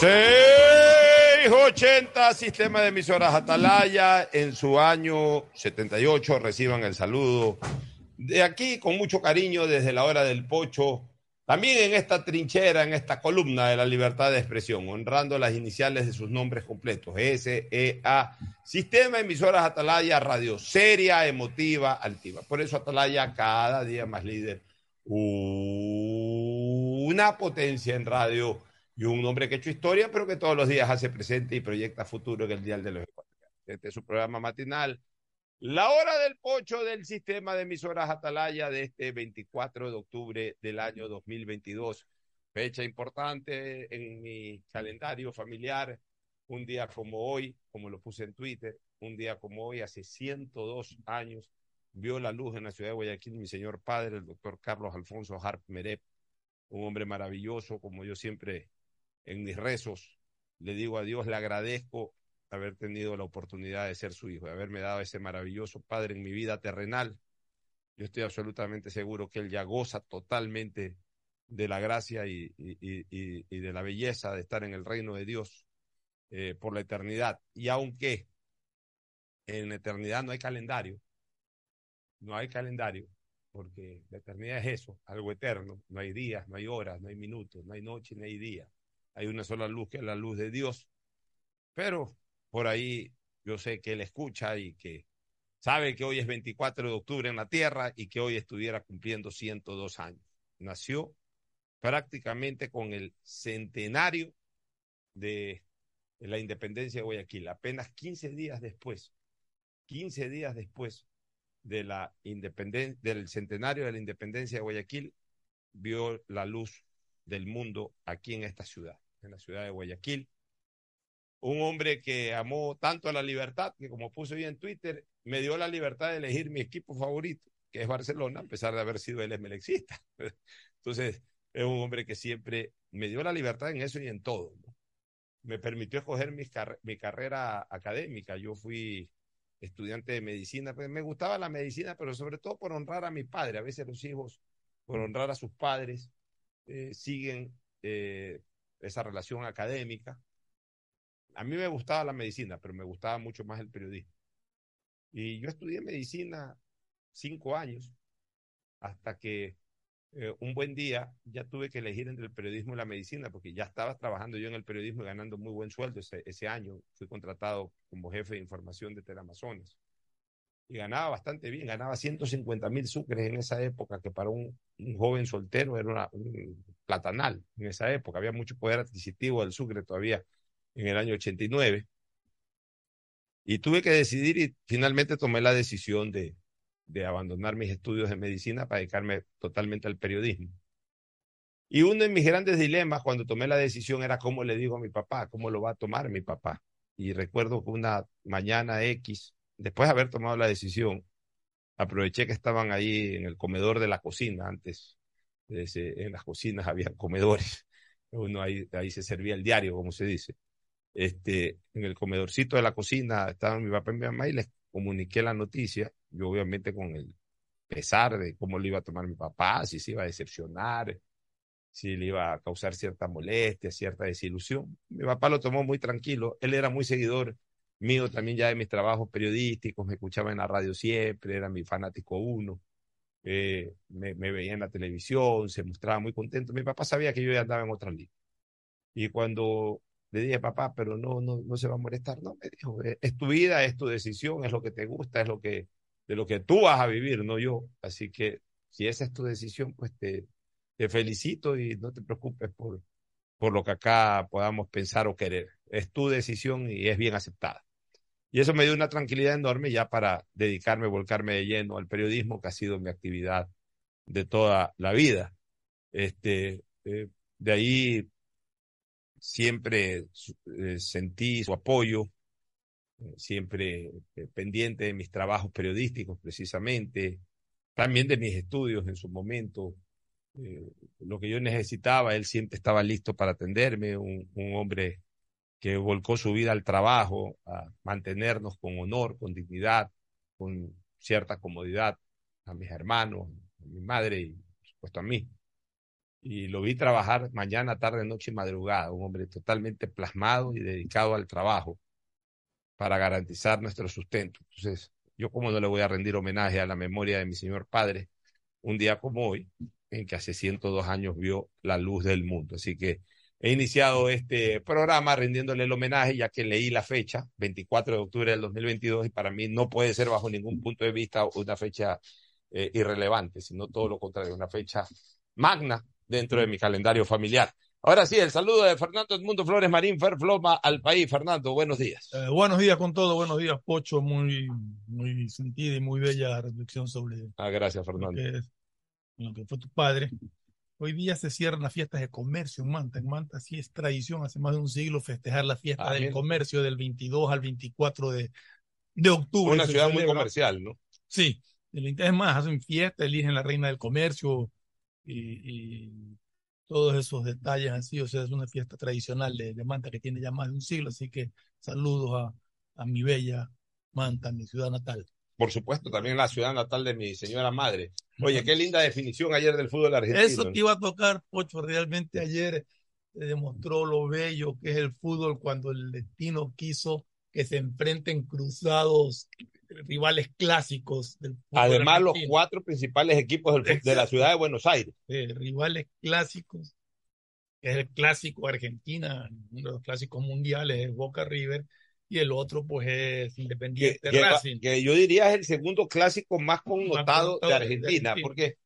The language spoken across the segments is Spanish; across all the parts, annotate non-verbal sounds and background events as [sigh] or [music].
680, sistema de emisoras Atalaya, en su año 78, reciban el saludo. De aquí con mucho cariño desde la hora del pocho, también en esta trinchera, en esta columna de la libertad de expresión, honrando las iniciales de sus nombres completos, S-E-A, sistema de emisoras Atalaya, radio seria, emotiva, altiva. Por eso Atalaya cada día más líder, una potencia en radio y un hombre que ha hecho historia, pero que todos los días hace presente y proyecta futuro en el Dial de los Ecuatorianos. Este es su programa matinal. La hora del pocho del sistema de emisoras Atalaya de este 24 de octubre del año 2022. Fecha importante en mi calendario familiar. Un día como hoy, como lo puse en Twitter, un día como hoy, hace 102 años, vio la luz en la ciudad de Guayaquil mi señor padre, el doctor Carlos Alfonso Harp Merep, un hombre maravilloso, como yo siempre en mis rezos le digo a Dios, le agradezco haber tenido la oportunidad de ser su hijo, de haberme dado ese maravilloso padre en mi vida terrenal. Yo estoy absolutamente seguro que él ya goza totalmente de la gracia y, de la belleza de estar en el reino de Dios eh, por la eternidad. Y aunque en la eternidad no hay calendario, no hay calendario, porque la eternidad es eso, algo eterno, no hay días, no hay horas, no hay minutos, no hay noche, no hay día hay una sola luz que es la luz de Dios. Pero por ahí yo sé que Él escucha y que sabe que hoy es 24 de octubre en la tierra y que hoy estuviera cumpliendo 102 años. Nació prácticamente con el centenario de la independencia de Guayaquil, apenas 15 días después, 15 días después de la del centenario de la independencia de Guayaquil, vio la luz del mundo aquí en esta ciudad, en la ciudad de Guayaquil. Un hombre que amó tanto a la libertad que, como puse hoy en Twitter, me dio la libertad de elegir mi equipo favorito, que es Barcelona, a pesar de haber sido él emelexista. [laughs] Entonces, es un hombre que siempre me dio la libertad en eso y en todo. Me permitió escoger mi, mi carrera académica. Yo fui estudiante de medicina, pues me gustaba la medicina, pero sobre todo por honrar a mi padre. A veces los hijos, por honrar a sus padres, eh, siguen eh, esa relación académica. A mí me gustaba la medicina, pero me gustaba mucho más el periodismo. Y yo estudié medicina cinco años, hasta que eh, un buen día ya tuve que elegir entre el periodismo y la medicina, porque ya estaba trabajando yo en el periodismo y ganando muy buen sueldo ese, ese año. Fui contratado como jefe de información de Teleamazonas y ganaba bastante bien, ganaba 150 mil sucres en esa época, que para un, joven soltero era un platanal en esa época, había mucho poder adquisitivo del sucre todavía en el año 89. Y tuve que decidir y finalmente tomé la decisión de, de abandonar mis estudios de medicina para dedicarme totalmente al periodismo. Y uno de mis grandes dilemas cuando tomé la decisión era cómo le digo a mi papá, cómo lo va a tomar mi papá. Y recuerdo que una mañana X, después de haber tomado la decisión, aproveché que estaban ahí en el comedor de la cocina. Antes, en las cocinas [laughs] había comedores. Uno ahí, ahí se servía el diario, como se dice. Este, en el comedorcito de la cocina estaban mi papá y mi mamá y les comuniqué la noticia. Yo, obviamente, con el pesar de cómo le iba a tomar mi papá, si se iba a decepcionar, si le iba a causar cierta molestia, cierta desilusión. Mi papá lo tomó muy tranquilo. Él era muy seguidor mío también ya de mis trabajos periodísticos, me escuchaba en la radio siempre, era mi fanático uno, eh, me, veía en la televisión, se mostraba muy contento. Mi papá sabía que yo ya andaba en otra línea. Y cuando le dije, papá, pero no, no, no se va a molestar, no, me dijo, eh, es tu vida, es tu decisión, es lo que te gusta, es lo que, de lo que tú vas a vivir, no yo. Así que si esa es tu decisión, pues te, te felicito y no te preocupes por, por lo que acá podamos pensar o querer. Es tu decisión y es bien aceptada. Y eso me dio una tranquilidad enorme ya para dedicarme, volcarme de lleno al periodismo, que ha sido mi actividad de toda la vida. Este, eh, de ahí siempre eh, sentí su apoyo, eh, siempre pendiente de mis trabajos periodísticos precisamente, también de mis estudios en su momento. lo que yo necesitaba, él siempre estaba listo para atenderme, un, un hombre que volcó su vida al trabajo, a mantenernos con honor, con dignidad, con cierta comodidad a mis hermanos, a mi madre y por supuesto a mí. y lo vi trabajar mañana, tarde, noche y madrugada, un hombre totalmente plasmado y dedicado al trabajo para garantizar nuestro sustento. Entonces, yo como no le voy a rendir homenaje a la memoria de mi señor padre, un día como hoy, en que hace 102 años vio la luz del mundo. Así que he iniciado este programa rindiéndole el homenaje, ya que leí la fecha, 24 de octubre del 2022, y para mí no puede ser bajo ningún punto de vista una fecha eh, irrelevante, sino todo lo contrario, una fecha magna dentro de mi calendario familiar. Ahora sí, el saludo de Fernando Edmundo Flores Marín, Ferfloma al país. Fernando, buenos días. Eh, buenos días con todo, buenos días, Pocho. Muy, muy sentida y muy bella reflexión sobre. Ah, gracias, Fernando. Lo que, es, lo que fue tu padre. Hoy día se cierran las fiestas de comercio en Manta. En Manta sí es tradición, hace más de un siglo, festejar la fiesta ah, del bien. comercio del 22 al 24 de, de octubre. Una ciudad muy comercial, ¿no? Sí, es más, hacen fiesta, eligen la reina del comercio y, y todos esos detalles así, o sea, es una fiesta tradicional de, de, Manta que tiene ya más de un siglo, así que saludos a, a mi bella Manta, mi ciudad natal. Por supuesto, también la ciudad natal de mi señora madre. Oye, qué linda definición ayer del fútbol argentino. Eso te iba a tocar, Pocho, realmente ayer demostró lo bello que es el fútbol cuando el destino quiso que se enfrenten cruzados rivales clásicos del Además, argentino. los cuatro principales equipos del, de la ciudad de Buenos Aires. Eh, rivales clásicos, es el clásico Argentina, uno de los clásicos mundiales es Boca River, y el otro pues es Independiente que, Racing. Que, yo diría es el segundo clásico más connotado, más de, Argentina, de Argentina, porque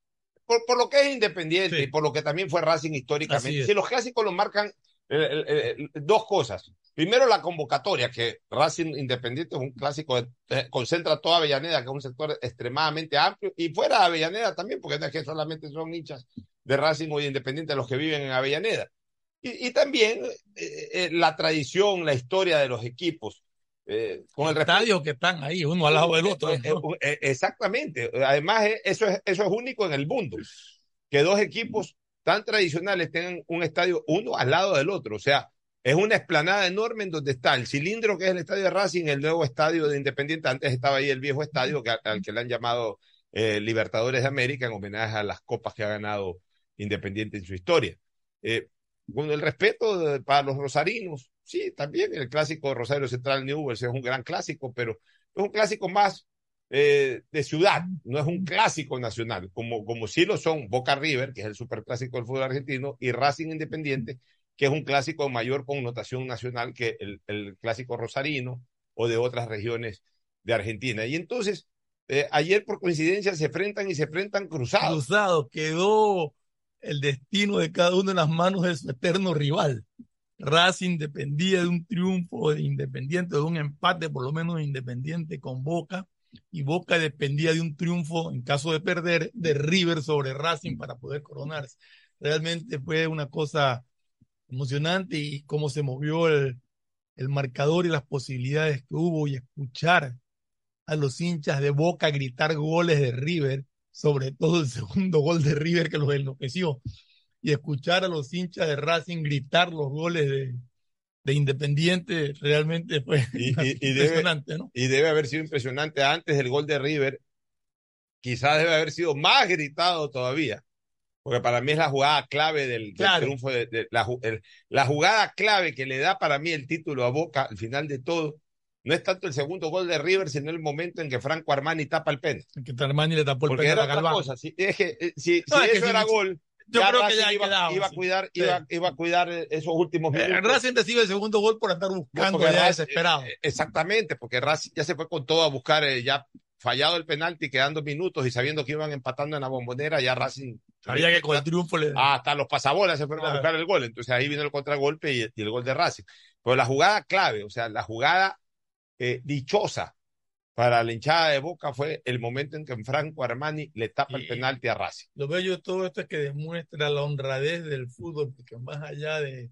por, por, lo que es Independiente sí. y por lo que también fue Racing históricamente, si los clásicos los marcan eh, eh, dos cosas. Primero, la convocatoria, que Racing Independiente es un clásico, eh, concentra toda Avellaneda, que es un sector extremadamente amplio, y fuera de Avellaneda también, porque no es que solamente son hinchas de Racing o de Independiente los que viven en Avellaneda. Y, y también eh, la tradición, la historia de los equipos. Eh, con el estadio que están ahí, uno al lado del otro. ¿no? Exactamente. Además, eso es, eso es único en el mundo, que dos equipos tan tradicionales tengan un estadio uno al lado del otro. O sea, es una explanada enorme en donde está el cilindro que es el estadio de Racing, el nuevo estadio de Independiente. Antes estaba ahí el viejo estadio que, al que le han llamado eh, Libertadores de América en homenaje a las copas que ha ganado Independiente en su historia. Eh, con el respeto de, para los rosarinos, sí, también el clásico de Rosario Central Newell's es un gran clásico, pero es un clásico más eh, de ciudad, no es un clásico nacional, como, como sí lo son Boca River, que es el superclásico del fútbol argentino, y Racing Independiente, que es un clásico de mayor connotación nacional que el, el clásico rosarino o de otras regiones de Argentina. Y entonces, eh, ayer por coincidencia se enfrentan y se enfrentan cruzados. Cruzado, quedó el destino de cada uno en las manos de su eterno rival. Racing dependía de un triunfo de Independiente, de un empate por lo menos Independiente con Boca, y Boca dependía de un triunfo, en caso de perder, de River sobre Racing para poder coronarse. Realmente fue una cosa emocionante y cómo se movió el, el, marcador y las posibilidades que hubo y escuchar a los hinchas de Boca gritar goles de River, sobre todo el [laughs] segundo gol de River que los enloqueció, y escuchar a los hinchas de Racing gritar los goles de, de Independiente realmente fue y, y, y [laughs] impresionante, debe, ¿no? Y debe haber sido impresionante antes del gol de River, quizás debe haber sido más gritado todavía porque para mí es la jugada clave del, del claro. triunfo, de, de la, el, la, jugada clave que le da para mí el título a Boca al final de todo. No es tanto el segundo gol de River, sino el momento en que Franco Armani tapa el pen. Que Armani le tapó el pen a Galván. Cosa, si, es que, si, no, si es eso que era si, gol, yo creo Racing que ya iba, quedado, iba, a cuidar, sí. iba, iba, a cuidar esos últimos minutos. Eh, Racing recibe el segundo gol por andar buscando ya Racing, desesperado. Eh, exactamente, porque Racing ya se fue con todo a buscar eh, ya fallado el penalti, quedando minutos y sabiendo que iban empatando en la bombonera, ya Racing. Sabía que con el triunfo le. Ah, hasta los pasabolas se fueron a buscar el gol. Entonces ahí vino el contragolpe y, y, el gol de Racing. Pero la jugada clave, o sea, la jugada eh, dichosa para la hinchada de Boca fue el momento en que Franco Armani le tapa y el penalti a Racing. Lo bello de todo esto es que demuestra la honradez del fútbol, porque más allá de,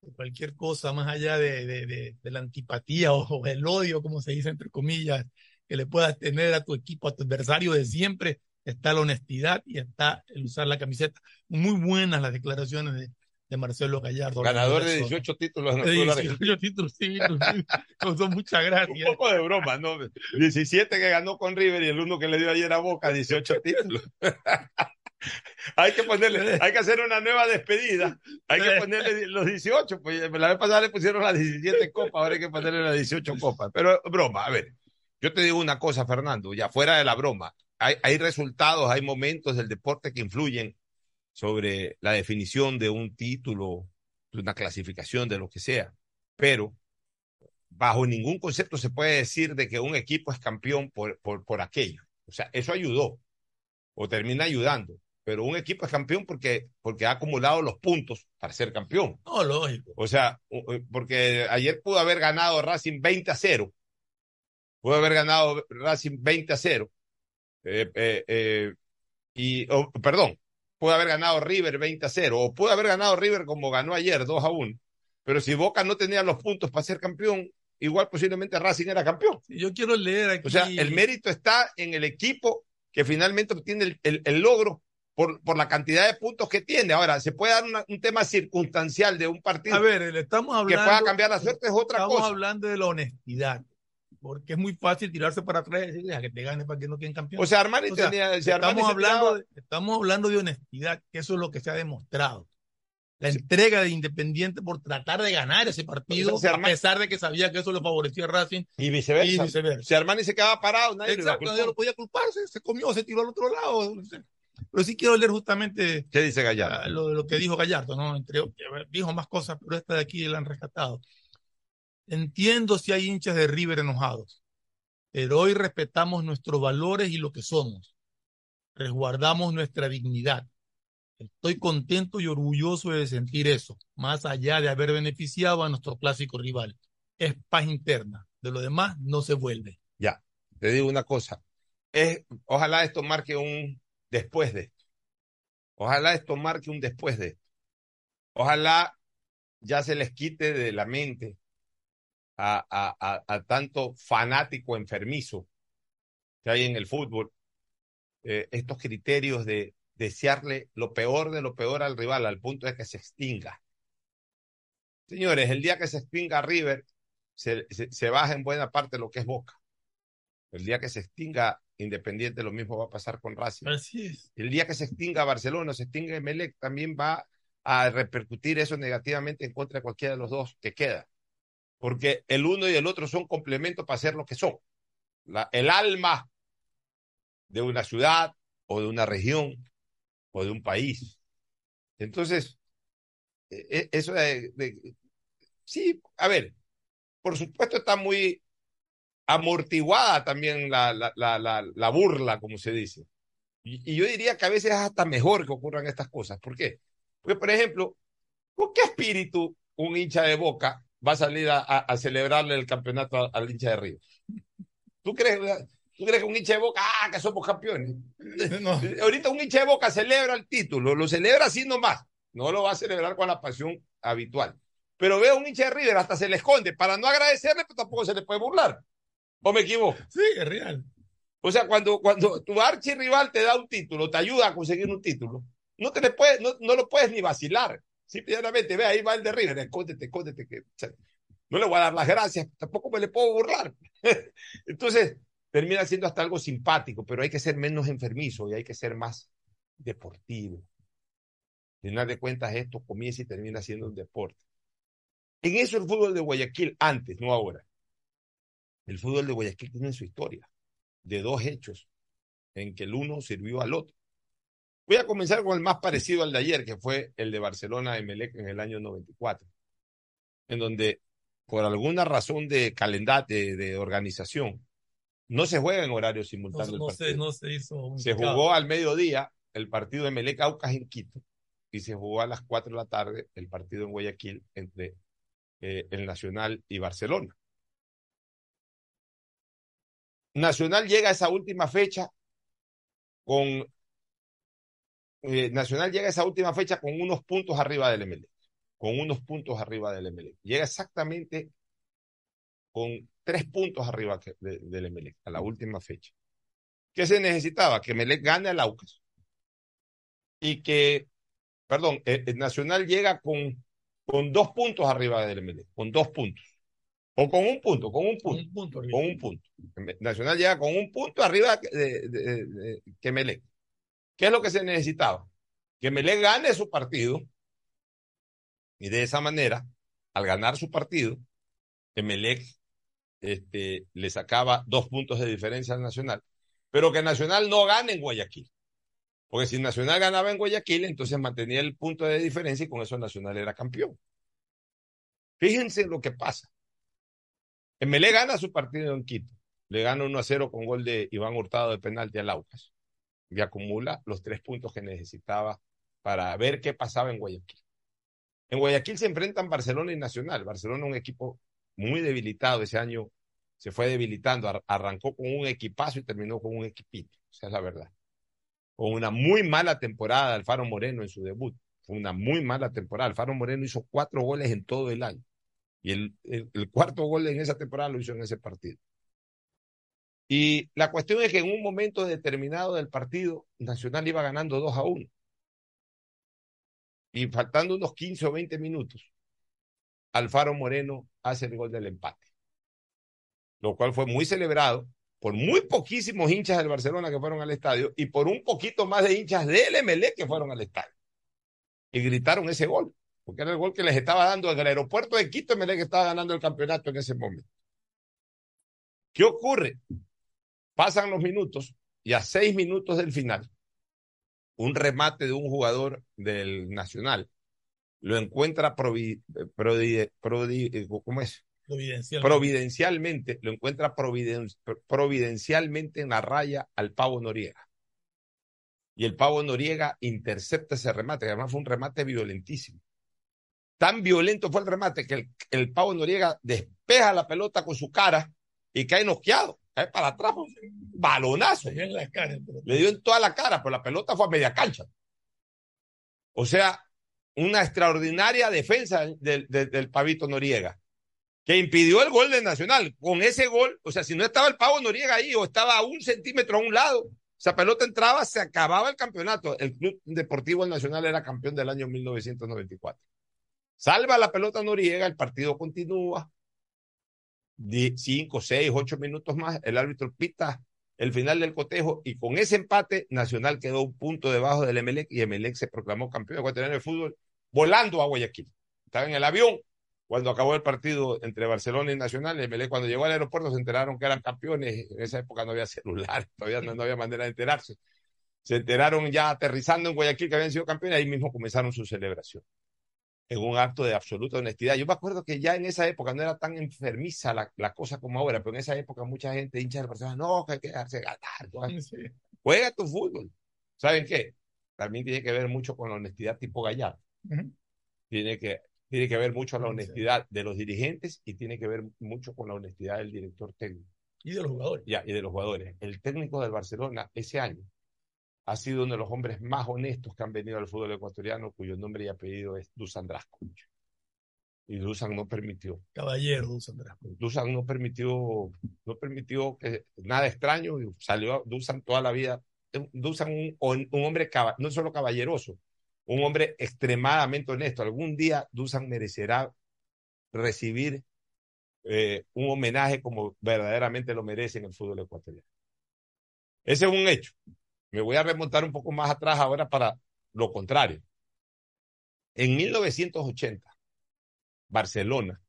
de cualquier cosa, más allá de, de, de la antipatía o, o el odio, como se dice entre comillas, que le puedas tener a tu equipo, a tu adversario de siempre, está la honestidad y está el usar la camiseta. Muy buenas las declaraciones de, Marcelo Gallardo. Ganador de 18 títulos. De 18 títulos, sí, [laughs] causó mucha gracia. Un poco de broma, ¿no? 17 que ganó con River y el uno que le dio ayer a Boca, 18 títulos. [laughs] hay que ponerle, hay que hacer una nueva despedida. Hay que ponerle los 18. Pues la vez pasada le pusieron las 17 copas, ahora hay que ponerle las 18 copas. Pero broma, a ver, yo te digo una cosa, Fernando, ya fuera de la broma. Hay, hay resultados, hay momentos del deporte que influyen sobre la definición de un título, de una clasificación, de lo que sea. Pero bajo ningún concepto se puede decir de que un equipo es campeón por, por, por aquello. O sea, eso ayudó o termina ayudando. Pero un equipo es campeón porque, porque ha acumulado los puntos para ser campeón. No, lógico. O sea, porque ayer pudo haber ganado Racing 20 a 0. Pudo haber ganado Racing 20 a 0. Eh, eh, eh, y, oh, perdón, pudo haber ganado River 20 a 0. O pudo haber ganado River como ganó ayer 2 a 1. Pero si Boca no tenía los puntos para ser campeón, igual posiblemente Racing era campeón. Yo quiero leer aquí. O sea, el mérito está en el equipo que finalmente obtiene el, el, el logro por, por, la cantidad de puntos que tiene. Ahora, se puede dar una, un tema circunstancial de un partido. A ver, le estamos hablando. Que pueda cambiar la suerte es otra estamos cosa. Estamos hablando de la honestidad. Porque es muy fácil tirarse para atrás y decirle a que te gane para que no queden campeón. O sea, Armani o sea, tenía. Si estamos, hablando de, estamos hablando de honestidad, que eso es lo que se ha demostrado. La sí. entrega de Independiente por tratar de ganar ese partido, o sea, Armani... a pesar de que sabía que eso le favorecía a Racing. Y viceversa. Y viceversa. Si Armani se quedaba parado, nadie Exacto, nadie lo podía culparse, se comió, se tiró al otro lado. Pero sí quiero leer justamente ¿Qué dice Gallardo? Lo, lo que dijo Gallardo, ¿no? Entre, dijo más cosas, pero esta de aquí la han rescatado. Entiendo si hay hinchas de River enojados, pero hoy respetamos nuestros valores y lo que somos. Resguardamos nuestra dignidad. Estoy contento y orgulloso de sentir eso, más allá de haber beneficiado a nuestro clásico rival. Es paz interna. De lo demás no se vuelve. Ya, te digo una cosa. Es, ojalá esto marque un después de esto. Ojalá esto marque un después de esto. Ojalá ya se les quite de la mente a, a, a, a tanto fanático enfermizo que hay en el fútbol eh, estos criterios de desearle lo peor de lo peor al rival al punto de que se extinga. Señores, el día que se extinga River, se, se, se baja en buena parte lo que es Boca. El día que se extinga Independiente, lo mismo va a pasar con Racing. Así es. El día que se extinga Barcelona, se extinga Melec, también va a repercutir eso negativamente en contra de cualquiera de los dos que queda. Porque el uno y el otro son complementos para ser lo que son. El alma de una ciudad o de una región o de un país. Entonces, eso de, sí, a ver, por supuesto está muy amortiguada también la, la, la, la, burla, como se dice. Y, y, yo diría que a veces es hasta mejor que ocurran estas cosas. ¿Por qué? Porque, por ejemplo, ¿con qué espíritu un hincha de boca va a salir a, a, a celebrarle el campeonato al, hincha de Río? ¿Tú crees, ¿Tú crees que un hincha de boca, ah, que somos campeones? [laughs] No. [laughs] Ahorita un hincha de boca celebra el título, lo celebra así nomás. No lo va a celebrar con la pasión habitual. Pero veo un hincha de River, hasta se le esconde. Para no agradecerle, pero tampoco se le puede burlar. ¿O me equivoco? Sí, es real. O sea, cuando, cuando tu archirrival te da un título, te ayuda a conseguir un título, no, te le puedes, no, no lo puedes ni vacilar. Simplemente, ve, ahí va el de River, escóndete, escóndete. Que, no le voy a dar las gracias, tampoco me le puedo burlar. [laughs] Entonces, termina siendo hasta algo simpático, pero hay que ser menos enfermizo y hay que ser más deportivo. Al final de cuentas, esto comienza y termina siendo un deporte. En eso el fútbol de Guayaquil, antes, no ahora. El fútbol de Guayaquil tiene su historia de dos hechos en que el uno sirvió al otro. Voy a comenzar con el más parecido al de ayer, que fue el de Barcelona Emelec en el año 94, en donde por alguna razón de calendario, de, de organización, no se juega en horario simultáneo. No, no, se, no se, hizo. Se jugó al mediodía el partido de Melec Aucas en Quito y se jugó a las 4 de la tarde el partido en Guayaquil entre eh, el Nacional y Barcelona. Nacional llega a esa última fecha con eh, Nacional llega a esa última fecha con unos puntos arriba del MLE, con unos puntos arriba del MLE. Llega exactamente con tres puntos arriba de, del Emelec a la última fecha. ¿Qué se necesitaba? Que Emelec gane al Aucas y que, perdón, el, el Nacional llega con, con dos puntos arriba del Emelec, con dos puntos. O con un punto, con un punto. Con un punto. Con un punto. Nacional llega con un punto arriba de, de, de, de que. ¿Qué es lo que se necesitaba? Que Melec gane su partido y de esa manera, al ganar su partido, Emelec este, le sacaba dos puntos de diferencia al Nacional, pero que Nacional no gane en Guayaquil. Porque si Nacional ganaba en Guayaquil, entonces mantenía el punto de diferencia y con eso Nacional era campeón. Fíjense lo que pasa. Emelec gana su partido en Quito. Le gana 1 a 0 con gol de Iván Hurtado de penalti a Laucas. Y acumula los tres puntos que necesitaba para ver qué pasaba en Guayaquil. En Guayaquil se enfrentan Barcelona y Nacional. Barcelona un equipo muy debilitado ese año, se fue debilitando, arrancó con un equipazo y terminó con un equipito, esa es la verdad. Con una muy mala temporada Alfaro Moreno en su debut, fue una muy mala temporada. Alfaro Moreno hizo cuatro goles en todo el año y el, el cuarto gol en esa temporada lo hizo en ese partido. Y la cuestión es que en un momento determinado del partido, Nacional iba ganando 2 a 1 y faltando unos 15 o 20 minutos, Alfaro Moreno hace el gol del empate, lo cual fue muy celebrado por muy poquísimos hinchas del Barcelona que fueron al estadio y por un poquito más de hinchas del MLE que fueron al estadio. Y gritaron ese gol, porque era el gol que les estaba dando el aeropuerto de Quito, MLE que estaba ganando el campeonato en ese momento. ¿Qué ocurre? Pasan los minutos y a seis minutos del final, un remate de un jugador del Nacional, lo encuentra provi, ¿cómo es? Providencialmente. providencialmente. lo encuentra providencialmente en la raya al Pavo Noriega. Y el Pavo Noriega intercepta ese remate, que además fue un remate violentísimo. Tan violento fue el remate que el, el Pavo Noriega despeja la pelota con su cara y cae noqueado para atrás, balonazo. Le dio, en la cara, Le dio en toda la cara, pero la pelota fue a media cancha. O sea, una extraordinaria defensa del, del, Pavito Noriega, que impidió el gol de Nacional. Con ese gol, o sea, si no estaba el Pavo Noriega ahí o estaba a un centímetro a un lado, esa pelota entraba, se acababa el campeonato. El Club Deportivo Nacional era campeón del año 1994. Salva la pelota Noriega, el partido continúa, cinco, seis, ocho minutos más, el árbitro pita el final del cotejo y con ese empate Nacional quedó un punto debajo del Emelec y Emelec se proclamó campeón ecuatoriano de fútbol volando a Guayaquil. Estaba en el avión cuando acabó el partido entre Barcelona y Nacional. Emelec cuando llegó al aeropuerto se enteraron que eran campeones. En esa época no había celular, [laughs] todavía no, había manera de enterarse. Se enteraron ya aterrizando en Guayaquil que habían sido campeones y ahí mismo comenzaron su celebración en un acto de absoluta honestidad. Yo me acuerdo que ya en esa época no era tan enfermiza la, la cosa como ahora, pero en esa época mucha gente hincha de Barcelona, no, que hay que dejarse ganar. [laughs] Juega tu fútbol. ¿Saben qué? También tiene que ver mucho con la honestidad tipo Gallardo. tiene, que, tiene que ver mucho con la honestidad de los dirigentes y tiene que ver mucho con la honestidad del director técnico. Y de los jugadores. Ya, y de los jugadores. El técnico del Barcelona ese año ha sido uno de los hombres más honestos que han venido al fútbol ecuatoriano, cuyo nombre y apellido es Dusan Drasco. Y Dusan no permitió. Caballero Dusan Drasco. Dusan no permitió, no permitió que nada extraño, salió Dusan toda la vida. Dusan un, un hombre no solo caballeroso, un hombre extremadamente honesto. Algún día Dusan merecerá recibir eh, un homenaje como verdaderamente lo merece en el fútbol ecuatoriano. Ese es un hecho. Me voy a remontar un poco más atrás ahora para lo contrario. En 1980, Barcelona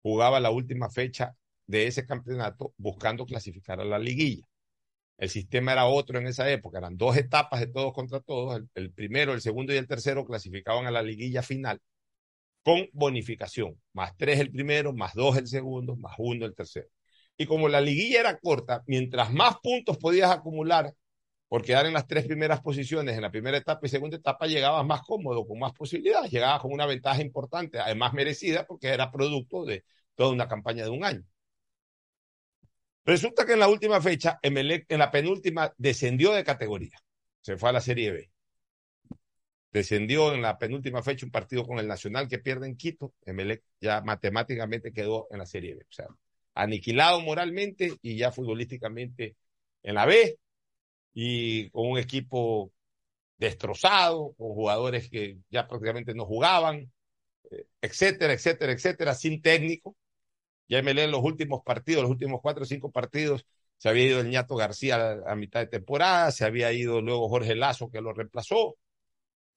jugaba la última fecha de ese campeonato buscando clasificar a la liguilla. El sistema era otro en esa época, eran dos etapas de todos contra todos. El, primero, el segundo y el tercero clasificaban a la liguilla final con bonificación, más tres el primero, más dos el segundo, más uno el tercero. Y como la liguilla era corta, mientras más puntos podías acumular por quedar en las tres primeras posiciones en la primera etapa y segunda etapa, llegabas más cómodo, con más posibilidades, llegabas con una ventaja importante, además merecida, porque era producto de toda una campaña de un año. Resulta que en la última fecha, Emelec, en la penúltima, descendió de categoría. Se fue a la Serie B. Descendió en la penúltima fecha un partido con el Nacional que pierde en Quito. Emelec ya matemáticamente quedó en la Serie B. O sea, aniquilado moralmente y ya futbolísticamente en la B y con un equipo destrozado, con jugadores que ya prácticamente no jugaban, eh, etcétera, etcétera, etcétera, sin técnico. Ya me leen los últimos partidos, los últimos cuatro o cinco partidos, Se había ido el ñato García a, mitad de temporada, se había ido luego Jorge Lazo que lo reemplazó.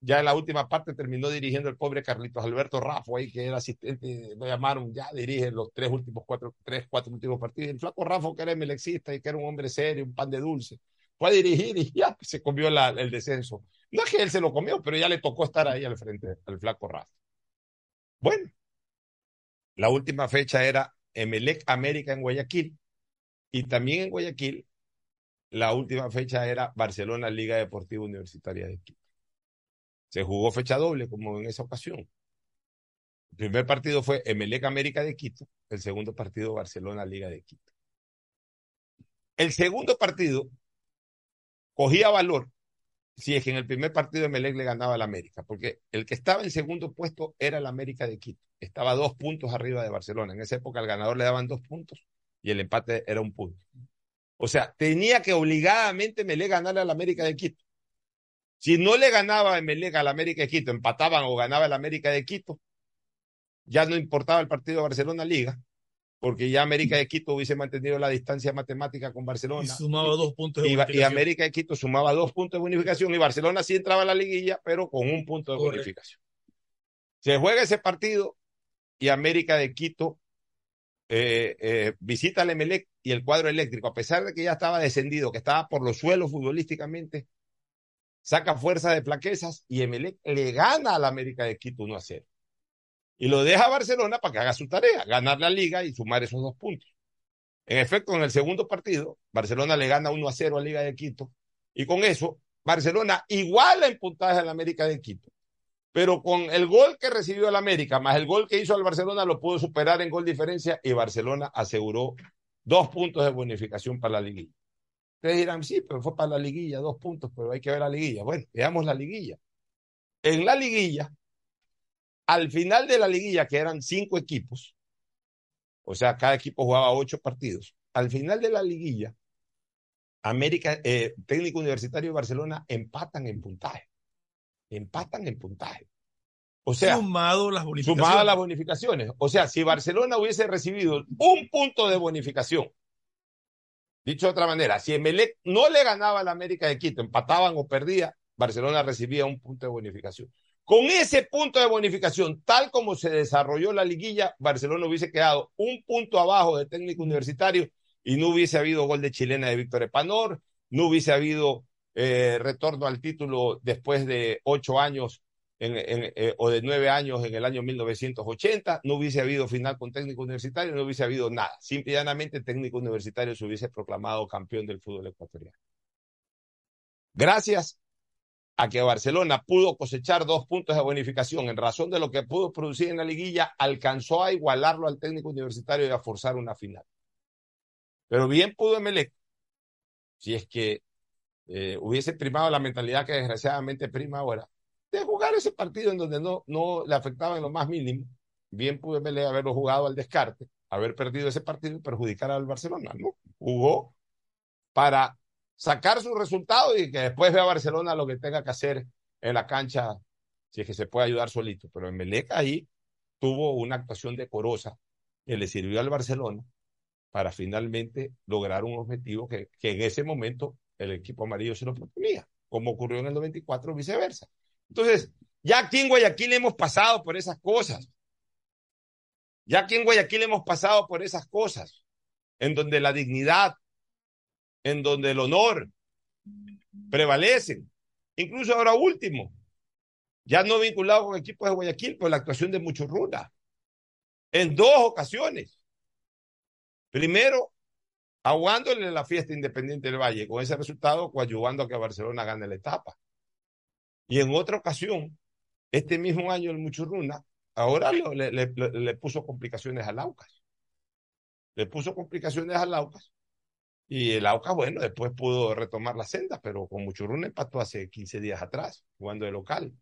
Ya en la última parte terminó dirigiendo el pobre Carlitos Alberto Rafo ahí, que era asistente, lo llamaron, ya dirige los tres últimos cuatro, tres, cuatro últimos partidos. El flaco Rafo, que era melexista y que era un hombre serio, un pan de dulce, fue a dirigir y ya se comió el descenso. No es que él se lo comió, pero ya le tocó estar ahí al frente al flaco Rafo. Bueno, la última fecha era Emelec América en Guayaquil y también en Guayaquil la última fecha era Barcelona Liga Deportiva Universitaria de Quito. Se jugó fecha doble como en esa ocasión. El primer partido fue Emelec América de Quito, el segundo partido Barcelona Liga de Quito. El segundo partido cogía valor si es que en el primer partido Emelec le ganaba al América, porque el que estaba en segundo puesto era el América de Quito. Estaba dos puntos arriba de Barcelona. En esa época al ganador le daban dos puntos y el empate era un punto. O sea, tenía que obligadamente Emelec ganarle al América de Quito. Si no le ganaba Emelec al América de Quito, empataban o ganaba el América de Quito, ya no importaba el partido de Barcelona Liga, porque ya América de Quito hubiese mantenido la distancia matemática con Barcelona. Y sumaba dos puntos de bonificación. Y América de Quito sumaba dos puntos de bonificación y Barcelona sí entraba a la liguilla, pero con un punto de bonificación. Se juega ese partido y América de Quito eh, eh, visita al Emelec y el cuadro eléctrico, a pesar de que ya estaba descendido, que estaba por los suelos futbolísticamente, saca fuerza de plaquezas y Emelec le gana al América de Quito 1 a 0 y lo deja a Barcelona para que haga su tarea, ganar la liga y sumar esos dos puntos. En efecto, en el segundo partido, Barcelona le gana 1 a 0 a Liga de Quito y con eso Barcelona iguala en puntaje al América de Quito. Pero con el gol que recibió el América, más el gol que hizo al Barcelona, lo pudo superar en gol diferencia y Barcelona aseguró dos puntos de bonificación para la liguilla. Ustedes dirán, sí, pero fue para la liguilla, dos puntos, pero hay que ver la liguilla. Bueno, veamos la liguilla. En la liguilla, al final de la liguilla, que eran cinco equipos, o sea, cada equipo jugaba ocho partidos, al final de la liguilla, América, eh, Técnico Universitario de Barcelona empatan en puntaje. Empatan en puntaje. O sea, sumado las bonificaciones. Sumado las bonificaciones. O sea, si Barcelona hubiese recibido un punto de bonificación, dicho de otra manera, si Emelec no le ganaba a la América de Quito, empataban o perdía, Barcelona recibía un punto de bonificación. Con ese punto de bonificación, tal como se desarrolló la liguilla, Barcelona hubiese quedado un punto abajo de técnico universitario y no hubiese habido gol de chilena de Víctor Epanor, no hubiese habido eh, retorno al título después de ocho años eh, o de nueve años en el año 1980, no hubiese habido final con técnico universitario, no hubiese habido nada. Simplemente el técnico universitario se hubiese proclamado campeón del fútbol ecuatoriano. Gracias a que Barcelona pudo cosechar dos puntos de bonificación en razón de lo que pudo producir en la liguilla, alcanzó a igualarlo al técnico universitario y a forzar una final. Pero bien pudo Emelec, si es que eh, hubiese primado la mentalidad que desgraciadamente prima ahora, de jugar ese partido en donde no, no le afectaba en lo más mínimo, bien pudo Emelec haberlo jugado al descarte, haber perdido ese partido y perjudicar al Barcelona, ¿no? Jugó para sacar su resultado y que después vea Barcelona lo que tenga que hacer en la cancha, si es que se puede ayudar solito. Pero en Meleca ahí tuvo una actuación decorosa que le sirvió al Barcelona para finalmente lograr un objetivo que, que en ese momento el equipo amarillo se lo proponía, como ocurrió en el 94, viceversa. Entonces, ya aquí en Guayaquil hemos pasado por esas cosas. Ya aquí en Guayaquil hemos pasado por esas cosas, en donde la dignidad, en donde el honor prevalece. Incluso ahora último, ya no vinculado con equipos de Guayaquil, por la actuación de Muchurruna. En dos ocasiones. Primero, aguándole la fiesta independiente del Valle, con ese resultado coadyuvando a que Barcelona gane la etapa. Y en otra ocasión, este mismo año el Muchurruna, ahora le, le, puso complicaciones al Aucas. Le puso complicaciones al Aucas y el Aucas, bueno, después pudo retomar la senda, pero con Muchurruna empató hace 15 días atrás, jugando de local.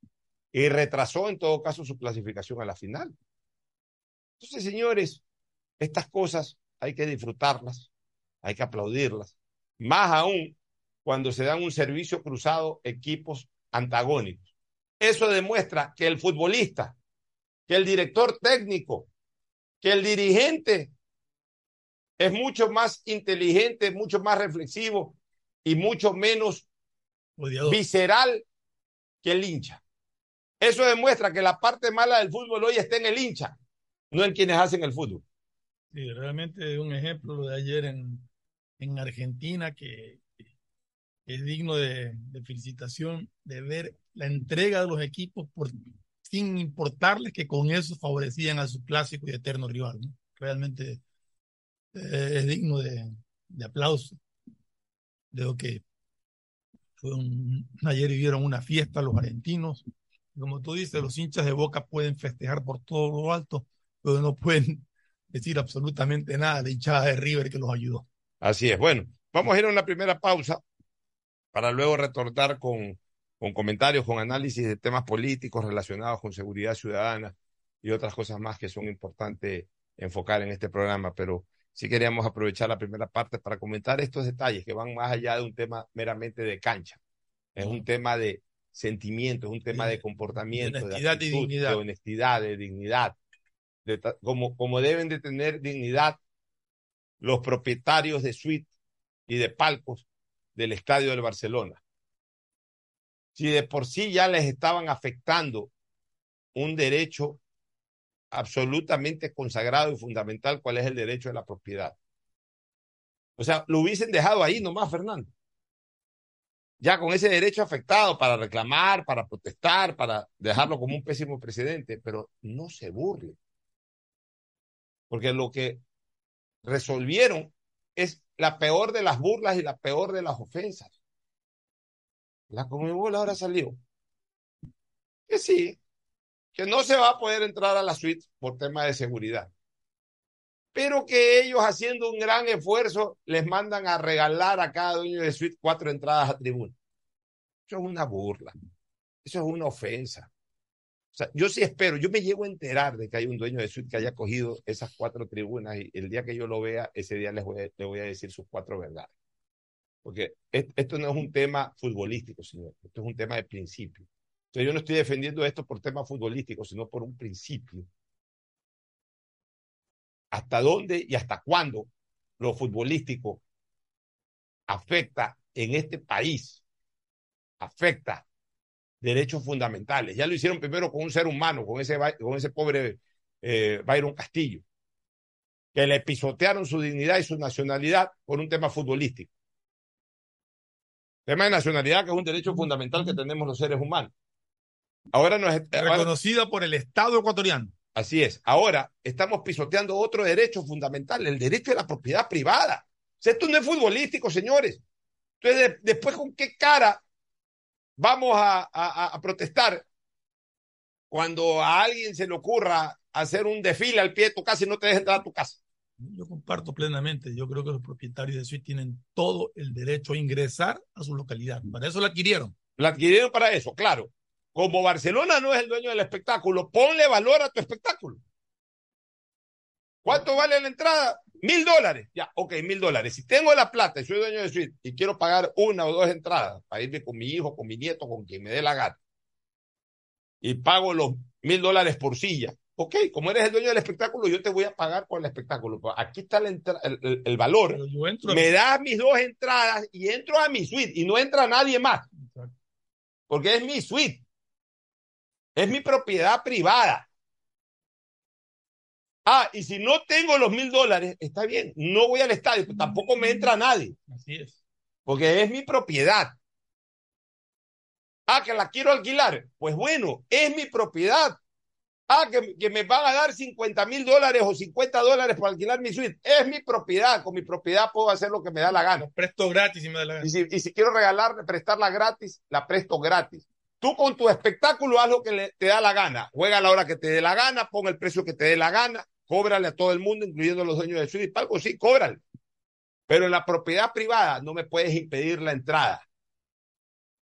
Y retrasó en todo caso su clasificación a la final. Entonces, señores, estas cosas hay que disfrutarlas, hay que aplaudirlas. Más aún cuando se dan un servicio cruzado equipos antagónicos. Eso demuestra que el futbolista, que el director técnico, que el dirigente es mucho más inteligente, mucho más reflexivo y mucho menos Odiador. visceral que el hincha. Eso demuestra que la parte mala del fútbol hoy está en el hincha, no en quienes hacen el fútbol. Sí, realmente un ejemplo lo de ayer en, en Argentina que, que es digno de, de felicitación de ver la entrega de los equipos por, sin importarles que con eso favorecían a su clásico y eterno rival. ¿no? Realmente eh, es digno de, de aplauso. Lo que fue un, ayer vivieron una fiesta los argentinos. Como tú dices, los hinchas de Boca pueden festejar por todo lo alto, pero no pueden [laughs] decir absolutamente nada de hinchada de River que los ayudó. Así es. Bueno, vamos a ir a una primera pausa para luego retornar con, con comentarios, con análisis de temas políticos relacionados con seguridad ciudadana y otras cosas más que son importantes enfocar en este programa, pero sí queríamos aprovechar la primera parte para comentar estos detalles que van más allá de un tema meramente de cancha. Es un tema de sentimiento, es un tema de comportamiento, de honestidad de, y actitud, dignidad. de honestidad, de dignidad, de como, como deben de tener dignidad los propietarios de suite y de palcos del estadio del Barcelona. Si de por sí ya les estaban afectando un derecho absolutamente consagrado y fundamental, cuál es el derecho de la propiedad. O sea, lo hubiesen dejado ahí nomás, Fernando. Ya con ese derecho afectado para reclamar, para protestar, para dejarlo como un pésimo precedente, pero no se burle. Porque lo que resolvieron es la peor de las burlas y la peor de las ofensas. La Conmebol ahora salió. Que sí, que no se va a poder entrar a la suite por tema de seguridad. Pero que ellos haciendo un gran esfuerzo les mandan a regalar a cada dueño de suite cuatro entradas a tribuna. Eso es una burla. Eso es una ofensa. O sea, yo sí espero, yo me llego a enterar de que hay un dueño de suite que haya cogido esas cuatro tribunas y el día que yo lo vea, ese día les voy a, les voy a decir sus cuatro verdades. Porque es- esto no es un tema futbolístico, señor. Esto es un tema de principio. Entonces yo no estoy defendiendo esto por tema futbolístico, sino por un principio. ¿Hasta dónde y hasta cuándo lo futbolístico afecta en este país? Afecta derechos fundamentales. Ya lo hicieron primero con un ser humano, con ese, con ese pobre eh, Byron Castillo, que le pisotearon su dignidad y su nacionalidad por un tema futbolístico. Tema de nacionalidad que es un derecho fundamental que tenemos los seres humanos. Ahora nos ahora- Reconocida por el Estado ecuatoriano. Así es. Ahora estamos pisoteando otro derecho fundamental, el derecho de la propiedad privada. O sea, esto no es futbolístico, señores. Entonces, de- después, ¿con qué cara vamos a, a- a protestar cuando a alguien se le ocurra hacer un desfile al pie de tu casa y no te deja entrar a tu casa? Yo comparto plenamente. Yo creo que los propietarios de suite tienen todo el derecho a ingresar a su localidad. Para eso la adquirieron. La adquirieron para eso, claro. Como Barcelona no es el dueño del espectáculo, ponle valor a tu espectáculo. ¿Cuánto vale la entrada? Mil dólares. Ya, ok, mil dólares. Si tengo la plata y soy dueño de suite y quiero pagar una o dos entradas para irme con mi hijo, con mi nieto, con quien me dé la gana, y pago los mil dólares por silla, ok, como eres el dueño del espectáculo, yo te voy a pagar por el espectáculo. Aquí está el, el- el valor. Entro. Me das mis dos entradas y entro a mi suite y no entra nadie más porque es mi suite, es mi propiedad privada. Ah, y si no tengo los mil dólares, está bien, no voy al estadio, pero tampoco me entra nadie, Así es. porque es mi propiedad. Ah, que la quiero alquilar, pues bueno, es mi propiedad. Ah, que, que me van a dar 50 mil dólares o 50 dólares por alquilar mi suite, es mi propiedad, con mi propiedad puedo hacer lo que me da la gana. Lo presto gratis y me da la gana. Y si, y si quiero regalarle, prestarla gratis, la presto gratis. Tú con tu espectáculo haz lo que te da la gana. Juega a la hora que te dé la gana, pon el precio que te dé la gana, cóbrale a todo el mundo, incluyendo a los dueños de y palco, sí, cóbrale. Pero en la propiedad privada no me puedes impedir la entrada.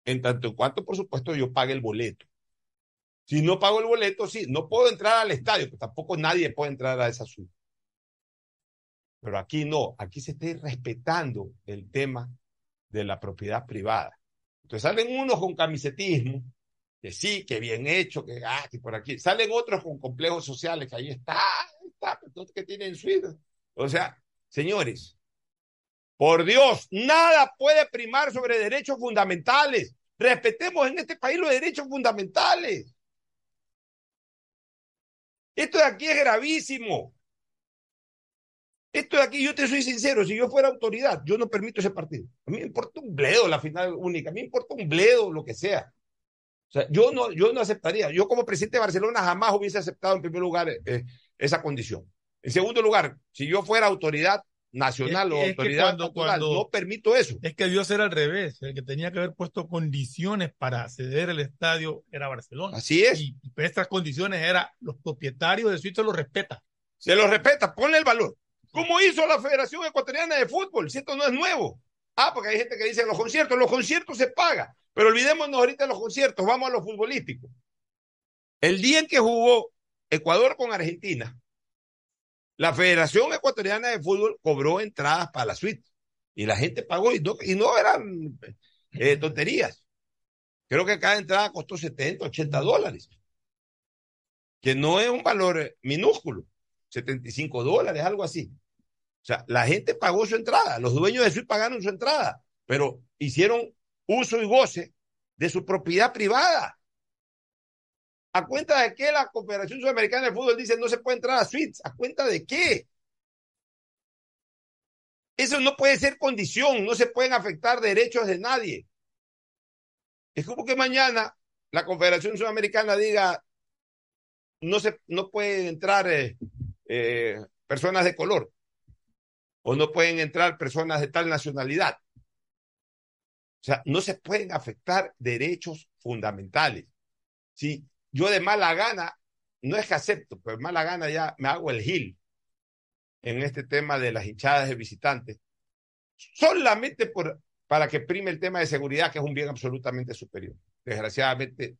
En tanto en cuanto, por supuesto, yo pague el boleto. Si no pago el boleto, sí, no puedo entrar al estadio, que tampoco nadie puede entrar a esa suite. Pero aquí no, aquí se está respetando el tema de la propiedad privada. Entonces salen unos con camisetismo, que sí, que bien hecho, que, ah, que por aquí. Salen otros con complejos sociales, que ahí está, ahí está, entonces que tienen suite. O sea, Señores, por Dios, nada puede primar sobre derechos fundamentales. Respetemos en este país los derechos fundamentales. Esto de aquí es gravísimo. Esto de aquí, yo te soy sincero, si yo fuera autoridad, yo no permito ese partido. A mí me importa un bledo la final única, a mí me importa un bledo lo que sea. O sea, yo no, yo no aceptaría. Yo como presidente de Barcelona jamás hubiese aceptado en primer lugar eh, esa condición. En segundo lugar, si yo fuera autoridad nacional Es- o es autoridad cuando- no permito eso. Es que debió ser al revés. El que tenía que haber puesto condiciones para ceder el estadio era Barcelona. Así es. Y estas condiciones eran los propietarios de Suiza lo respetan. Se lo respeta, ponle el valor. ¿Cómo hizo la Federación Ecuatoriana de Fútbol? Si esto no es nuevo. Ah, porque hay gente que dice los conciertos, los conciertos se pagan. Pero olvidémonos ahorita de los conciertos, vamos a lo futbolístico. El día en que jugó Ecuador con Argentina, la Federación Ecuatoriana de Fútbol cobró entradas para la suite. Y la gente pagó y no, eran eh, tonterías. Creo que cada entrada costó 70, 80 dólares. Que no es un valor minúsculo. 75 dólares, algo así. O sea, la gente pagó su entrada, los dueños de suite pagaron su entrada, pero hicieron uso y goce de su propiedad privada. ¿A cuenta de qué la Confederación Sudamericana de Fútbol dice no se puede entrar a suites? ¿A cuenta de qué? Eso no puede ser condición, no se pueden afectar derechos de nadie. Es como que mañana la Confederación Sudamericana diga no se no pueden entrar eh, eh, personas de color o no pueden entrar personas de tal nacionalidad. O sea, no se pueden afectar derechos fundamentales. Si yo de mala gana, no es que acepto, pero de mala gana ya me hago el gil en este tema de las hinchadas de visitantes, solamente por, para que prime el tema de seguridad, que es un bien absolutamente superior. Desgraciadamente,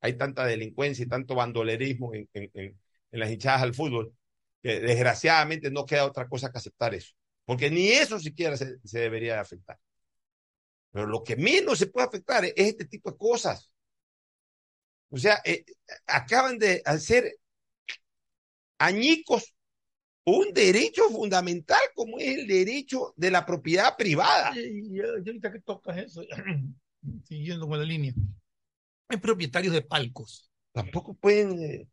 hay tanta delincuencia y tanto bandolerismo en, en, las hinchadas al fútbol, que desgraciadamente no queda otra cosa que aceptar eso, porque ni eso siquiera se, se debería de afectar. Pero lo que menos se puede afectar es este tipo de cosas. O sea, eh, acaban de hacer añicos un derecho fundamental como es el derecho de la propiedad privada. Y, y ahorita que tocas eso, [clears throat] siguiendo con la línea, hay propietarios de palcos. Tampoco pueden. Eh,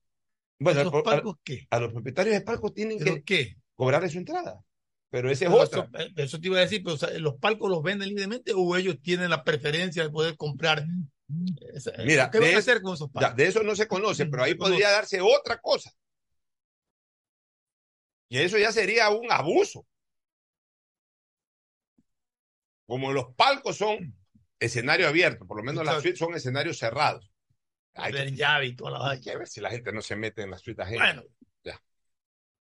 bueno, ¿Los a, palcos qué? a, los propietarios de palcos tienen ¿Pero que qué? cobrarle su entrada. Pero esa es. Eso, eh, eso, te iba a decir, pero o sea, ¿los palcos los venden libremente o ellos tienen la preferencia de poder comprar? Esa, Mira, ¿qué van a hacer con esos ya, palcos? de eso no se conoce, pero ahí podría darse otra cosa. Y eso ya sería un abuso. Como los palcos son escenario abierto, por lo menos las suites son escenarios cerrados. Hay que, llave y toda la hay que ver si la gente no se mete en las suites ajenas. Bueno,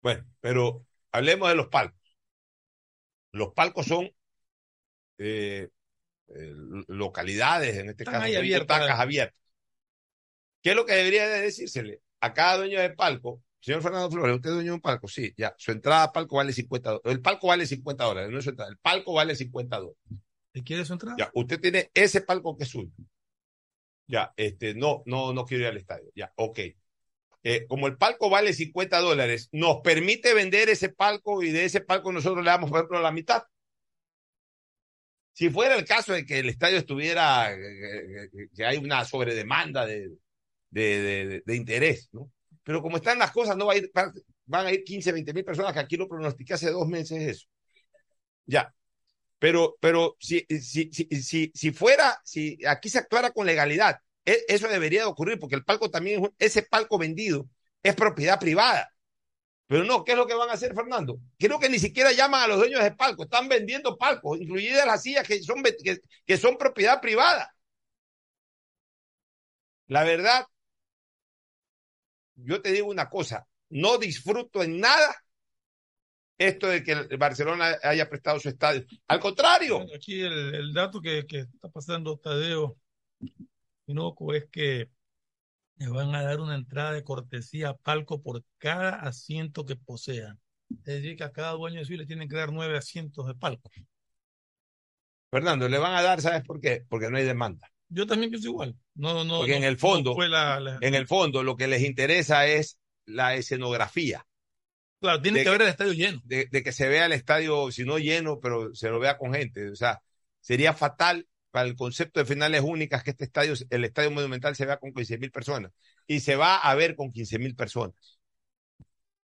Bueno, pero hablemos de los palcos. Los palcos son eh, eh, localidades, en este Están caso, abiertas. butacas abiertas. ¿Qué es lo que debería de decírsele? A cada dueño de palco, señor Fernando Flores, ¿usted es dueño de un palco? Sí, ya, su entrada a palco vale 50 dólares. El palco vale 50 dólares, no es su entrada, el palco vale 50 dólares. ¿te quieres su entrada? Ya, usted tiene ese palco que es suyo. Ya, este, no, no, no quiero ir al estadio. Ya, ok. Eh, como el palco vale 50 dólares, nos permite vender ese palco y de ese palco nosotros le damos, por ejemplo, la mitad. Si fuera el caso de que el estadio estuviera, eh, eh, que hay una sobredemanda de, de, de, de interés, ¿no? Pero como están las cosas, no va a ir, van a ir 15, 20 mil personas, que aquí lo pronostiqué hace dos meses eso. Ya. Pero, pero si, si, si, si, si fuera, si aquí se actuara con legalidad, eso debería de ocurrir, porque el palco también, ese palco vendido es propiedad privada. Pero no, ¿qué es lo que van a hacer, Fernando? Creo que ni siquiera llaman a los dueños de palco, están vendiendo palcos, incluidas las sillas que son, que, son propiedad privada. La verdad, yo te digo una cosa, no disfruto en nada esto de que el Barcelona haya prestado su estadio. Al contrario, aquí el, el dato que, que está pasando Tadeo Pinoco es que le van a dar una entrada de cortesía a palco por cada asiento que posean. Es decir, que a cada dueño de suite le tienen que dar nueve asientos de palco. Fernando, le van a dar, ¿sabes por qué? Porque no hay demanda. Yo también pienso igual. No, no, Porque en el fondo- no la- la- En el fondo, lo que les interesa es la escenografía. Claro, tiene que que- ver el estadio lleno. de, de que se vea el estadio, si no lleno, pero se lo vea con gente. O sea, sería fatal para el concepto de finales únicas que este estadio, el estadio monumental se vea con 15 mil personas. Y se va a ver con 15 mil personas.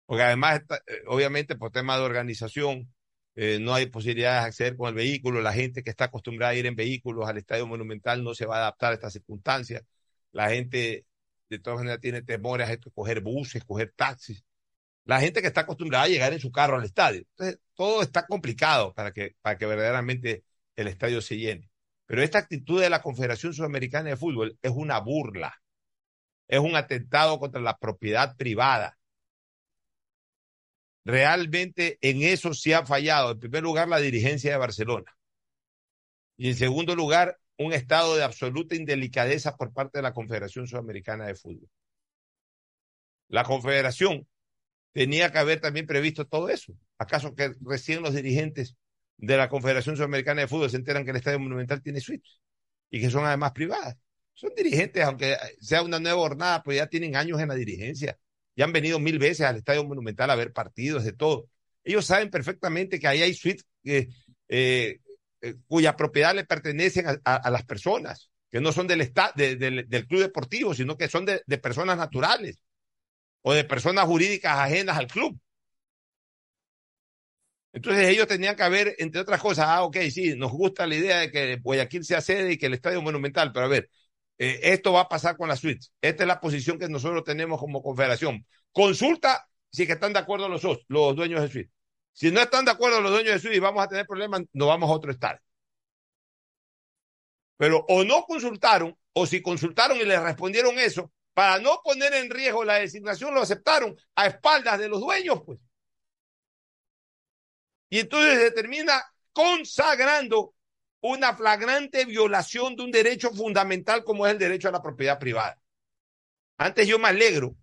Porque además, eh, obviamente, por tema de organización, eh, no hay posibilidades de acceder con el vehículo. La gente que está acostumbrada a ir en vehículos al estadio monumental no se va a adaptar a estas circunstancias. La gente, de todas maneras, tiene temores a coger buses, coger taxis la gente que está acostumbrada a llegar en su carro al estadio. Entonces, todo está complicado para que, para que verdaderamente el estadio se llene. Pero esta actitud de la Confederación Sudamericana de Fútbol es una burla, es un atentado contra la propiedad privada. Realmente en eso sí ha fallado. En primer lugar, la dirigencia de Barcelona. Y en segundo lugar, un estado de absoluta indelicadeza por parte de la Confederación Sudamericana de Fútbol. La Confederación tenía que haber también previsto todo eso. ¿Acaso que recién los dirigentes de la Confederación Sudamericana de Fútbol se enteran que el Estadio Monumental tiene suites y que son además privadas? Son dirigentes, aunque sea una nueva jornada, pues ya tienen años en la dirigencia. Ya han venido mil veces al Estadio Monumental a ver partidos, de todo. Ellos saben perfectamente que ahí hay suites eh, eh, cuya propiedad le pertenecen a, las personas, que no son del, del club deportivo, sino que son de, de personas naturales o de personas jurídicas ajenas al club. Entonces ellos tenían que haber, entre otras cosas, ah, ok, sí, nos gusta la idea de que Guayaquil sea sede y que el estadio monumental, pero a ver, eh, esto va a pasar con la suites. Esta es la posición que nosotros tenemos como confederación. Consulta si que están de acuerdo los, los dueños de suite. Si no están de acuerdo los dueños de suite y vamos a tener problemas, nos vamos a otro estadio. Pero o no consultaron, o si consultaron y les respondieron eso, para no poner en riesgo la designación, lo aceptaron a espaldas de los dueños, pues. Y entonces se termina consagrando una flagrante violación de un derecho fundamental como es el derecho a la propiedad privada. Antes yo me alegro,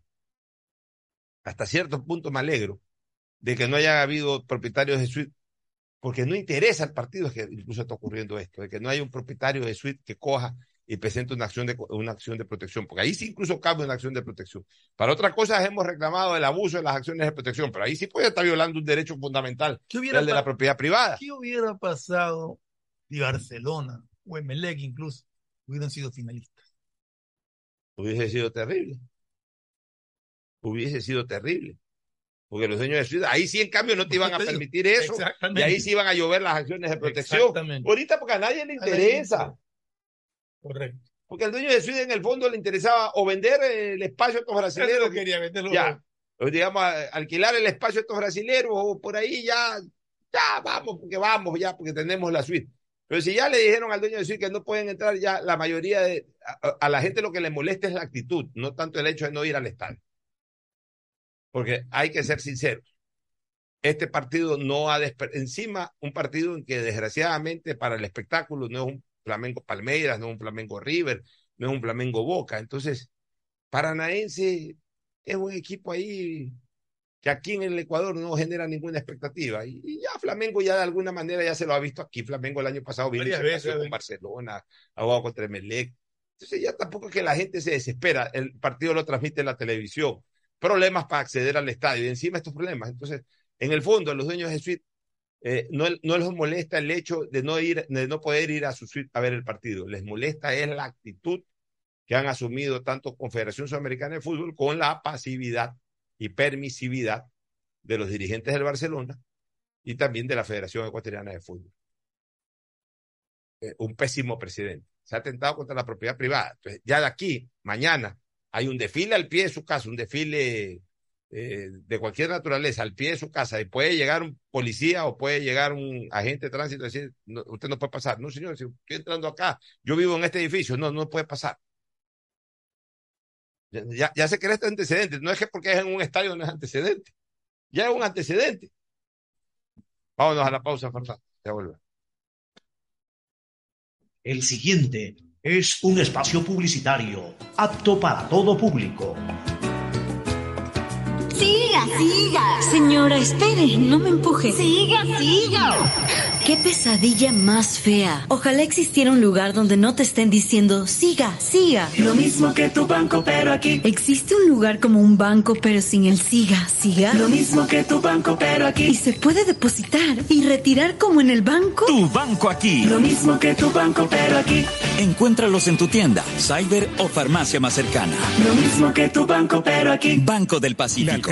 hasta cierto punto me alegro, de que no haya habido propietarios de suite, porque no interesa al partido, que incluso está ocurriendo esto, de que no haya un propietario de suite que coja y presente una acción de una acción de protección, porque ahí sí incluso cabe una acción de protección. Para otras cosas hemos reclamado el abuso de las acciones de protección, pero ahí sí puede estar violando un derecho fundamental, el de la propiedad privada. ¿Qué hubiera pasado si Barcelona o Emelec incluso hubieran sido finalistas? Hubiese sido terrible. Hubiese sido terrible. Porque los dueños de ciudad, ahí sí en cambio no te iban a [laughs] permitir eso. Y ahí sí iban a llover las acciones de protección. Ahorita porque a nadie le interesa. Correcto. Porque al dueño de Suida en el fondo le interesaba o vender el espacio a estos brasileños. No quería venderlo. Ya. O digamos, alquilar el espacio a estos brasileños o por ahí ya, ya vamos, porque vamos, ya, porque tenemos la suite. Pero si ya le dijeron al dueño de suite que no pueden entrar, ya la mayoría de, a, a la gente lo que le molesta es la actitud, no tanto el hecho de no ir al estadio. Porque hay que ser sinceros. Este partido no ha encima un partido en que desgraciadamente para el espectáculo no es un Flamengo Palmeiras, no es un Flamengo River, no es un Flamengo Boca. Entonces, Paranaense es un equipo ahí que aquí en el Ecuador no genera ninguna expectativa. Y, y, ya Flamengo ya de alguna manera ya se lo ha visto aquí. Flamengo el año pasado vino veces, con Barcelona, ha jugado contra Melec. Entonces ya tampoco es que la gente se desespera. El partido lo transmite en la televisión. Problemas para acceder al estadio. Y encima estos problemas. Entonces, en el fondo, los dueños de suite eh, no, no, les molesta el hecho de no ir, de no poder ir a su a ver el partido. Les molesta es la actitud que han asumido tanto Confederación Sudamericana de Fútbol con la pasividad y permisividad de los dirigentes del Barcelona y también de la Federación Ecuatoriana de Fútbol. Eh, un pésimo presidente. Se ha atentado contra la propiedad privada. Entonces, ya de aquí, mañana, hay un desfile al pie de su casa, un desfile eh, de cualquier naturaleza al pie de su casa y puede llegar un policía o puede llegar un agente de tránsito y decir, no, usted no puede pasar. No, señor, si estoy entrando acá, yo vivo en este edificio, no, no puede pasar. Ya, ya, se crea este antecedente. No es que porque es en un estadio no es antecedente. Ya es un antecedente. Vámonos a la pausa, Fernando. Ya vuelve. El siguiente es un espacio publicitario apto para todo público. Siga, siga. Señora, espere, no me empuje. Siga, siga. Qué pesadilla más fea. Ojalá existiera un lugar donde no te estén diciendo, siga, siga. Lo mismo que tu banco, pero aquí. ¿Existe un lugar como un banco, pero sin el siga, siga? Lo mismo que tu banco, pero aquí. ¿Y se puede depositar y retirar como en el banco? Tu banco aquí. Lo mismo que tu banco, pero aquí. Encuéntralos en tu tienda, cyber o farmacia más cercana. Lo mismo que tu banco, pero aquí. Banco del Pacífico.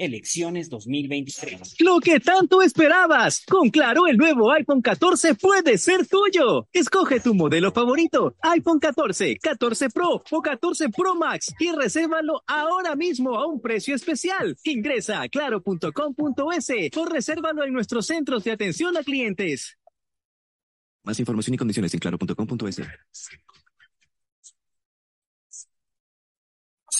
elecciones 2023. Lo que tanto esperabas. Con Claro, el nuevo iPhone 14 puede ser tuyo. Escoge tu modelo favorito, iPhone 14, 14 Pro o 14 Pro Max y resérvalo ahora mismo a un precio especial. Ingresa a claro.com.es o resérvalo en nuestros centros de atención a clientes. Más información y condiciones en claro.com.es.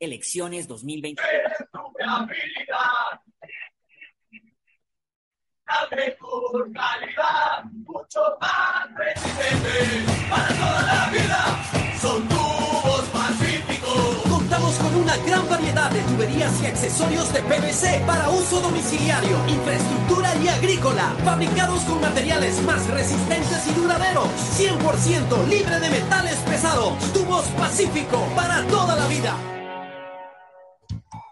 Elecciones 2020. La mejor calidad, mucho más resistente para toda la vida. Son tubos pacíficos. Contamos con una gran variedad de tuberías y accesorios de PVC para uso domiciliario, infraestructura y agrícola, fabricados con materiales más resistentes y duraderos, 100% libre de metales pesados. Tubos Pacífico para toda la vida.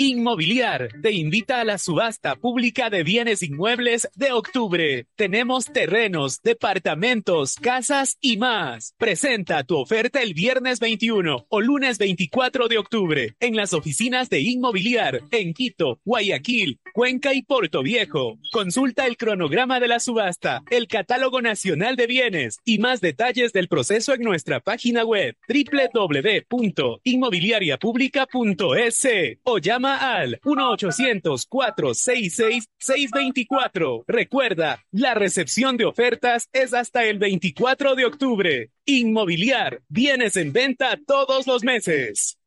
Inmobiliar te invita a la subasta pública de bienes inmuebles de octubre. Tenemos terrenos, departamentos, casas y más. Presenta tu oferta el viernes 21 o lunes 24 de octubre en las oficinas de Inmobiliar en Quito, Guayaquil, Cuenca y Puerto Viejo. Consulta el cronograma de la subasta, el catálogo nacional de bienes y más detalles del proceso en nuestra página web www.inmobiliariapublica.es o llama al 1-800-466-624. Recuerda, la recepción de ofertas es hasta el 24 de octubre. Inmobiliar, bienes en venta todos los meses.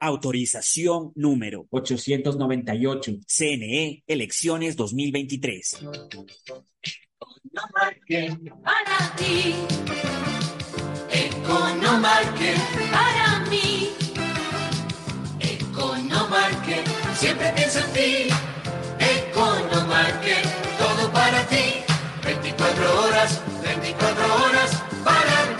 Autorización número 898. CNE, elecciones 2023. Para ti, Economarket para mí. Siempre piensa en ti. Economarket todo para ti. 24 horas, 24 horas para ti.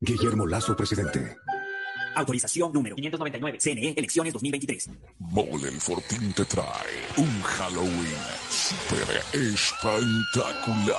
Guillermo Lazo, presidente. Autorización número 599. CNE, elecciones 2023. Mole el Fortín te trae un Halloween super espectacular.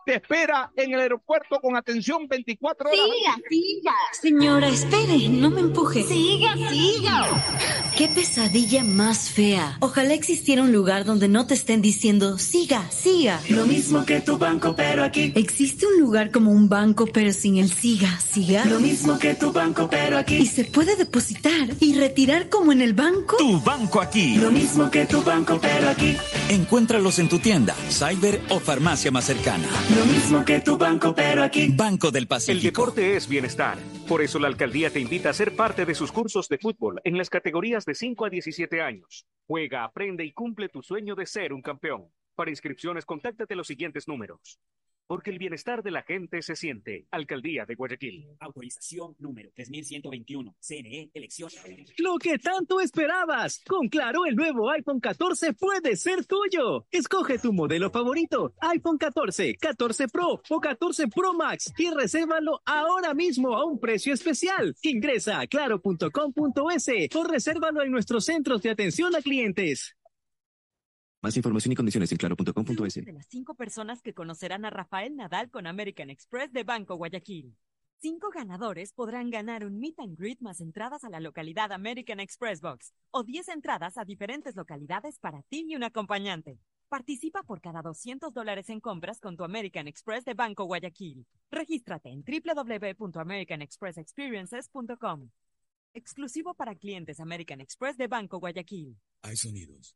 te espera en el aeropuerto con atención 24 horas. Siga, siga. Señora, espere, no me empuje. Siga, siga. Qué pesadilla más fea. Ojalá existiera un lugar donde no te estén diciendo, siga, siga. Lo mismo que tu banco, pero aquí. ¿Existe un lugar como un banco pero sin el siga, siga? Lo mismo que tu banco, pero aquí. ¿Y se puede depositar y retirar como en el banco? Tu banco aquí. Lo mismo que tu banco, pero aquí. Encuéntralos en tu tienda, cyber o farmacia más cercana. Lo mismo que tu banco, pero aquí. Banco del El Pacífico. deporte es bienestar. Por eso la alcaldía te invita a ser parte de sus cursos de fútbol en las categorías de 5 a 17 años. Juega, aprende y cumple tu sueño de ser un campeón. Para inscripciones, contáctate los siguientes números. Porque el bienestar de la gente se siente. Alcaldía de Guayaquil. Autorización número 3121. CNE, elecciones. Lo que tanto esperabas. Con Claro, el nuevo iPhone 14 puede ser tuyo. Escoge tu modelo favorito, iPhone 14, 14 Pro o 14 Pro Max y resérvalo ahora mismo a un precio especial. Ingresa a claro.com.es o resérvalo en nuestros centros de atención a clientes. Más información y condiciones en claro.com.es. de las cinco personas que conocerán a Rafael Nadal con American Express de Banco Guayaquil. Cinco ganadores podrán ganar un meet and greet más entradas a la localidad American Express Box o 10 entradas a diferentes localidades para ti y un acompañante. Participa por cada 200 dólares en compras con tu American Express de Banco Guayaquil. Regístrate en www.americanexpressexperiences.com. Exclusivo para clientes American Express de Banco Guayaquil. Hay sonidos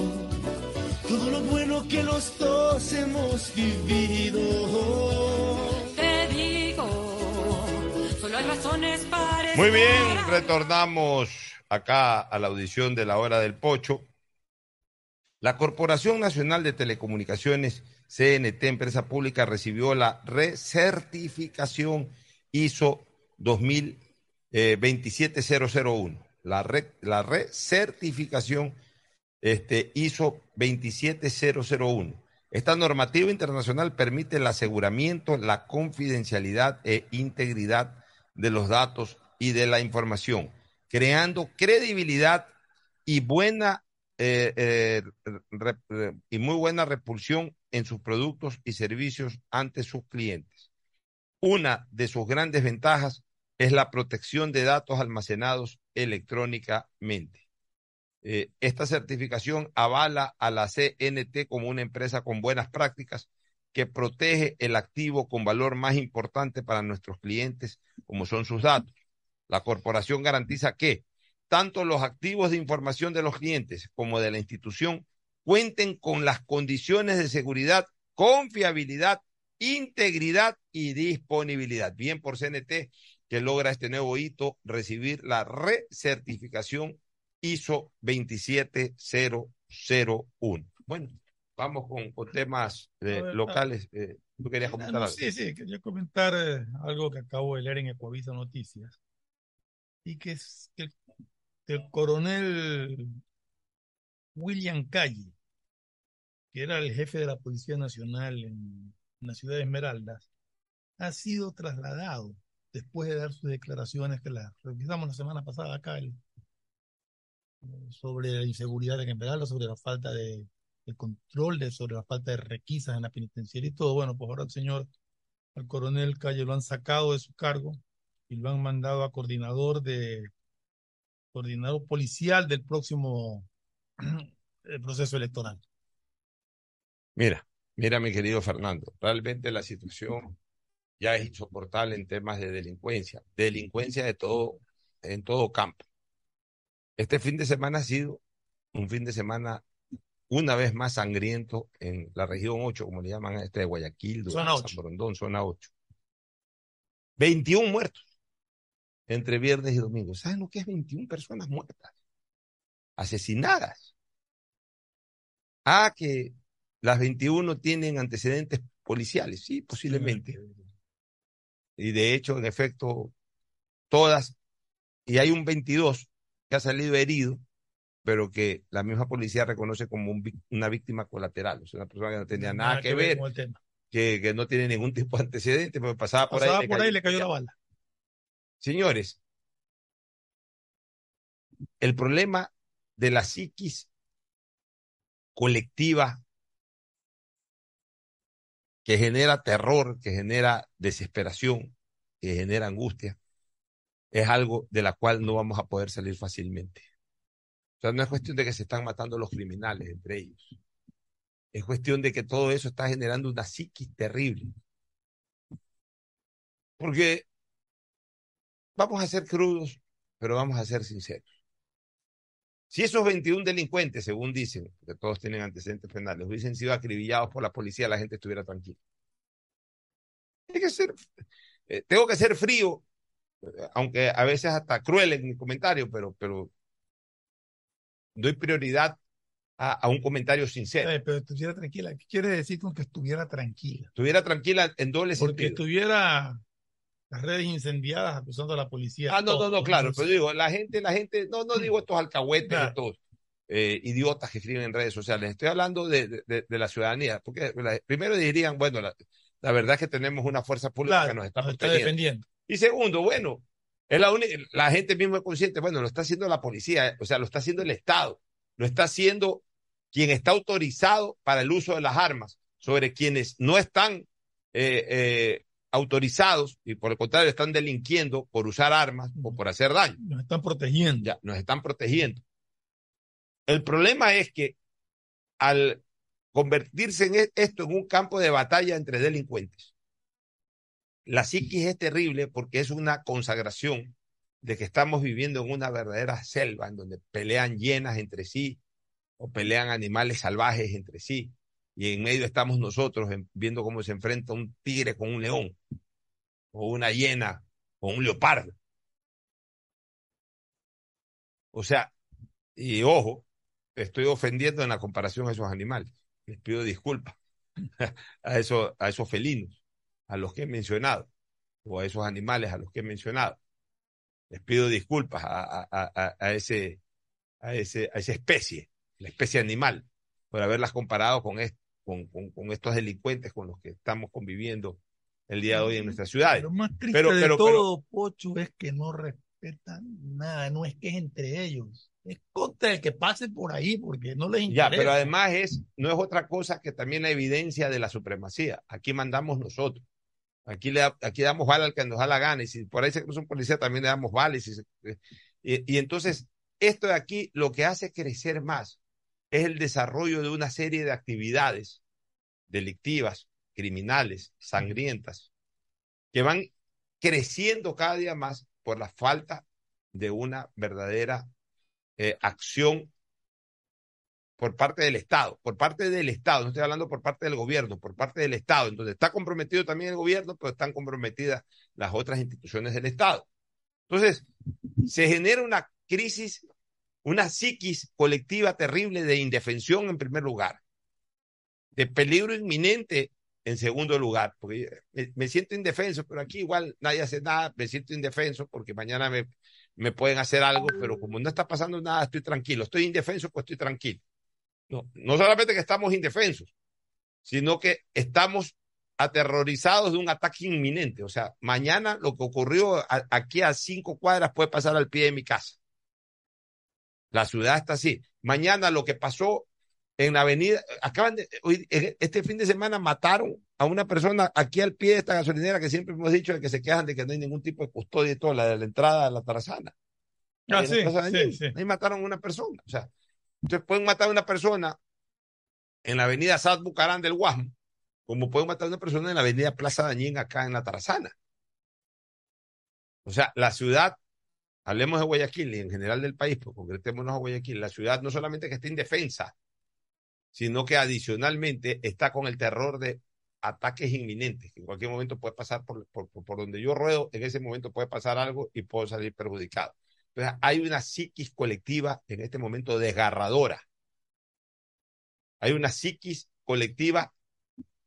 lo bueno que los dos hemos vivido. Te digo, solo hay razones para. Muy bien, retornamos acá a la audición de la hora del pocho. La Corporación Nacional de Telecomunicaciones, CNT, empresa pública, recibió la recertificación ISO 2027-001. La, re, la recertificación este, ISO 27001. Esta normativa internacional permite el aseguramiento, la confidencialidad e integridad de los datos y de la información, creando credibilidad y buena eh, eh, y muy buena repulsión en sus productos y servicios ante sus clientes. Una de sus grandes ventajas es la protección de datos almacenados electrónicamente. Eh, esta certificación avala a la CNT como una empresa con buenas prácticas que protege el activo con valor más importante para nuestros clientes, como son sus datos. La corporación garantiza que tanto los activos de información de los clientes como de la institución cuenten con las condiciones de seguridad, confiabilidad, integridad y disponibilidad. Bien por CNT que logra este nuevo hito, recibir la recertificación ISO 27001. Bueno, vamos con, con temas eh, locales. Eh, ¿Tú querías comentar No, algo? sí, sí, quería comentar eh, algo que acabo de leer en Ecoavisa Noticias. Y que es que el, coronel William Calle, que era el jefe de la Policía Nacional en, en la ciudad de Esmeraldas, ha sido trasladado después de dar sus declaraciones que las revisamos la semana pasada acá el- sobre la inseguridad en Esmeraldas, sobre la falta de, de control, de, sobre la falta de requisas en la penitenciaria y todo. Bueno, pues ahora el señor, al coronel Calle lo han sacado de su cargo y lo han mandado a coordinador de coordinador policial del próximo [clears throat] eh, proceso electoral. Mira, mira, mi querido Fernando, realmente la situación ya es insoportable en temas de delincuencia, delincuencia de todo, en todo campo. Este fin de semana ha sido un fin de semana una vez más sangriento en la región 8, como le llaman a este de Guayaquil, Zona Durán, 8. San Borondón, zona 8. 21 muertos entre viernes y domingo. ¿Saben lo que es 21 personas muertas? Asesinadas. Ah, que las 21 tienen antecedentes policiales, sí, posiblemente. Y de hecho, en efecto, todas, y hay un 22 que ha salido herido, pero que la misma policía reconoce como un una víctima colateral, o sea, una persona que no tenía nada, que, ver, con el tema. que, que no tiene ningún tipo de antecedente, pero pasaba por Pasaba ahí. por ahí le cayó la bala. Señores, el problema de la psiquis colectiva que genera terror, que genera desesperación, que genera angustia, es algo de la cual no vamos a poder salir fácilmente. O sea, no es cuestión de que se están matando los criminales entre ellos. Es cuestión de que todo eso está generando una psiquis terrible. Porque vamos a ser crudos, pero vamos a ser sinceros. Si esos 21 delincuentes, según dicen, que todos tienen antecedentes penales, hubiesen sido acribillados por la policía, la gente estuviera tranquila. Eh, tengo que ser frío, aunque a veces hasta cruel en mi comentario, pero, pero doy prioridad a, a un comentario sincero. Pero estuviera tranquila. ¿Qué quiere decir con que estuviera tranquila? Estuviera tranquila en doble Porque sentido. estuviera las redes incendiadas acusando a la policía. Ah, no, no, no, claro, pero digo, la gente, la gente, no, no digo estos alcahuetes, Claro. estos eh, idiotas que escriben en redes sociales, estoy hablando de, de- la ciudadanía, porque la- primero dirían, bueno, la, la verdad es que tenemos una fuerza pública Claro, que nos está nos está defendiendo. Y segundo, bueno, Es la, única, la gente mismo es consciente, bueno, lo está haciendo la policía, o sea, lo está haciendo el Estado, lo está haciendo quien está autorizado para el uso de las armas, sobre quienes no están eh, eh, autorizados y por el contrario están delinquiendo por usar armas o por hacer daño. Nos están protegiendo. Ya, nos están protegiendo. El problema es que al convertirse en e- esto en un campo de batalla entre delincuentes, la psiquis es terrible porque es una consagración de que estamos viviendo en una verdadera selva en donde pelean llenas entre sí o pelean animales salvajes entre sí y en medio estamos nosotros en- viendo cómo se enfrenta un tigre con un león o una hiena o un leopardo. O sea, y ojo, estoy ofendiendo en la comparación a esos animales. Les pido disculpas [laughs] a esos, a esos felinos, a los que he mencionado, o a esos animales a los que he mencionado. Les pido disculpas a, a, a, ese, a, ese, a esa especie, la especie animal, por haberlas comparado con, con, con, con estos delincuentes con los que estamos conviviendo el día de hoy en nuestras ciudades. Lo más triste Pero, de pero, todo, Pocho, es que no respetan nada, no es que es entre ellos, es contra el que pase por ahí, porque no les Ya, interesa. pero además es, no es otra cosa que también la evidencia de la supremacía. Aquí mandamos nosotros. Aquí, le, aquí damos bala al que nos da la gana. Y si por ahí se cruza un policía, también le damos bala. Se- y, y entonces, esto de aquí lo que hace crecer más es el desarrollo de una serie de actividades delictivas, criminales, sangrientas, que van creciendo cada día más por la falta de una verdadera eh, acción por parte del Estado, por parte del Estado, no estoy hablando por parte del gobierno, por parte del Estado. Entonces está comprometido también el gobierno, pero están comprometidas las otras instituciones del Estado. Entonces, se genera una crisis, una psiquis colectiva terrible de indefensión en primer lugar, de peligro inminente en segundo lugar, porque me, me siento indefenso, pero aquí igual nadie hace nada, me siento indefenso porque mañana me, me pueden hacer algo, pero como no está pasando nada, estoy tranquilo, estoy indefenso, pues estoy tranquilo. No, no solamente que estamos indefensos, sino que estamos aterrorizados de un ataque inminente. O sea, mañana lo que ocurrió a- aquí a cinco cuadras puede pasar al pie de mi casa. La ciudad está así. Mañana lo que pasó en la avenida, acaban de, hoy, este fin de semana mataron a una persona aquí al pie de esta gasolinera que siempre hemos dicho de que se quejan de que no hay ningún tipo de custodia y todo, la de la entrada a la tarazana. Ah, sí, sí. Ahí mataron a una persona. O sea, entonces pueden matar a una persona en la avenida Sad Bucarán del Guasmo, como pueden matar a una persona en la avenida Plaza Dañín acá en la Tarazana. O sea, la ciudad, hablemos de Guayaquil y en general del país, pero concretémonos a Guayaquil, la ciudad no solamente que está indefensa, sino que adicionalmente está con el terror de ataques inminentes, que en cualquier momento puede pasar por, por- por donde yo ruedo, en ese momento puede pasar algo y puedo salir perjudicado. Hay una psiquis colectiva en este momento desgarradora. Hay una psiquis colectiva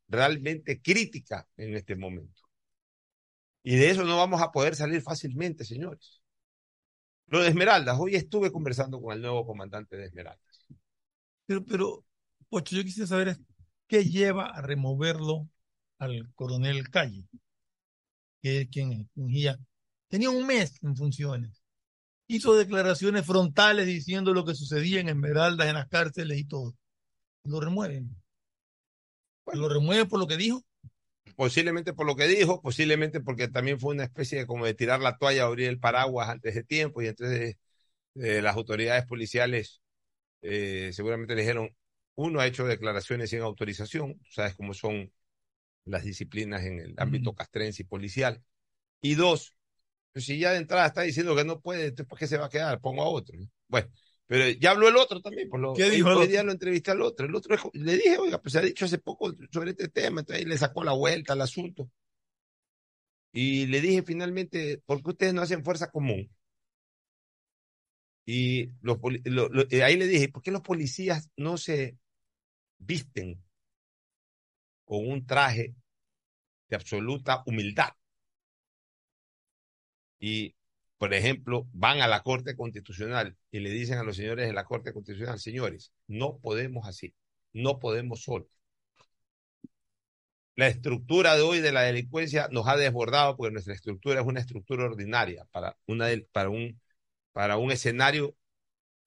realmente crítica en este momento. Y de eso no vamos a poder salir fácilmente, señores. Lo de Esmeraldas, hoy estuve conversando con el nuevo comandante de Esmeraldas. Pero, pero, Pocho, yo quisiera saber qué lleva a removerlo al coronel Calle, que es quien fungía. Tenía un mes en funciones. Hizo declaraciones frontales diciendo lo que sucedía en Esmeraldas, en las cárceles y todo. Lo remueven. Lo remueven por lo que dijo. Posiblemente por lo que dijo, posiblemente porque también fue una especie de como de tirar la toalla, abrir el paraguas antes de tiempo y entonces eh, las autoridades policiales eh, seguramente le dijeron, uno ha hecho declaraciones sin autorización, sabes cómo son las disciplinas en el ámbito castrense y policial, y dos, pues si ya de entrada está diciendo que no puede, ¿por qué se va a quedar? Pongo a otro. ¿no? Bueno, pero ya habló el otro también, por lo ¿Qué dijo el hoy otro? día lo entrevisté al otro, el otro le dije, oiga, pues se ha dicho hace poco sobre este tema, entonces ahí le sacó la vuelta al asunto. Y le dije finalmente, ¿por qué ustedes no hacen fuerza común? Y los, poli- lo- lo- eh, ahí le dije, ¿por qué los policías no se visten con un traje de absoluta humildad? Y, por ejemplo, van a la Corte Constitucional y le dicen a los señores de la Corte Constitucional, señores, no podemos así, no podemos solos. la estructura de hoy de la delincuencia nos ha desbordado porque nuestra estructura es una estructura ordinaria para, una, para, un, para un escenario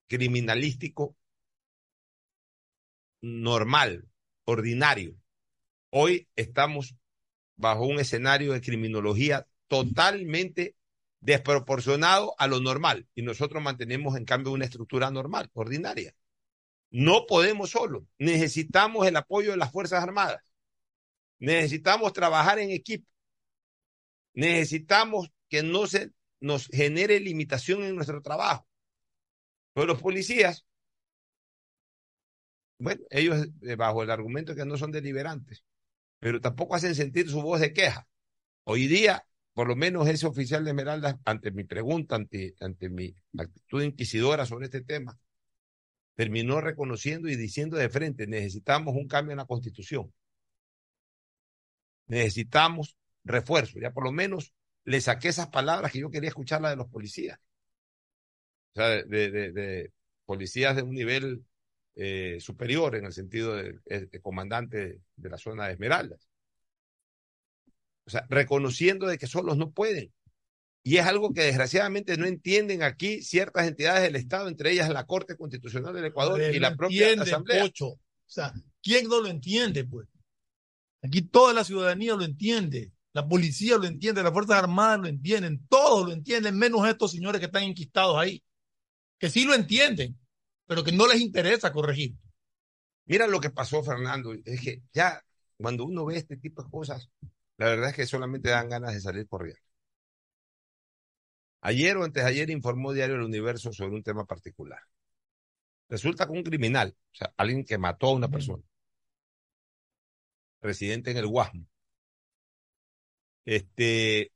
criminalístico normal, ordinario. Hoy estamos bajo un escenario de criminología totalmente desproporcionado a lo normal y nosotros mantenemos en cambio una estructura normal, ordinaria. No podemos solo, necesitamos el apoyo de las Fuerzas Armadas, necesitamos trabajar en equipo, necesitamos que no se nos genere limitación en nuestro trabajo. Pero los policías, bueno, ellos eh, bajo el argumento que no son deliberantes, pero tampoco hacen sentir su voz de queja. Hoy día, por lo menos ese oficial de Esmeraldas, ante mi pregunta, ante, ante mi actitud inquisidora sobre este tema, terminó reconociendo y diciendo de frente, necesitamos un cambio en la constitución. Necesitamos refuerzo. Ya por lo menos le saqué esas palabras que yo quería escuchar las de los policías. O sea, de, de- policías de un nivel eh, superior en el sentido de, de comandante de la zona de Esmeraldas. O sea, reconociendo de que solos no pueden. Y es algo que desgraciadamente no entienden aquí ciertas entidades del Estado, entre ellas la Corte Constitucional del Ecuador Ver, y la propia Asamblea. Pocho. O sea, ¿quién no lo entiende, pues? Aquí toda la ciudadanía lo entiende, la policía lo entiende, las Fuerzas Armadas lo entienden, todos lo entienden, menos estos señores que están enquistados ahí, que sí lo entienden, pero que no les interesa corregir. Mira lo que pasó, Fernando. Es que ya cuando uno ve este tipo de cosas, la verdad es que solamente dan ganas de salir corriendo. Ayer o antes de ayer informó Diario El Universo sobre un tema particular. Resulta que un criminal, o sea, alguien que mató a una persona, residente en el Guasmo, este,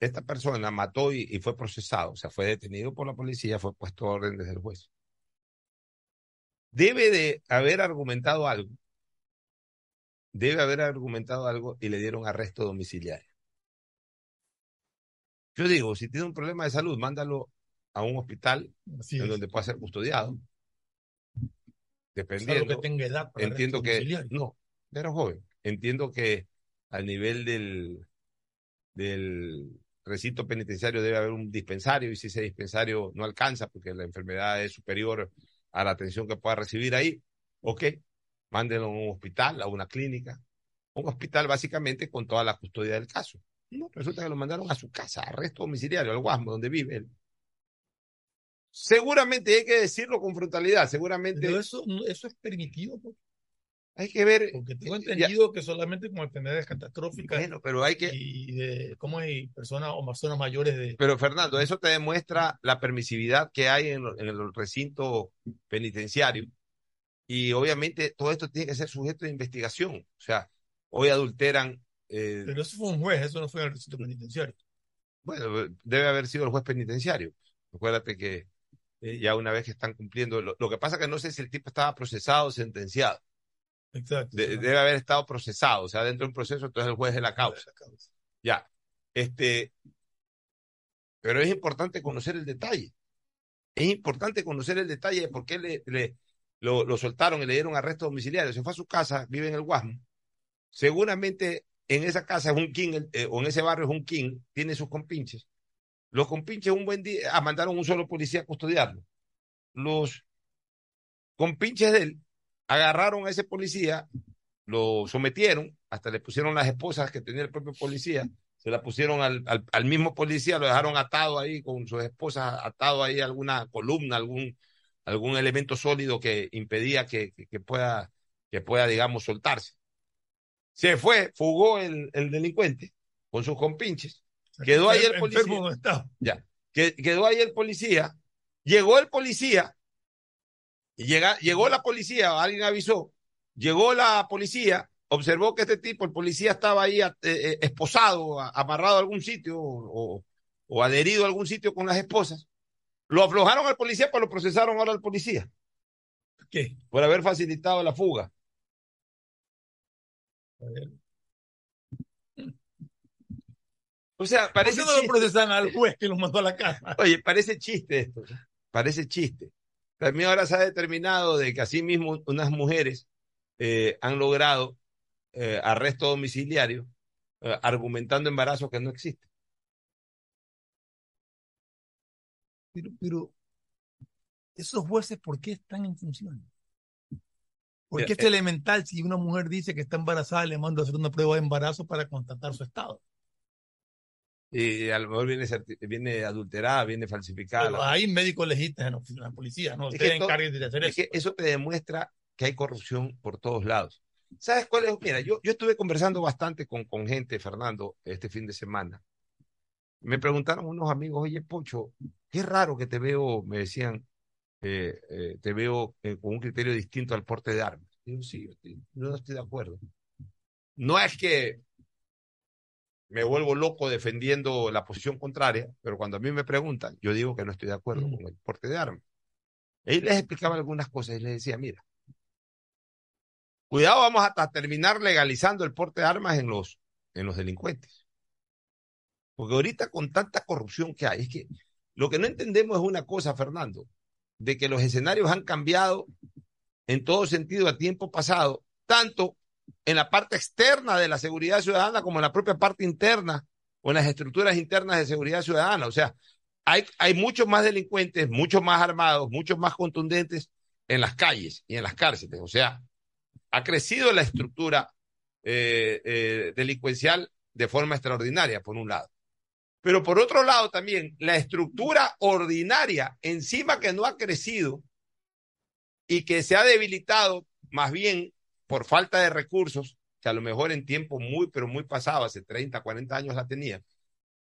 esta persona mató y, y fue procesado, o sea, fue detenido por la policía, fue puesto a orden desde el juez. Debe de haber argumentado algo, debe haber argumentado algo y le dieron arresto domiciliario. Yo digo, si tiene un problema de salud, mándalo a un hospital Así en es. donde pueda ser custodiado. Dependiendo. lo que tenga edad para Entiendo que, no, pero joven. Entiendo que al nivel del, del recinto penitenciario debe haber un dispensario y si ese dispensario no alcanza porque la enfermedad es superior a la atención que pueda recibir ahí, ok, mándenlo a un hospital, a una clínica, un hospital básicamente con toda la custodia del caso. No, resulta que lo mandaron a su casa, arresto domiciliario, al Guasmo, donde vive él. Seguramente hay que decirlo con frontalidad, seguramente Pero eso, eso es permitido, pues. hay que ver. porque tengo ya- entendido que solamente con enfermedades catastróficas Bueno, pero hay que, y de, ¿cómo hay personas o personas mayores de... Pero Fernando, eso te demuestra la permisividad que hay en, en el recinto penitenciario. Y obviamente todo esto tiene que ser sujeto de investigación. O sea, hoy adulteran, eh, Pero eso fue un juez, eso no fue en el recinto penitenciario. bueno, debe haber sido el juez penitenciario. Acuérdate que eh, ya una vez que están cumpliendo, lo, lo que pasa que no sé si el tipo estaba procesado o sentenciado. Exacto. De- debe haber estado procesado, o sea, dentro de un proceso, entonces el juez es la causa. Ya. Este, pero es importante conocer el detalle. Es importante conocer el detalle de por qué le, le- lo, soltaron y le dieron arresto domiciliario. Se fue a su casa, vive en el Guasmo. Seguramente en esa casa es un king, eh, o en ese barrio es un king, tiene sus compinches. Los compinches un buen día ah, mandaron un solo policía a custodiarlo. Los compinches de él agarraron a ese policía, lo sometieron, hasta le pusieron las esposas que tenía el propio policía, se la pusieron al, al, al mismo policía, lo dejaron atado ahí con sus esposas, atado ahí a alguna columna, algún, algún elemento sólido que impedía que, que, pueda, que pueda, digamos, soltarse. Se fue, fugó el, el delincuente con sus compinches, quedó ahí el policía. no. Ya, que, quedó ahí el policía, llegó el policía, llega, llegó la policía, alguien avisó, llegó la policía, observó que este tipo, el policía estaba ahí eh, eh, esposado, amarrado a algún sitio o, o adherido a algún sitio con las esposas. Lo aflojaron al policía, pero lo procesaron ahora al policía. ¿Qué? Por haber facilitado la fuga. O sea, parece ¿Por qué no lo procesan al juez que lo mandó a la casa? Oye, parece chiste esto, parece chiste. También ahora se ha determinado de que asimismo unas mujeres eh, han logrado eh, arresto domiciliario eh, argumentando embarazo que no existe. Pero, pero esos jueces, ¿por qué están en función? Porque es eh. elemental si una mujer dice que está embarazada, le mando a hacer una prueba de embarazo para constatar su estado. Y a lo mejor viene, viene adulterada, viene falsificada. Pero hay médicos legistas en la policía, ¿no? Es Ustedes encarguen de hacer es eso. que eso te demuestra que hay corrupción por todos lados. ¿Sabes cuál es? Mira, yo, yo estuve conversando bastante con, con gente, Fernando, este fin de semana. Me preguntaron unos amigos, oye, Pocho, qué raro que te veo, me decían, eh, eh, te veo eh, con un criterio distinto al porte de armas. Digo, sí, yo, estoy- no estoy de acuerdo. No es que me vuelvo loco defendiendo la posición contraria, pero cuando a mí me preguntan, yo digo que no estoy de acuerdo con el porte de armas. Y les explicaba algunas cosas y les decía, mira, cuidado, vamos hasta terminar legalizando el porte de armas en los, en los delincuentes. Porque ahorita con tanta corrupción que hay, es que lo que no entendemos es una cosa, Fernando, de que los escenarios han cambiado en todo sentido a tiempo pasado, tanto en la parte externa de la seguridad ciudadana como en la propia parte interna o en las estructuras internas de seguridad ciudadana. O sea, hay, hay muchos más delincuentes, muchos más armados, muchos más contundentes en las calles y en las cárceles. O sea, ha crecido la estructura eh, eh, delincuencial de forma extraordinaria, por un lado. Pero por otro lado también, la estructura ordinaria, encima que no ha crecido y que se ha debilitado más bien por falta de recursos, que a lo mejor en tiempo muy, pero muy pasado, hace 30, 40 años la tenía,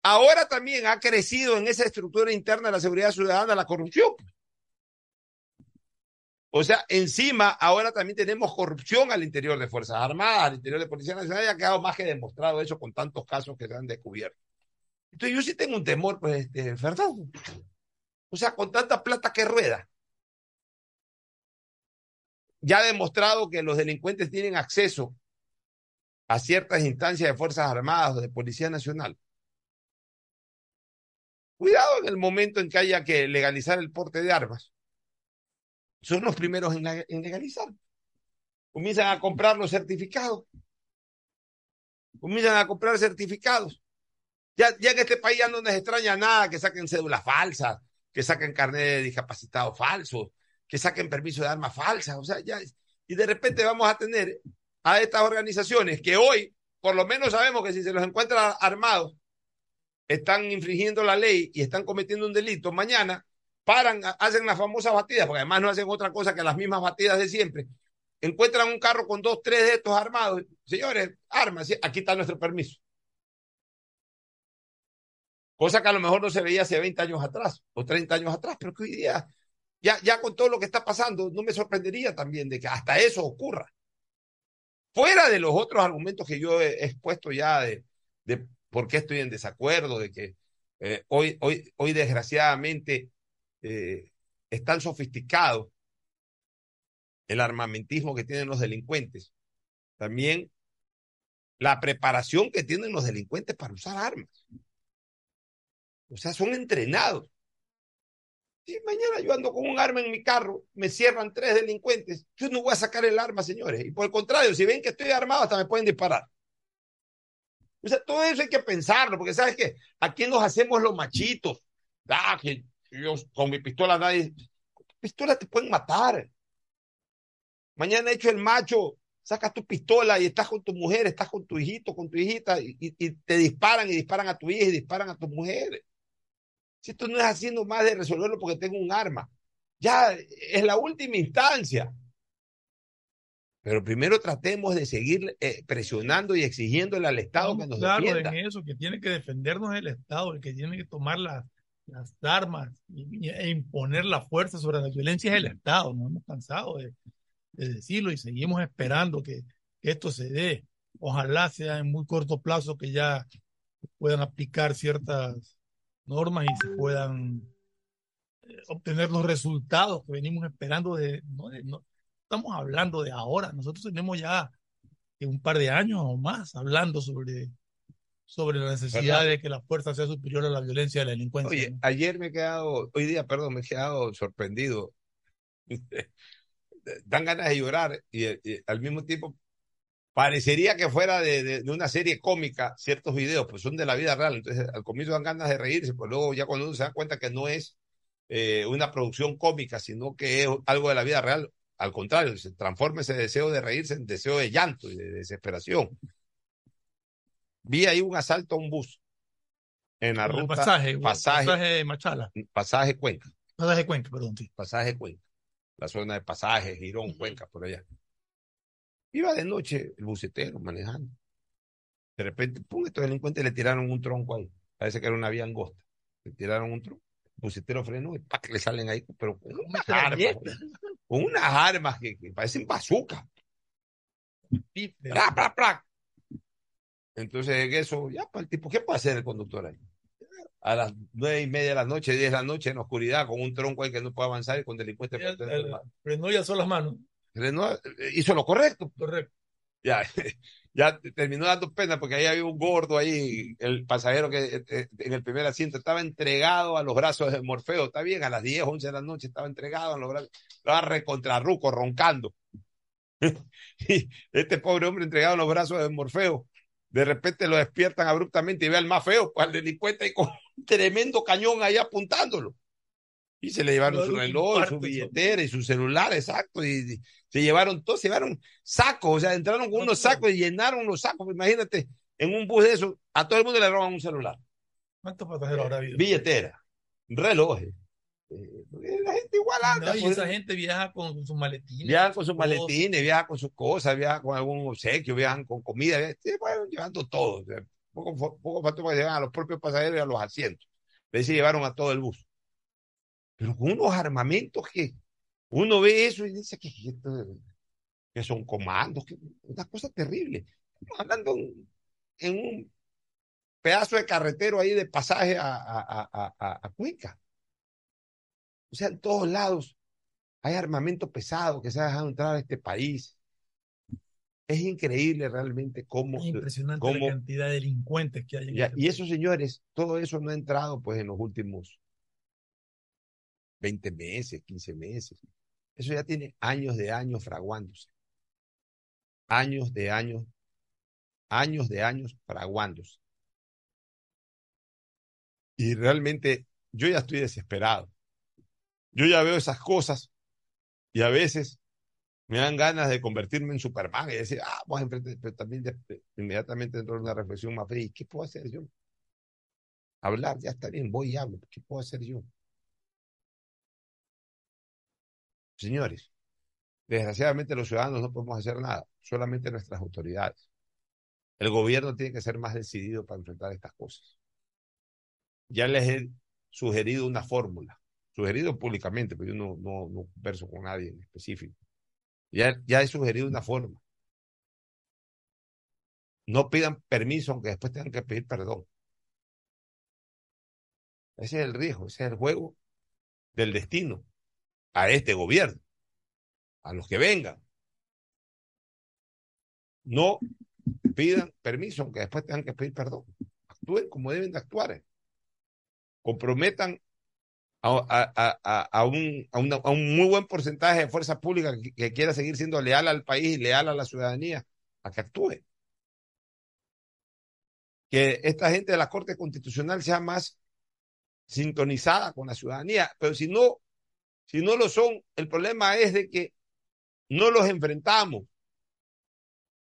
ahora también ha crecido en esa estructura interna de la seguridad ciudadana la corrupción. O sea, encima ahora también tenemos corrupción al interior de Fuerzas Armadas, al interior de Policía Nacional, y ha quedado más que demostrado eso con tantos casos que se han descubierto. Entonces yo sí tengo un temor, pues, este, Fernando. O sea, con tanta plata que rueda. Ya ha demostrado que los delincuentes tienen acceso a ciertas instancias de Fuerzas Armadas o de Policía Nacional. Cuidado en el momento en que haya que legalizar el porte de armas. Son los primeros en legalizar. Comienzan a comprar los certificados. Comienzan a comprar certificados. Ya, en este país ya no les extraña nada que saquen cédulas falsas, que saquen carnet de discapacitados falsos, que saquen permiso de armas falsas. O sea, ya. Y de repente vamos a tener a estas organizaciones que hoy, por lo menos sabemos que si se los encuentra armados, están infringiendo la ley y están cometiendo un delito, mañana paran, hacen las famosas batidas, porque además no hacen otra cosa que las mismas batidas de siempre. Encuentran un carro con dos, tres de estos armados. Señores, armas, aquí está nuestro permiso. Cosa que a lo mejor no se veía hace 20 años atrás o 30 años atrás, pero que hoy día, ya, ya con todo lo que está pasando, no me sorprendería también de que hasta eso ocurra. Fuera de los otros argumentos que yo he expuesto ya de, de por qué estoy en desacuerdo, de que eh, hoy, hoy, hoy desgraciadamente eh, es tan sofisticado el armamentismo que tienen los delincuentes. También la preparación que tienen los delincuentes para usar armas. O sea, son entrenados. Si mañana yo ando con un arma en mi carro, me cierran tres delincuentes, yo no voy a sacar el arma, señores. Y por el contrario, si ven que estoy armado, hasta me pueden disparar. O sea, todo eso hay que pensarlo, porque sabes que aquí nos hacemos los machitos. Ah, que yo con mi pistola nadie. Con tu pistola te pueden matar. Mañana hecho el macho, sacas tu pistola y estás con tu mujer, estás con tu hijito, con tu hijita, y, y- te disparan y disparan a tu hija y disparan a tu mujer. Si esto no es haciendo más de resolverlo porque tengo un arma, ya es la última instancia. Pero primero tratemos de seguir eh, presionando y exigiéndole al Estado que nos claro defienda. en eso, que tiene que defendernos el Estado, el que tiene que tomar las, las armas y- e imponer la fuerza sobre la violencia es el Estado. Nos hemos cansado de, de decirlo y seguimos esperando que, que esto se dé. Ojalá sea en muy corto plazo que ya puedan aplicar ciertas normas y se puedan eh, obtener los resultados que venimos esperando de, no, de- no- estamos hablando de ahora, nosotros tenemos ya eh, un par de años o más hablando sobre, sobre la necesidad ¿Verdad? de que la fuerza sea superior a la violencia y la delincuencia. Oye, ¿no? ayer me he quedado, hoy día, perdón, me he quedado sorprendido. [laughs] Dan ganas de llorar y, y al mismo tiempo parecería que fuera de, de- de una serie cómica ciertos videos, pues son de la vida real. Entonces, al comienzo dan ganas de reírse, pues luego ya cuando uno se da cuenta que no es eh, una producción cómica, sino que es algo de la vida real, al contrario, se transforma ese deseo de reírse en deseo de llanto y de desesperación. Vi ahí un asalto a un bus en la el ruta pasaje, pasaje, pasaje Machala. pasaje Cuenca, Pasaje Cuenca, perdón, sí. pasaje Cuenca, la zona de pasaje, Girón, Cuenca, por allá. Iba de noche el bucetero manejando. De repente, pum, estos delincuentes le tiraron un tronco ahí. Parece que era una vía angosta. Le tiraron un tronco. El bucetero frenó y ¡pac! le salen ahí, pero con unas armas, con unas armas que, que parecen bazooka. Y ¡pra, pra, pra! Entonces, en eso, ya, pues, el tipo, ¿qué puede hacer el conductor ahí? A las nueve y media de la noche, diez de la noche, en oscuridad, con un tronco ahí que no puede avanzar y con delincuentes. Frenó y alzó las manos. Hizo lo correcto. Correcto. Ya, [laughs] ya terminó dando pena porque ahí había un gordo ahí, el pasajero que eh, eh, en el primer asiento estaba entregado a los brazos de Morfeo. Está bien, a las 10, 11 de la noche estaba entregado a los brazos, estaba recontrarruco, roncando. [laughs] Y este pobre hombre entregado en los brazos de Morfeo, de repente lo despiertan abruptamente y ve al más feo, al delincuente ahí con un tremendo cañón ahí apuntándolo. Y se le llevaron su reloj, su billetera y su celular, exacto. Y, y se llevaron todo, se llevaron sacos, o sea, entraron con unos sacos y llenaron los sacos. Imagínate, en un bus de eso, a todo el mundo le roban un celular, ¿Cuántos pasajeros habrá habido? billetera, relojes. Eh, la gente igual anda. No, y pues. esa gente viaja con sus maletines. Viajan con sus maletines, viajan con sus cosas, viajan con algún obsequio, viajan con comida, viajan- bueno, llevando todo. O sea, poco, poco faltó para a los propios pasajeros y a los asientos. De ahí se llevaron a todo el bus. Pero con unos armamentos que uno ve eso y dice que, son comandos, que una cosa terrible. Estamos andando en, en un pedazo de carretero ahí de pasaje a, a, a, Cuenca. O sea, en todos lados hay armamento pesado que se ha dejado entrar a este país. Es increíble realmente cómo, Es impresionante cómo la cantidad de delincuentes que hay en ya, este y esos señores, todo eso no ha entrado pues en los últimos 20 meses, 15 meses. Eso ya tiene años de años fraguándose. Años de años, años de años fraguándose. Y realmente yo ya estoy desesperado. Yo ya veo esas cosas y a veces me dan ganas de convertirme en Superman y decir, ah, vamos a enfrentar, pero también de- de- inmediatamente dentro de una reflexión más fría. ¿Y qué puedo hacer yo? Hablar, ya está bien, voy y hablo. ¿Qué puedo hacer yo? Señores, desgraciadamente los ciudadanos no podemos hacer nada, solamente nuestras autoridades. El gobierno tiene que ser más decidido para enfrentar estas cosas. Ya les he sugerido una fórmula, sugerido públicamente, pero yo no, no, converso con nadie en específico. Ya, ya he sugerido una forma. No pidan permiso aunque después tengan que pedir perdón. Ese es el riesgo, ese es el juego del destino a este gobierno, a los que vengan. No pidan permiso aunque después tengan que pedir perdón. Actúen como deben de actuar. Comprometan a, a- a- a- un, a un muy buen porcentaje de fuerza pública que, que quiera seguir siendo leal al país y leal a la ciudadanía a que actúe. Que esta gente de la Corte Constitucional sea más sintonizada con la ciudadanía, pero si no, si no lo son, el problema es de que no los enfrentamos.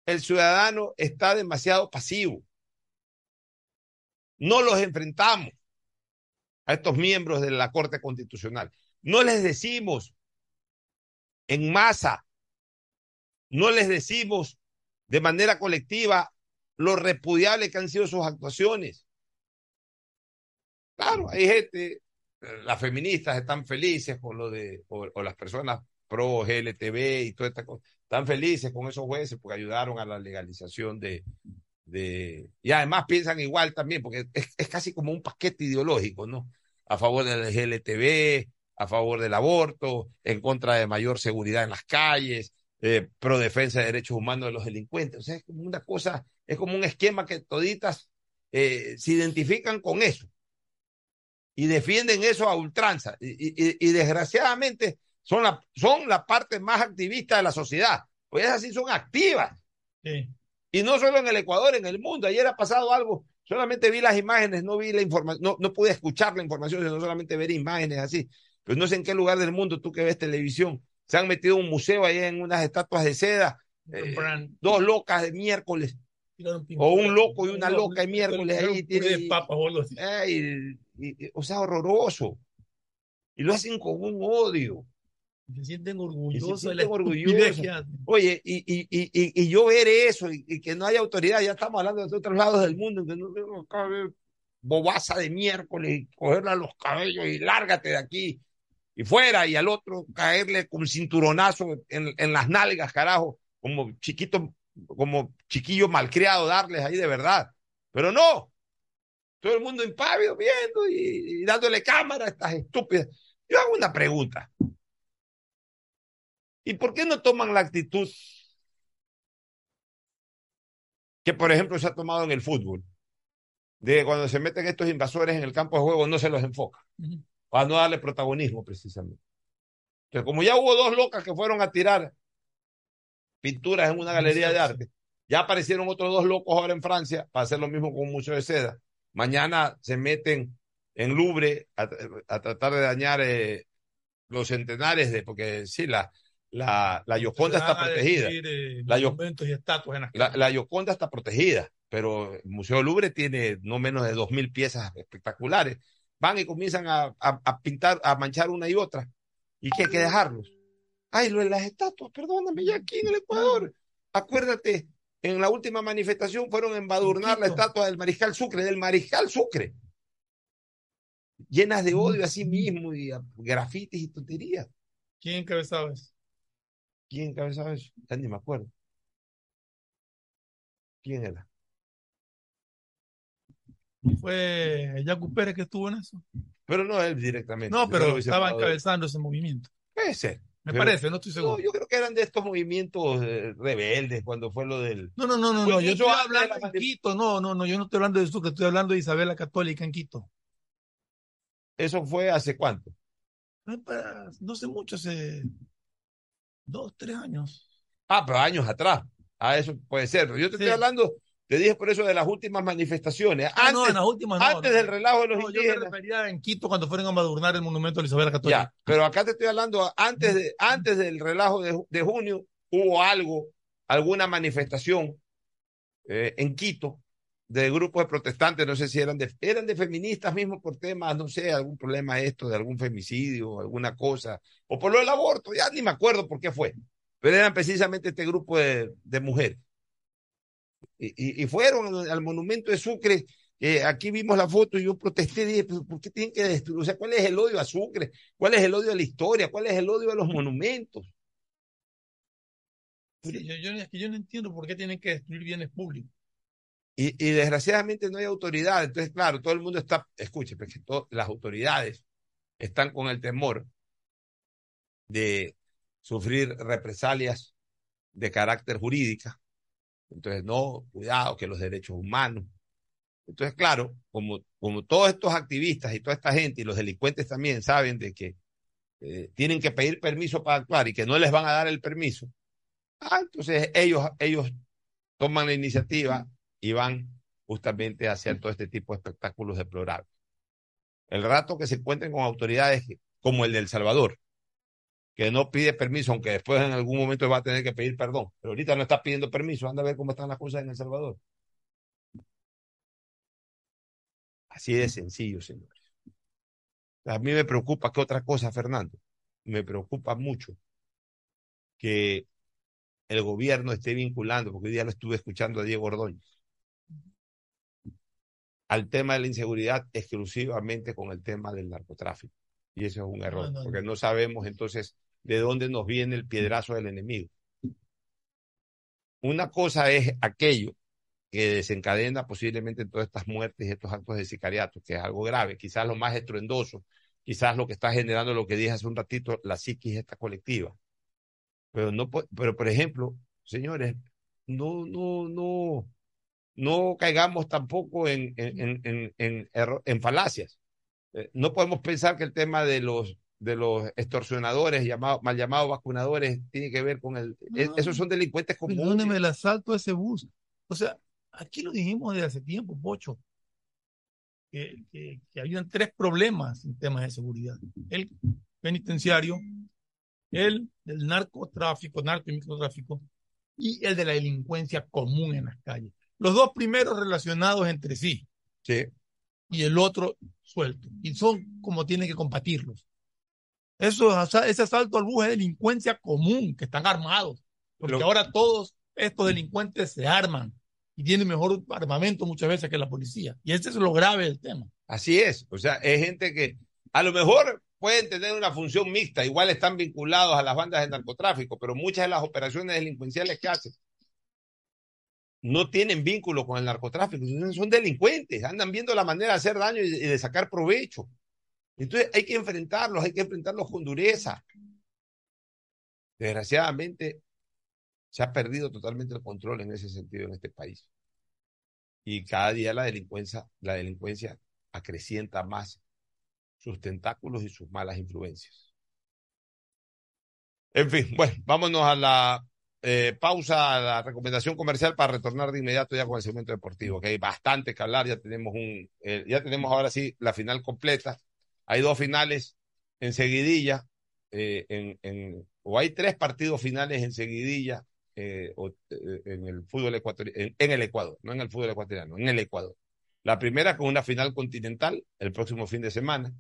El ciudadano está demasiado pasivo. No los enfrentamos a estos miembros de la Corte Constitucional. No les decimos en masa, no les decimos de manera colectiva lo repudiable que han sido sus actuaciones. Claro, hay gente, las feministas están felices con lo de, o, las personas pro GLTV y toda esta cosa, están felices con esos jueces porque ayudaron a la legalización de, de y además piensan igual también, porque es, es casi como un paquete ideológico, ¿no? A favor del GLTV, a favor del aborto, en contra de mayor seguridad en las calles, eh, pro defensa de derechos humanos de los delincuentes. O sea, es como una cosa, es como un esquema que toditas eh, se identifican con eso y defienden eso a ultranza. Y, y- y desgraciadamente son la, son la parte más activista de la sociedad. Pues esas sí son activas. Sí. Y no solo en el Ecuador, en el mundo. Ayer ha pasado algo. Solamente vi las imágenes, no vi la información, no, no pude escuchar la información, sino solamente ver imágenes así. Pues no sé en qué lugar del mundo tú que ves televisión. Se han metido un museo ahí en unas estatuas de seda. eh, dos locas de miércoles. O un loco y una loca de miércoles ahí. Tiene, o algo así. Ay, y- y- o sea, horroroso. Y lo hacen con un odio. Se sienten se orgullosos sienten. Oye, y, y, y, y, yo ver eso y, que no haya autoridad, ya estamos hablando de otros lados del mundo, que no tengo acá ver bobaza de miércoles y cogerle a los cabellos y lárgate de aquí y fuera, y al otro caerle con cinturonazo en, en las nalgas, carajo, como chiquito, como chiquillo malcriado, darles ahí de verdad. Pero no, todo el mundo impávido viendo y, y dándole cámara a estas estúpidas. Yo hago una pregunta. ¿Y por qué no toman la actitud que, por ejemplo, se ha tomado en el fútbol? De que cuando se meten estos invasores en el campo de juego no se los enfoca, para no darle protagonismo precisamente. Entonces, como ya hubo dos locas que fueron a tirar pinturas en una galería de arte, ya aparecieron otros dos locos ahora en Francia para hacer lo mismo con un museo de seda. Mañana se meten en Louvre a, a tratar de dañar eh, los centenares de, porque sí, la, la, la Yoconda está protegida. destruir, eh, La monumentos y estatuas en La, la Yoconda está protegida, pero el Museo Louvre tiene no menos de dos mil piezas espectaculares. Van y comienzan a, a- a pintar, a manchar una y otra. ¿Y qué hay que dejarlos? Ay, lo de las estatuas, perdóname, ya aquí en el Ecuador. Acuérdate, en la última manifestación fueron a embadurnar la estatua del Mariscal Sucre, del Mariscal Sucre. Llenas de odio a sí mismo y a grafitis y tonterías. ¿Quién encabezaba eso? ¿Quién encabezaba eso? Ya ni me acuerdo. ¿Quién era? Fue Yacu Pérez que estuvo en eso. Pero no él directamente. No, pero estaba encabezando ese movimiento. Puede ser. Me Pero- parece, no estoy seguro. No, yo creo que eran de estos movimientos eh, rebeldes cuando fue lo del. No, no, no, no, no, yo estoy de hablando la en Quito, no, no, no, yo no estoy hablando de Sucre, estoy hablando de Isabel la Católica en Quito. ¿Eso fue hace cuánto? No, para- no sé mucho, hace dos, tres años. Ah, pero años atrás. Ah, eso puede ser. Yo te Sí. estoy hablando, te dije por eso de las últimas manifestaciones. Ah, Antes, no, en las últimas no, antes no. del relajo de los No, yo me indígenas. refería en Quito cuando fueron a madurnar el monumento de Isabel Católica. Ya, pero acá te estoy hablando, antes, de, antes del relajo de junio, hubo algo, alguna manifestación eh, en Quito de grupos de protestantes, no sé si eran de, eran de feministas mismos por temas, no sé, algún problema esto, de algún femicidio, alguna cosa, o por lo del aborto, ya ni me acuerdo por qué fue, pero eran precisamente este grupo de, de mujeres. Y, fueron al, al monumento de Sucre, que aquí vimos la foto y yo protesté, dije, "Pero ¿por qué tienen que destruir? O sea, ¿cuál es el odio a Sucre? ¿Cuál es el odio a la historia? ¿Cuál es el odio a los monumentos? Sí, yo, yo- es que yo no entiendo por qué tienen que destruir bienes públicos. Y, y desgraciadamente no hay autoridad. Entonces, claro, todo el mundo está, escuche, porque to- las autoridades están con el temor de sufrir represalias de carácter jurídica. Entonces, no, cuidado, que los derechos humanos. Entonces, claro, como, como todos estos activistas y toda esta gente y los delincuentes también saben de que eh, tienen que pedir permiso para actuar y que no les van a dar el permiso, ah, entonces ellos, ellos toman la iniciativa y van justamente a hacer todo este tipo de espectáculos deplorables. El rato que se encuentren con autoridades como el de El Salvador, que no pide permiso, aunque después en algún momento va a tener que pedir perdón, pero ahorita no está pidiendo permiso, anda a ver cómo están las cosas en El Salvador. Así de sencillo, señores. A mí me preocupa que otra cosa, Fernando, me preocupa mucho que el gobierno esté vinculando, porque hoy día lo estuve escuchando a Diego Ordóñez, al tema de la inseguridad exclusivamente con el tema del narcotráfico. Y eso es un error, no, no. porque no sabemos entonces de dónde nos viene el piedrazo del enemigo. Una cosa es aquello que desencadena posiblemente todas estas muertes y estos actos de sicariato, que es algo grave, quizás lo más estruendoso, quizás lo que está generando lo que dije hace un ratito, la psiquis esta colectiva. Pero no, pero por ejemplo, señores, no, no, no, no caigamos tampoco en, en, en, en, en falacias. Eh, no podemos pensar que el tema de los de los extorsionadores, llamados, mal llamados vacunadores, tiene que ver con el... No. Esos son delincuentes comunes. Perdóneme el asalto a ese bus. O sea, aquí lo dijimos desde hace tiempo, Pocho, que, que, que habían tres problemas en temas de seguridad. El penitenciario, el del narcotráfico, narco y microtráfico, y el de la delincuencia común en las calles. Los dos primeros relacionados entre sí. Sí. Y el otro suelto. Y son como tienen que combatirlos. Eso, ese asalto al bus es delincuencia común, que están armados. Porque ahora todos estos delincuentes se arman y tienen mejor armamento muchas veces que la policía. Y ese es lo grave del tema. Así es. O sea, es gente que a lo mejor pueden tener una función mixta, igual están vinculados a las bandas de narcotráfico, pero muchas de las operaciones delincuenciales que hacen no tienen vínculo con el narcotráfico, son- delincuentes, andan viendo la manera de hacer daño y de sacar provecho. Entonces hay que enfrentarlos, hay que enfrentarlos con dureza. Desgraciadamente se ha perdido totalmente el control en ese sentido en este país. Y cada día la delincuencia, la delincuencia acrecienta más sus tentáculos y sus malas influencias. En fin, bueno, vámonos a la eh, pausa, a la recomendación comercial para retornar de inmediato ya con el segmento deportivo, que hay bastante que hablar, ya tenemos un, eh, ya tenemos ahora sí la final completa. Hay dos finales en seguidilla, eh, en, en, o hay tres partidos finales en seguidilla o, en el fútbol ecuatoriano, en, en el Ecuador, no en el fútbol ecuatoriano, en el Ecuador. La primera con una final continental el próximo fin de semana.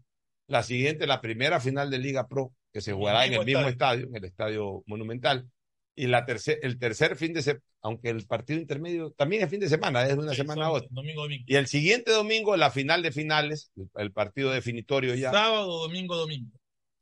La siguiente, la primera final de Liga Pro, que se jugará en el mismo estadio, en el Estadio Monumental. Y la tercer, el tercer fin de semana, aunque el partido intermedio también es fin de semana, es de una semana a otra. Domingo, domingo. Y el siguiente domingo, la final de finales, el, el partido definitorio ya. Sábado, domingo, domingo.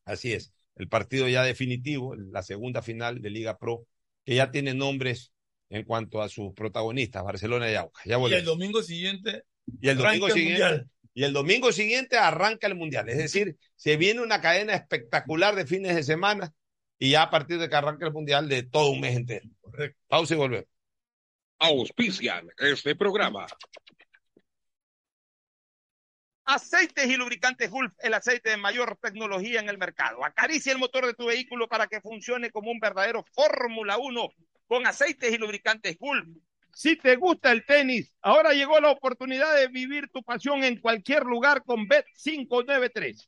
Así es, el partido ya definitivo, la segunda final de Liga Pro, que ya tiene nombres en cuanto a sus protagonistas, Barcelona y Aucas. Ya Y el domingo siguiente, Y el domingo siguiente. Mundial. Y el domingo siguiente arranca el mundial. Es decir, se viene una cadena espectacular de fines de semana y ya a partir de que arranca el mundial de todo un mes entero. Pausa y volvemos. Auspician este programa. Aceites y lubricantes Gulf, el aceite de mayor tecnología en el mercado. Acaricia el motor de tu vehículo para que funcione como un verdadero Fórmula 1 con aceites y lubricantes Gulf. Si te gusta el tenis, ahora llegó la oportunidad de vivir tu pasión en cualquier lugar con Bet593.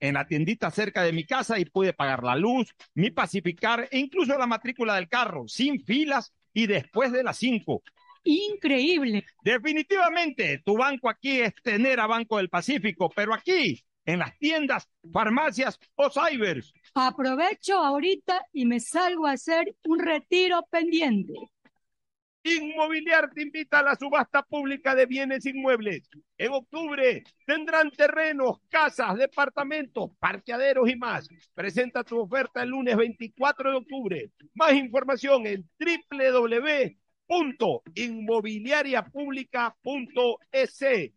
en la tiendita cerca de mi casa y pude pagar la luz, mi pacificar e incluso la matrícula del carro, sin filas y después de las 5. Increíble. Definitivamente, tu banco aquí es tener a Banco del Pacífico, pero aquí, en las tiendas, farmacias o cybers. Aprovecho ahorita y me salgo a hacer un retiro pendiente. Inmobiliar te invita a la subasta pública de bienes inmuebles. En octubre tendrán terrenos, casas, departamentos, parqueaderos y más. Presenta tu oferta el lunes 24 de octubre. Más información en www.inmobiliariapublica.es.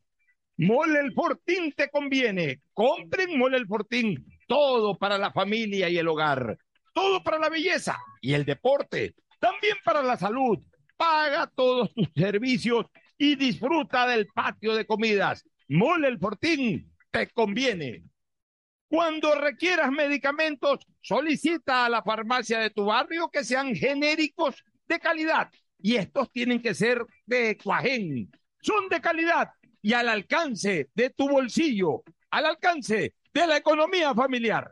Mole el Fortín te conviene. Compren Mole el Fortín. Todo para la familia y el hogar. Todo para la belleza y el deporte. También para la salud. Paga todos tus servicios y disfruta del patio de comidas. Mole el Fortín te conviene. Cuando requieras medicamentos, solicita a la farmacia de tu barrio que sean genéricos de calidad. Y estos tienen que ser de Cuajén. Son de calidad y al alcance de tu bolsillo, al alcance de la economía familiar.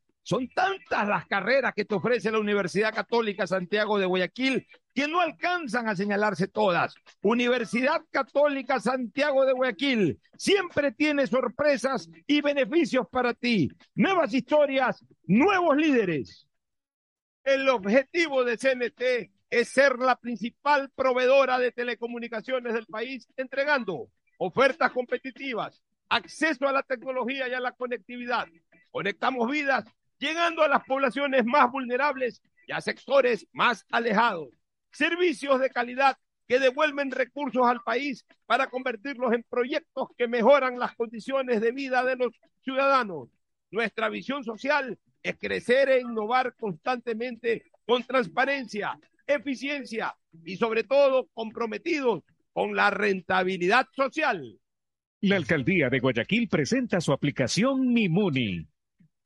Son tantas las carreras que te ofrece la Universidad Católica Santiago de Guayaquil que no alcanzan a señalarse todas. Universidad Católica Santiago de Guayaquil siempre tiene sorpresas y beneficios para ti. Nuevas historias, nuevos líderes. El objetivo de CNT es ser la principal proveedora de telecomunicaciones del país, entregando ofertas competitivas, acceso a la tecnología y a la conectividad. Conectamos vidas, llegando a las poblaciones más vulnerables y a sectores más alejados. Servicios de calidad que devuelven recursos al país para convertirlos en proyectos que mejoran las condiciones de vida de los ciudadanos. Nuestra visión social es crecer e innovar constantemente con transparencia, eficiencia y sobre todo comprometidos con la rentabilidad social. La alcaldía de Guayaquil presenta su aplicación Mimuni,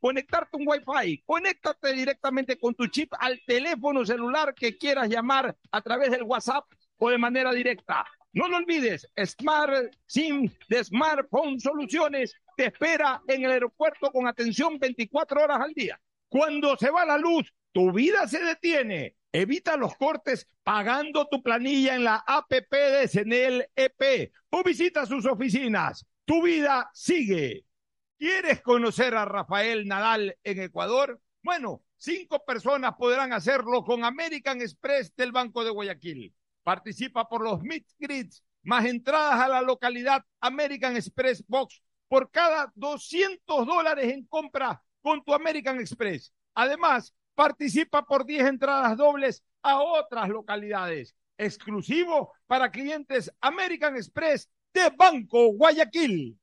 conectarte un Wi-Fi. Conéctate directamente con tu chip al teléfono celular que quieras llamar a través del WhatsApp o de manera directa. No lo olvides, Smart SIM de Smartphone Soluciones te espera en el aeropuerto con atención 24 horas al día. Cuando se va la luz, tu vida se detiene. Evita los cortes pagando tu planilla en la APP de Senel EP o visita sus oficinas. Tu vida sigue. ¿Quieres conocer a Rafael Nadal en Ecuador? Bueno, cinco personas podrán hacerlo con American Express del Banco de Guayaquil. Participa por los Meet más entradas a la localidad American Express Box por cada 200 dólares en compra con tu American Express. Además, participa por 10 entradas dobles a otras localidades. Exclusivo para clientes American Express de Banco Guayaquil.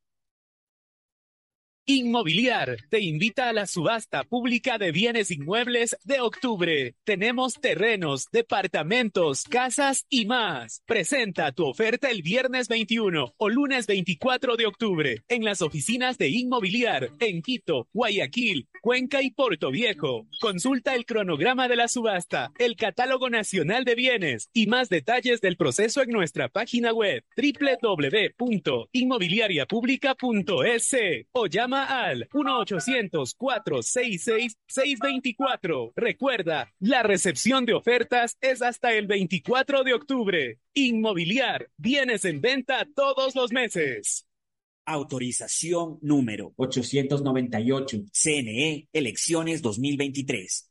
Inmobiliar te invita a la subasta pública de bienes inmuebles de octubre. Tenemos terrenos, departamentos, casas y más. Presenta tu oferta el viernes 21 o lunes 24 de octubre en las oficinas de Inmobiliar en Quito, Guayaquil, Cuenca y Puerto Viejo. Consulta el cronograma de la subasta, el catálogo nacional de bienes y más detalles del proceso en nuestra página web www.inmobiliariapublica.es o llama al 1-800-466-624. Recuerda, la recepción de ofertas es hasta el 24 de octubre. Inmobiliar, bienes en venta todos los meses. Autorización número 898. CNE, elecciones 2023.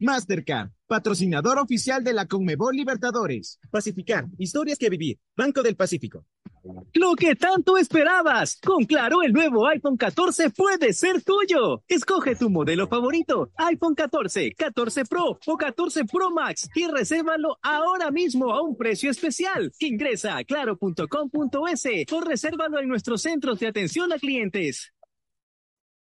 Mastercard, patrocinador oficial de la Conmebol Libertadores. Pacificar, historias que vivir. Banco del Pacífico. Lo que tanto esperabas. Con Claro, el nuevo iPhone 14 puede ser tuyo. Escoge tu modelo favorito, iPhone 14, 14 Pro o 14 Pro Max y resérvalo ahora mismo a un precio especial. Ingresa a claro.com.es o resérvalo en nuestros centros de atención a clientes.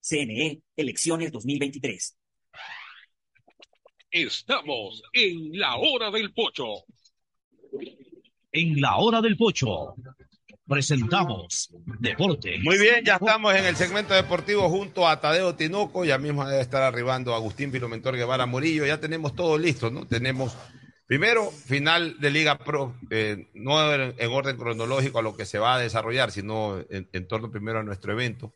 CNE, elecciones 2023. Estamos en la hora del pocho. En la hora del pocho presentamos Deporte. Muy bien, ya estamos en el segmento deportivo junto a Tadeo Tinoco, ya mismo debe estar arribando Agustín Filomentor Guevara Morillo, ya tenemos todo listo, ¿no? Tenemos primero final de Liga Pro, eh, no en, en orden cronológico a lo que se va a desarrollar, sino en, en torno primero a nuestro evento.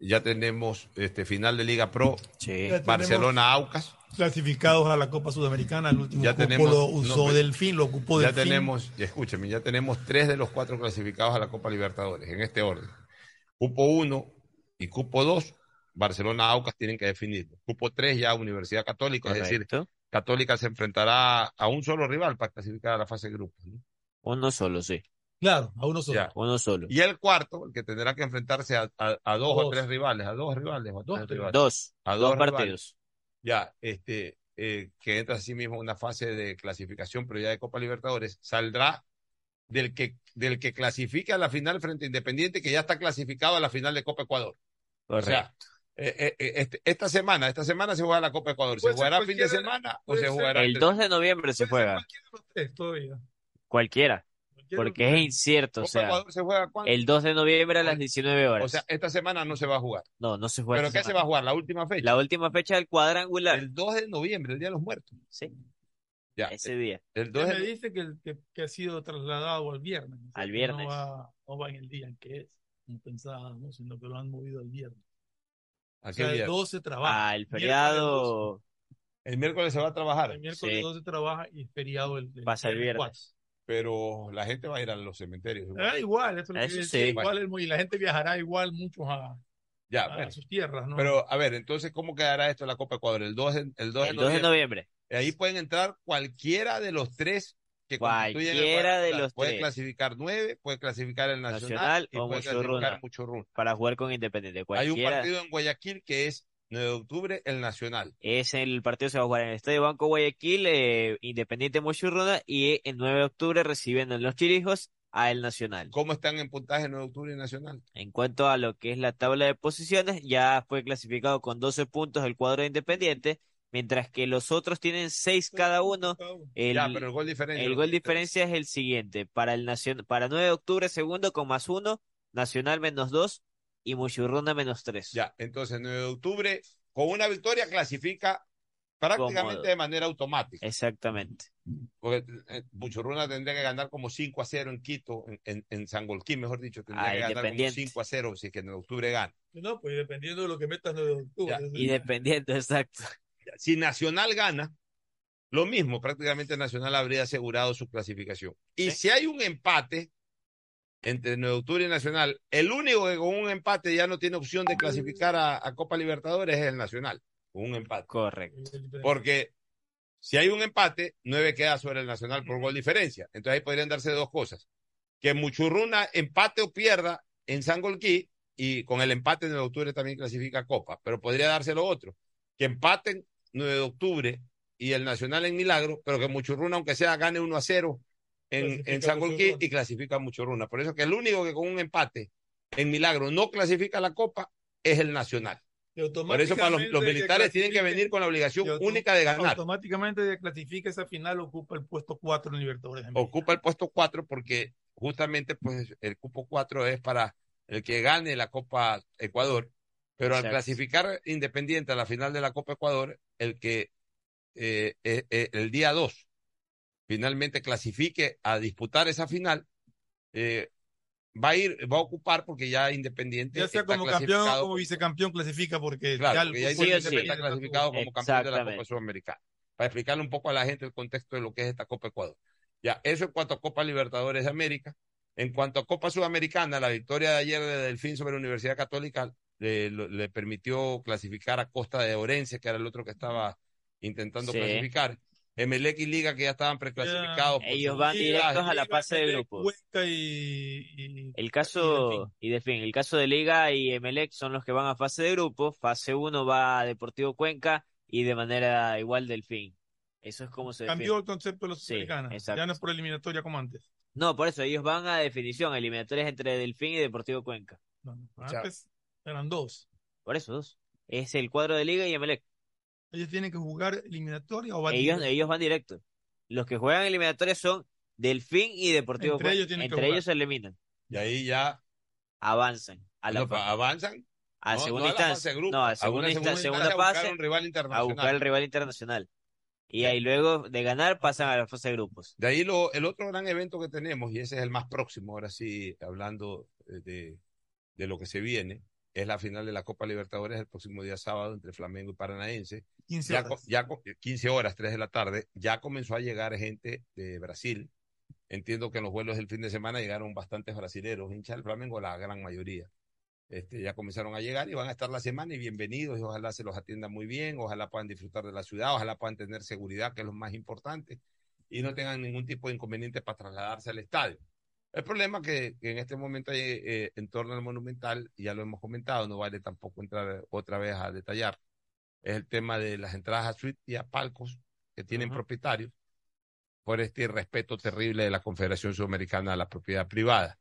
Ya tenemos este final de Liga Pro, Ya Barcelona Aucas. Clasificados a la Copa Sudamericana, el último Ya cupo tenemos- lo usó no, Delfín, lo ocupó Ya Delfín. tenemos, y escúcheme, ya tenemos tres de los cuatro clasificados a la Copa Libertadores, en este orden. Cupo 1 y cupo 2, Barcelona Aucas tienen que definirlo. Cupo 3 ya Universidad Católica, es decir, Católica se enfrentará a un solo rival para clasificar a la fase de grupos. ¿no? Uno solo, sí. Claro, a uno solo. Ya. Uno solo. Y el cuarto, el que tendrá que enfrentarse a, a- a dos, o tres rivales, a dos rivales, o a Dos, tres rivales. Dos. a dos rivales. partidos. Ya, este, eh, que entra así mismo en una fase de clasificación, pero ya de Copa Libertadores, saldrá del que, del que clasifica a la final frente a Independiente, que ya está clasificado a la final de Copa Ecuador. O sea, eh, eh, este- esta semana, esta semana se juega la Copa Ecuador. ¿Se jugará fin de semana o se jugará El entre- 2 de noviembre se juega. Tres todavía. Cualquiera. Porque es incierto. O sea, se juega el 2 de noviembre a las 19 horas. O sea, esta semana no se va a jugar. no, no se juega. ¿Pero qué se va a jugar? La última fecha. La última fecha del cuadrangular. El 2 de noviembre, el Día de los Muertos. Sí. Ya. Ese día. El Ya 2 me de... dice que, el- que, que ha sido trasladado al viernes. o sea, Al viernes. No va, no va en el día en que es, como pensábamos, sino que lo han movido al viernes. ¿A O qué sea, el viernes? 12 trabaja. Ah, el feriado El miércoles se va a 12. trabajar. El miércoles Sí. 12 trabaja y feriado el, el pasa el viernes. 4. Pero la gente va a ir a los cementerios. igual. Ah, igual, eso, es lo que Eso sí. igual y la gente viajará igual muchos a, Ya, a bueno. sus tierras, ¿no? Pero, a ver, entonces, ¿cómo quedará esto en la Copa Ecuador? El 2 de, el 2 de el 2 de noviembre. noviembre. Ahí pueden entrar cualquiera de los tres que constituyen el Cualquiera de los Puede tres. clasificar nueve, puede clasificar el Nacional, Nacional y o puede clasificar Muchurruna. Muchurruna. Para jugar con Independiente. Hay un Cualquiera. partido en Guayaquil que es 9 de octubre, el Nacional. Es el partido se va a jugar en el Estadio Banco Guayaquil, eh, Independiente Mochurruna, y el 9 de octubre recibiendo en Los Chirijos a El Nacional. ¿Cómo están en puntaje 9 de octubre y Nacional? En cuanto a lo que es la tabla de posiciones, ya fue clasificado con 12 puntos el cuadro de Independiente, mientras que los otros tienen 6 cada uno. El, ya, pero el gol diferencia. el gol diferencia es el siguiente. Para el Nacion- para 9 de octubre, segundo con más 1, Nacional menos 2 y Mochurruna menos 3. Ya, entonces 9 de octubre, con una victoria clasifica prácticamente Cómodo. de manera automática. Exactamente. Porque eh, Muchurruna tendría que ganar como 5 a 0 en Quito, en, en, en Sangolquí, mejor dicho, tendría Ah, que ganar como Independiente. 5 a 0 si es que en octubre gana. No, pues dependiendo de lo que metas 9 de octubre. Ya, Eso sí. Independiente, exacto. Si Nacional gana, lo mismo, prácticamente Nacional habría asegurado su clasificación. Y si hay un empate entre 9 de octubre y Nacional, el único que con un empate ya no tiene opción de clasificar a, a Copa Libertadores es el Nacional, con un empate. Correcto. Porque si hay un empate, 9 queda sobre el Nacional por gol diferencia. Entonces ahí podrían darse dos cosas. Que Muchurruna empate o pierda en Sangolquí y con el empate en 9 de octubre también clasifica a Copa. Pero podría darse lo otro. Que empaten 9 de octubre y el Nacional en Milagro, pero que Muchurruna, aunque sea, gane 1 a 0 en, Sangolquí Muchurruna. y clasifica a Muchurruna. Por eso que el único que con un empate en Milagro no clasifica a la Copa es el Nacional. Por eso para los, militares tienen que venir con la obligación única de ganar. Automáticamente de clasifica esa final, ocupa el puesto 4 en Libertadores. ocupa el puesto 4 porque justamente pues el cupo 4 es para el que gane la Copa Ecuador, pero al Exacto. clasificar Independiente a la final de la Copa Ecuador, el que eh, eh, eh, el día 2 finalmente clasifique a disputar esa final, eh, va a ir, va a ocupar porque ya Independiente Ya sea está como campeón o clasificado como vicecampión, clasifica porque Claro, ya el porque ya fútbol Independiente sí. está clasificado como campeón de la Copa. Sudamericana. Para explicarle un poco a la gente el contexto de lo que es esta Copa Ecuador. Ya, eso en cuanto a Copa Libertadores de América. En cuanto a Copa Sudamericana, la victoria de ayer de Delfín sobre la Universidad Católica le, permitió clasificar a Costa de Orense, que era el otro que estaba intentando Sí. clasificar. Emelec y Liga, que ya estaban preclasificados. por Ellos van directos a la fase de Emelec, grupos. Cuenca y, y- El y caso, y de fin, el caso de Liga y Emelec son los que van a fase de grupo. Fase 1 va a Deportivo Cuenca y de manera igual Delfín. Eso es como se cambió define. el concepto de los Sí. Ya no es por eliminatoria como antes. No, por eso ellos van a definición, eliminatorias entre Delfín y Deportivo Cuenca. No, no. sea, Antes eran dos. Por eso dos. Es el cuadro de Liga y Emelec. Ellos tienen que jugar eliminatoria o van Ellos, directo. ellos van directo. Los que juegan eliminatorias son Delfín y Deportivo Entre ellos tienen que Entre ellos se eliminan. Y ahí ya Avanzan a la no, avanzan a no- segunda no instancia. de grupo, no, a segunda, segunda segunda buscar fase rival a internacional. buscar el rival internacional. Y ahí luego de ganar pasan a la fase de grupos. De ahí lo, el otro gran evento que tenemos, y ese es el más próximo, ahora sí, hablando eh, de, de lo que se viene, es la final de la Copa Libertadores el próximo día sábado entre Flamengo y Paranaense. 15 Ya, horas. ya co- 15 horas, 3 de la tarde, ya comenzó a llegar gente de Brasil. Entiendo que en los vuelos del fin de semana llegaron bastantes brasileros, hinchas del Flamengo, la gran mayoría. Este, ya comenzaron a llegar y van a estar la semana y bienvenidos y ojalá se los atiendan muy bien, ojalá puedan disfrutar de la ciudad, ojalá puedan tener seguridad, que es lo más importante, y no tengan ningún tipo de inconveniente para trasladarse al estadio. El problema que, que en este momento hay eh, en torno al Monumental, ya lo hemos comentado, no vale tampoco entrar otra vez a detallar, es el tema de las entradas a suite y a palcos que tienen propietarios por este irrespeto terrible de la Confederación Sudamericana a la propiedad privada.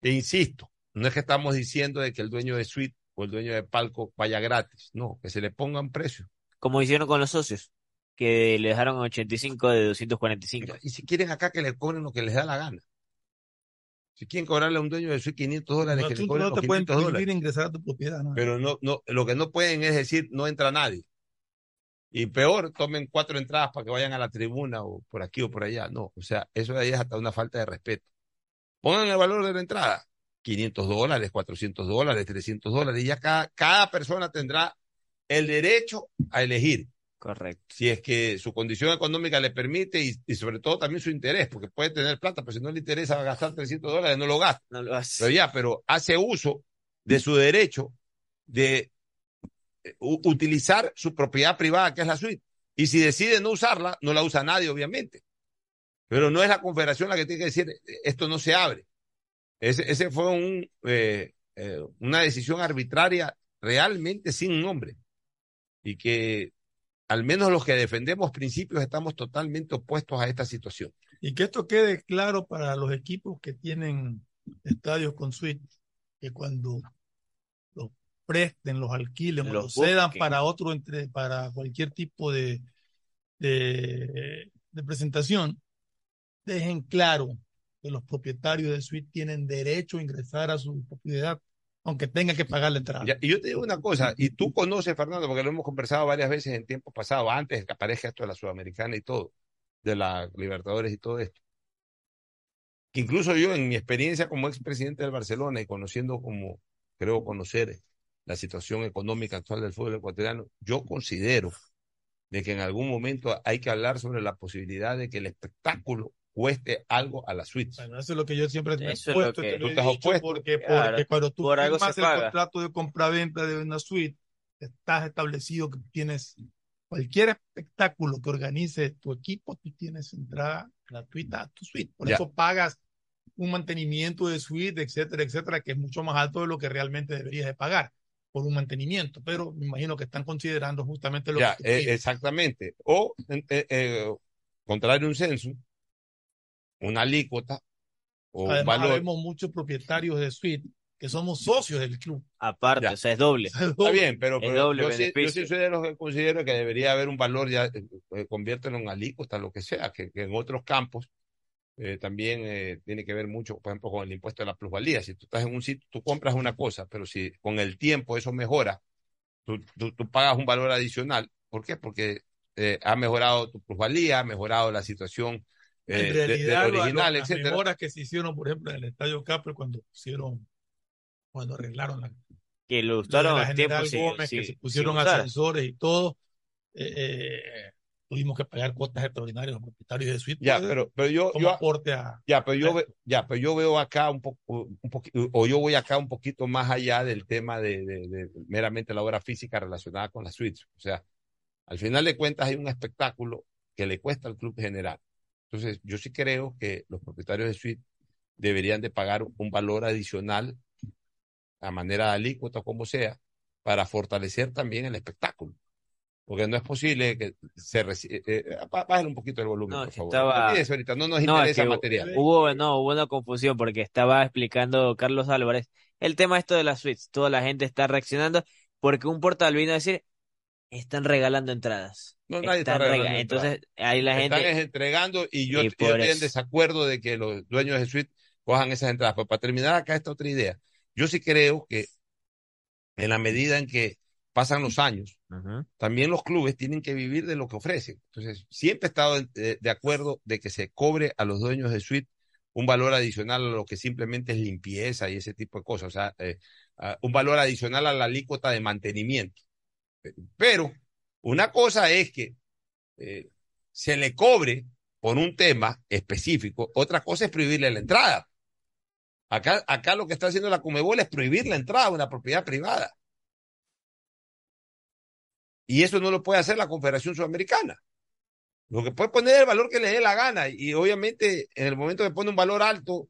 E insisto, no es que estamos diciendo de que el dueño de suite o el dueño de palco vaya gratis, no, que se le ponga un precio. Como hicieron con los socios, que le dejaron 85 de 245. Y si quieren acá que le cobren lo que les da la gana. Si quieren cobrarle a un dueño de suite 500 dólares, No, que le cobren no te pueden 500 dólares. ingresar a tu propiedad. ¿no? Pero no, no, lo que no pueden es decir, no entra nadie. Y peor, tomen cuatro entradas para que vayan a la tribuna o por aquí o por allá. No, o sea, eso de ahí es hasta una falta de respeto. Pongan el valor de la entrada. 500 dólares, 400 dólares, 300 dólares. Y ya cada, cada persona tendrá el derecho a elegir. Correcto. Si es que su condición económica le permite y, y sobre todo también su interés, porque puede tener plata, pero si no le interesa gastar 300 dólares, no lo gasta. No lo hace. Pero ya, pero hace uso de su derecho de eh, utilizar su propiedad privada, que es la suite. Y si decide no usarla, no la usa nadie, obviamente. Pero no es la confederación la que tiene que decir, eh, esto no se abre. Ese, ese fue un, eh, eh, una decisión arbitraria realmente sin nombre. Y que al menos los que defendemos principios estamos totalmente opuestos a esta situación. Y que esto quede claro para los equipos que tienen estadios con suite, que cuando los presten, los alquilen, Los los cedan para otro, entre, para cualquier tipo de, de, de presentación, dejen claro que los propietarios de suite tienen derecho a ingresar a su propiedad, aunque tengan que pagar la entrada. Y yo te digo una cosa, y tú conoces, Fernando, porque lo hemos conversado varias veces en tiempos pasados, antes de que aparezca esto de la Sudamericana y todo, de la Libertadores y todo esto. Que incluso yo, en mi experiencia como expresidente del Barcelona y conociendo como creo conocer la situación económica actual del fútbol ecuatoriano, yo considero de que en algún momento hay que hablar sobre la posibilidad de que el espectáculo cueste algo a la suite. Bueno, eso es lo que yo siempre he Eso es lo que- te lo tú he estás dicho, opuesto. porque, Claro, porque cuando tú por algo firmas se el paga. contrato de compraventa de una suite, estás establecido que tienes cualquier espectáculo que organice tu equipo, tú tienes entrada gratuita a tu suite. Por Ya. eso pagas un mantenimiento de suite, etcétera, etcétera, que es mucho más alto de lo que realmente deberías de pagar por un mantenimiento. Pero me imagino que están considerando justamente lo Ya, que tú eh, exactamente. O, eh, eh, contrario a un censo, una alícuota o un Además, valor. vemos muchos propietarios de suite que somos socios del club. Aparte, o sea, es doble. Está bien, pero, doble yo, sí, yo beneficio. sí soy de los que considero que debería haber un valor, ya eh, eh, conviértelo en alícuota, lo que sea, que, que en otros campos eh, también eh, tiene que ver mucho, por ejemplo, con el impuesto de la plusvalía. Si tú estás en un sitio, tú compras una cosa, pero si con el tiempo eso mejora, tú, tú, tú pagas un valor adicional. ¿Por qué? Porque eh, ha mejorado tu plusvalía, ha mejorado la situación eh, En de- del realidad, lo- original, lo- las mejoras que se hicieron, por ejemplo, en el Estadio Capri cuando pusieron, cuando arreglaron la, Que lo de usaron la en tiempo Gómez, sin- que se pusieron ascensores y todo, eh, eh, tuvimos que pagar cuotas extraordinarias a los propietarios de suite. Ya, pues, pero, pero yo, yo, aporte a... ya, pero yo, ve- ya, pero yo veo acá un poco, un poqui- o yo voy acá un poquito más allá del tema de, de- de meramente la obra física relacionada con las suites. O sea, al final de cuentas hay un espectáculo que le cuesta al club general. Entonces, yo sí creo que los propietarios de suite deberían de pagar un valor adicional a manera de alícuota o como sea, para fortalecer también el espectáculo. Porque no es posible que se reci- eh, eh, bájale un poquito el volumen, No, por favor. estaba- ahorita, no nos No, es interesa que material. Hubo, no, hubo una confusión porque estaba explicando Carlos Álvarez el tema esto de las suites. Toda la gente está reaccionando porque un portal vino a decir, están regalando entradas. No, nadie está Están regalando rega- entradas. Entonces, ahí la Están gente... es entregando y yo, Y yo estoy en desacuerdo de que los dueños de suite cojan esas entradas. Pero para terminar acá esta otra idea, yo sí creo que en la medida en que pasan los años, también los clubes tienen que vivir de lo que ofrecen. Entonces, siempre he estado de, de acuerdo de que se cobre a los dueños de suite un valor adicional a lo que simplemente es limpieza y ese tipo de cosas, o sea, eh, uh, un valor adicional a la alícuota de mantenimiento. Pero una cosa es que eh, se le cobre por un tema específico, otra cosa es prohibirle la entrada. Acá, acá lo que está haciendo la Comebol es prohibir la entrada a una propiedad privada. Y eso no lo puede hacer la Confederación Sudamericana. Lo que puede poner el valor que le dé la gana. Y obviamente, en el momento que pone un valor alto,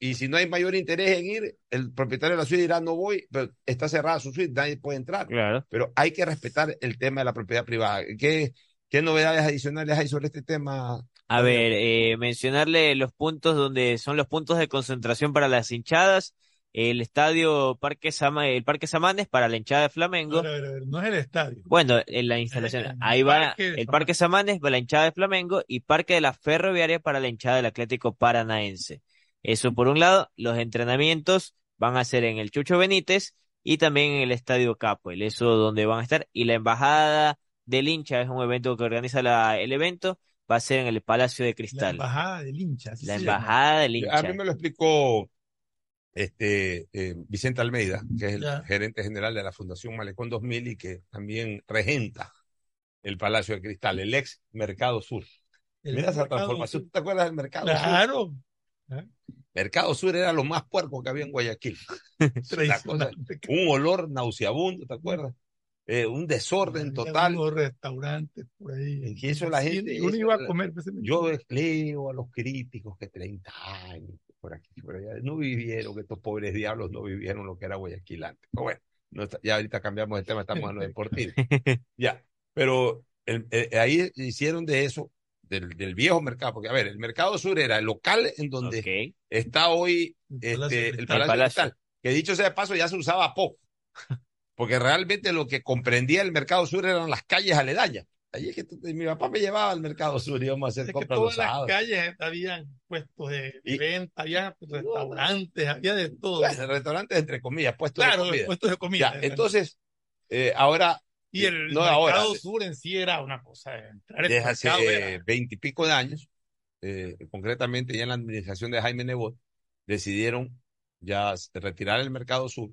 y si no hay mayor interés en ir, el propietario de la suite dirá no voy, pero está cerrada su suite, nadie puede entrar. Claro. Pero hay que respetar el tema de la propiedad privada. ¿Qué, qué novedades adicionales hay sobre este tema? A ver, eh, mencionarle los puntos donde son los puntos de concentración para las hinchadas. El estadio Parque Sama, el Parque Samanes para la hinchada de Flamengo. A ver, a ver, no es el estadio. Bueno, en la instalación. El Ahí va el Parque Samanes para la hinchada de Flamengo y Parque de la Ferroviaria para la hinchada del Atlético Paranaense. Eso por un lado, los entrenamientos van a ser en el Chucho Benítez y también en el Estadio Capoel, eso donde van a estar. Y la embajada del hincha es un evento que organiza la, el evento, va a ser en el Palacio de La Cristal. embajada del hincha. La embajada del hincha. A mí me lo explicó este eh, Vicente Almeida, que es el Ya. gerente general de la Fundación Malecón 2000 y que también regenta el Palacio de Cristal, el ex Mercado Sur. El Mira esa transformación. Sur. ¿Tú te acuerdas del Mercado Sur? Claro. ¿Eh? Mercado Sur era lo más puerco que había en Guayaquil. [laughs] Cosa- un olor nauseabundo, ¿te acuerdas? Eh, un desorden total. Unos restaurantes por ahí. En que eso la gente. Uno iba a comer. pues, Yo leo a los críticos que 30 años, por aquí, por allá, no vivieron, que estos pobres diablos no vivieron lo que era Guayaquil antes. Pero bueno, no está- ya ahorita cambiamos de tema, estamos en lo deportivo. Ya, pero el- el- ahí hicieron de eso, del, del viejo mercado, porque a ver, el mercado sur era el local en donde está hoy este, el Palacio, El Palacio. Que dicho sea de paso ya se usaba poco, [laughs] porque realmente lo que comprendía el mercado sur eran las calles aledañas. Allí es que mi papá me llevaba al mercado sur y íbamos a hacer Es que compras los todas las calles habían puestos de Y- venta, había restaurantes, había de todo. Bueno, restaurantes entre comillas, puestos Claro, de comida. puestos de comida. Ya, entonces, eh, ahora, y el no mercado ahora, sur en sí era una cosa. Entrar al desde hace veintipico de años, eh, concretamente ya en la administración de Jaime Nebot, decidieron ya retirar el mercado sur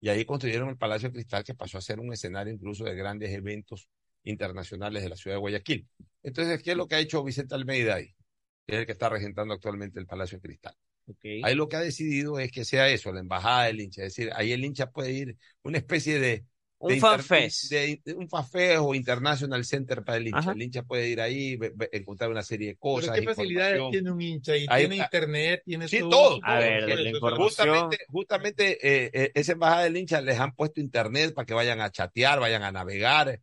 y ahí construyeron el Palacio de Cristal que pasó a ser un escenario incluso de grandes eventos internacionales de la ciudad de Guayaquil. Entonces, ¿qué es lo que ha hecho Vicente Almeida ahí? Que es el que está regentando actualmente el Palacio de Cristal. Ahí lo que ha decidido es que sea eso, la embajada del hincha. Es decir, ahí el hincha puede ir, una especie de. Un fanfest. de- de un fanfest o International Center para el hincha. Ajá. El hincha puede ir ahí, encontrar una serie de cosas. Pero ¿qué facilidades tiene un hincha? Y Ahí- tiene internet, tiene Sí, todo. todo. A ver, la información. Justamente, justamente eh, eh, esa embajada del hincha les han puesto internet para que vayan a chatear, vayan a navegar.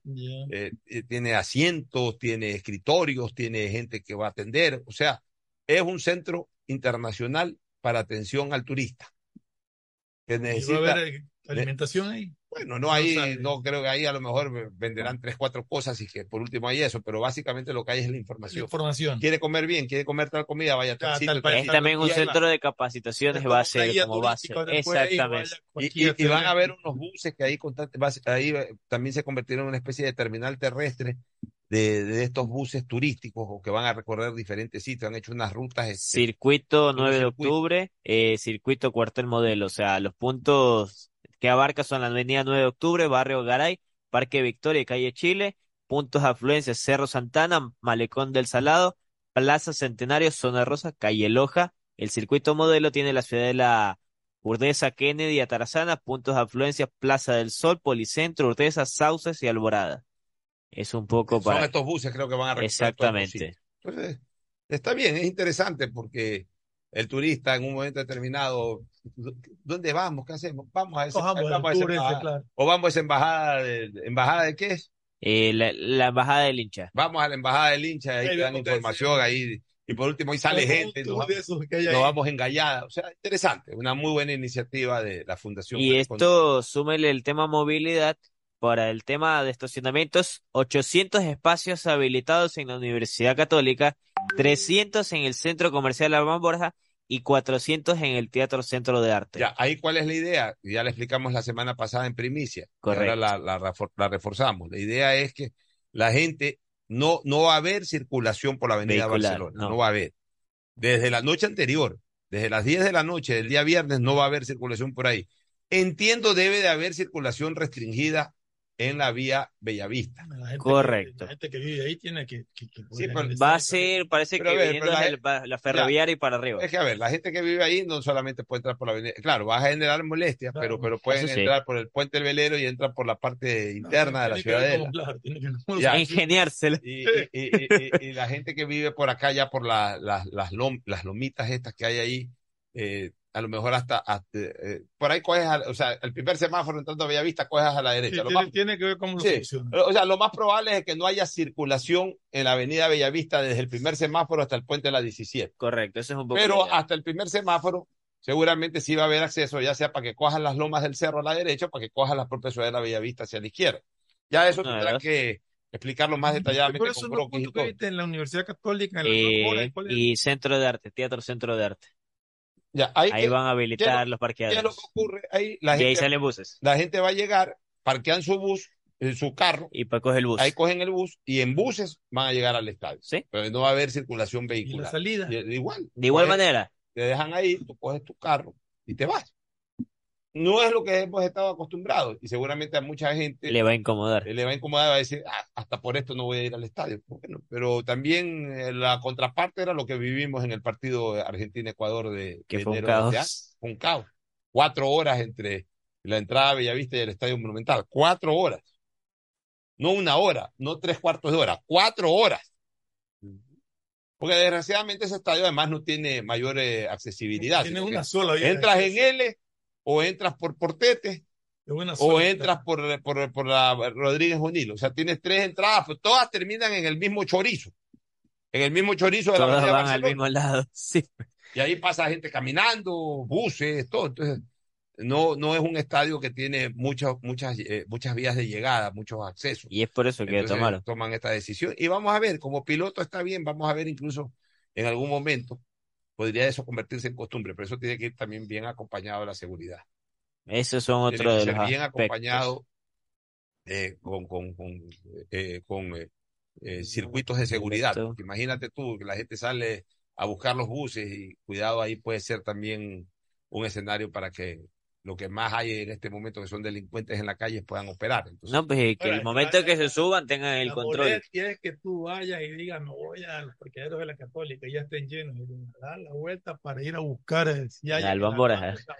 Eh, eh, tiene asientos, tiene escritorios, tiene gente que va a atender. O sea, es un centro internacional para atención al turista. Que Y va a necesita. haber alimentación ahí. Bueno, [laughs] no ahí, no creo que ahí a lo mejor venderán tres, cuatro cosas y que por último hay eso, pero básicamente lo que hay es la información. Información. Quiere comer bien, quiere comer tal comida, vaya a tal sitio, tal tal también un centro de capacitaciones, va a ser como ahí, Exactamente. Y, cualquier y- y van a haber unos buses que ahí, ahí eh, también se convirtieron en una especie de terminal terrestre de, de estos buses turísticos o que van a recorrer diferentes sitios. Han hecho unas rutas. este, Circuito un 9 de circuito. octubre, eh, circuito cuartel modelo, o sea, los puntos que abarca son la avenida 9 de octubre, barrio Garay, Parque Victoria y calle Chile, puntos de afluencia Cerro Santana, Malecón del Salado, Plaza Centenario, Zona Rosa, calle Loja. El circuito modelo tiene la ciudad de la Urdesa, Kennedy Atarazana, puntos de afluencia Plaza del Sol, Policentro, Urdesa, Sauces y Alborada. Es un poco Son para... estos buses creo que van a Exactamente. Entonces, está bien, es interesante porque el turista en un momento determinado, ¿dónde vamos? ¿Qué hacemos? Vamos a esa, vamos a esa tour ese, embajada. claro. O vamos a esa embajada de, ¿embajada de qué es? Eh, la, la embajada del hincha. Vamos a la embajada del hincha, ahí Ahí te dan información, ahí, y por último ahí sale gente, nos vamos, nos vamos engallada. O sea, interesante, una muy buena iniciativa de la Fundación. Y esto, súmele el tema movilidad, para el tema de estacionamientos, 800 espacios habilitados en la Universidad Católica, 300 en el Centro Comercial Alban Borja y 400 en el Teatro Centro de Arte. Ya, ahí cuál es la idea. Ya la explicamos la semana pasada en primicia. y Correcto. Ahora la, la, refor- la reforzamos. La idea es que la gente no, no va a haber circulación por la avenida Vehicular, Barcelona. no. No. va a haber. Desde la noche anterior, desde las 10 de la noche del día viernes, no va a haber circulación por ahí. Entiendo debe de haber circulación restringida en la vía Bellavista. La gente Correcto. Que, la gente que vive ahí tiene que. que- que Sí, poder pero ingresar. Va a ser, parece Pero que ver, viniendo la ferroviaria y para arriba. Es que, a ver, la gente que vive ahí no solamente puede entrar por la avenida. Claro, va a generar molestias, pero, pero pueden sí. entrar por el puente del velero y entran por la parte interna de la ciudadela. claro, Ya. Ingeniársela. Y, y- y- y- y la gente que vive por acá, ya por la- la- las, lom- las lomitas estas que hay ahí, eh, a lo mejor hasta, hasta, eh, por ahí coges, a- o sea, el primer semáforo entrando a Bellavista, coges a la Sí, derecha. Lo tiene, más- tiene que ver cómo lo sí, funciona. o sea, lo más probable es que no haya circulación en la avenida Bellavista desde el primer semáforo hasta el puente de la 17. Correcto, eso es un poco. Pero hasta el primer semáforo, seguramente sí va a haber acceso, ya sea para que cojas las lomas del cerro a la derecha o para que cojas las propias ciudades de la Bellavista hacia la izquierda. Ya eso No, ¿verdad? que explicarlo más detalladamente Por eso con viste en la Universidad Católica, en la Eh, y Centro de Arte, Teatro Centro de Arte. Ya, ahí, Ahí ¿qué- van a ¿qué habilitar los ¿Qué es lo parqueaderos. que ocurre? Ahí la Y ahí salen buses. la gente va a llegar, parquean su bus, en su carro, Y para coger el bus. ahí cogen el bus y en buses van a llegar al estadio. Sí. Pero no va a haber circulación Y vehicular. la salida. Y- igual. De igual Coges- manera. Te dejan ahí, tú coges tu carro y te vas. No es lo que hemos estado acostumbrados y seguramente a mucha gente Le va a incomodar. le va a incomodar, va a decir, "Ah, hasta por esto no voy a ir al estadio. Bueno, pero también eh, la contraparte era lo que vivimos en el partido Argentina-Ecuador de, Que de fue un enero de este año. Un caos. Cuatro horas entre la entrada a Bellavista y el Estadio Monumental. Cuatro horas. No una hora, no tres cuartos de hora, cuatro horas. Porque desgraciadamente ese estadio además no tiene mayor eh, accesibilidad. Tiene una sola Entras en. L o entras por Portete o entras por, por, por la Rodríguez O'Neill. O sea, tienes tres entradas, pero todas terminan en el mismo chorizo. En el mismo chorizo de la Todas van al Barcelona. mismo lado. [laughs] Sí. Y ahí pasa gente caminando, buses, todo. Entonces, no, no es un estadio que tiene muchas, muchas, eh, muchas vías de llegada, muchos accesos. Y es por eso que Entonces, tomaron. toman esta decisión. Y vamos a ver, como piloto está bien, vamos a ver incluso en algún momento podría eso convertirse en costumbre, pero eso tiene que ir también bien acompañado de la seguridad. Esos son otros de ser los bien aspectos. acompañado eh, con, con, con, eh, con eh, circuitos de seguridad. Porque imagínate tú que la gente sale a buscar los buses y cuidado ahí puede ser también un escenario para que lo que más hay en este momento que son delincuentes en la calle puedan operar. Entonces, No, pues que Ahora, el momento la- que se suban tengan el La control. molestia es que tú vayas y digas, me voy a los parqueaderos de la Católica, ya estén llenos, y dar la vuelta para ir a buscar eh, si hay Bamboras, atrás, eh. o sea,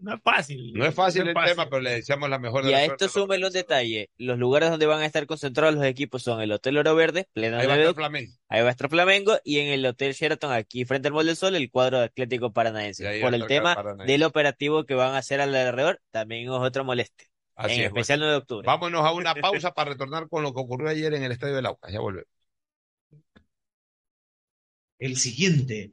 No, es fácil. no es fácil no el tema, pero le deseamos la mejor de Y a esto súmele un detalle. Los lugares donde van a estar concentrados los equipos son el Hotel Oro Verde, pleno Ahí de va estar Flamengo. ahí va a estar Flamengo, y en el Hotel Sheraton, aquí frente al Mall del Sol, el cuadro de Atlético Paranaense. Por el tema Paranaense. del operativo que van a hacer alrededor, también es otra molestia. Así en es, especial 9 de octubre. Vámonos a una [laughs] pausa para retornar con lo que ocurrió ayer en el Estadio del Aucas. Ya volvemos. El siguiente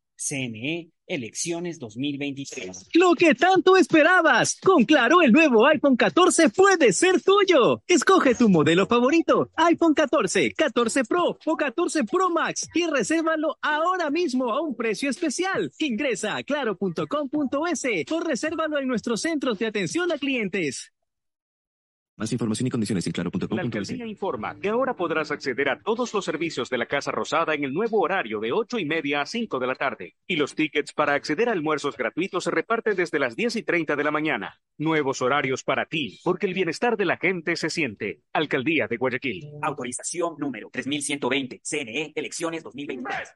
CNE Elecciones 2023. Lo que tanto esperabas. Con Claro, el nuevo iPhone 14 puede ser tuyo. Escoge tu modelo favorito, iPhone 14, 14 Pro o 14 Pro Max y resérvalo ahora mismo a un precio especial. Ingresa a claro.com.es o resérvalo en nuestros centros de atención a clientes. Más información y condiciones en La claro.com.es. alcaldía informa que ahora podrás acceder a todos los servicios de la Casa Rosada en el nuevo horario de 8 y media a 5 de la tarde. Y los tickets para acceder a almuerzos gratuitos se reparten desde las 10 y 30 de la mañana. Nuevos horarios para ti, porque el bienestar de la gente se siente. Alcaldía de Guayaquil. Autorización número 3120. CNE, elecciones 2023.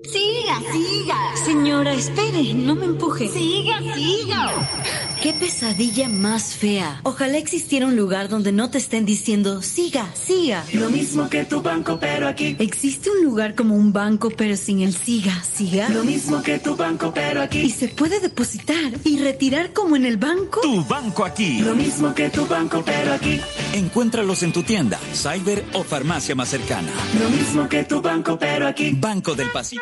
Siga, siga. Señora, espere, no me empuje. Siga, siga. Qué pesadilla más fea. Ojalá existiera un lugar donde no te estén diciendo, siga, siga. Lo mismo que tu banco, pero aquí. ¿Existe un lugar como un banco, pero sin el siga, siga? Lo mismo que tu banco, pero aquí. ¿Y se puede depositar y retirar como en el banco? Tu banco aquí. Lo mismo que tu banco, pero aquí. Encuéntralos en tu tienda, cyber o farmacia más cercana. Lo mismo que tu banco, pero aquí. Banco del Pacífico.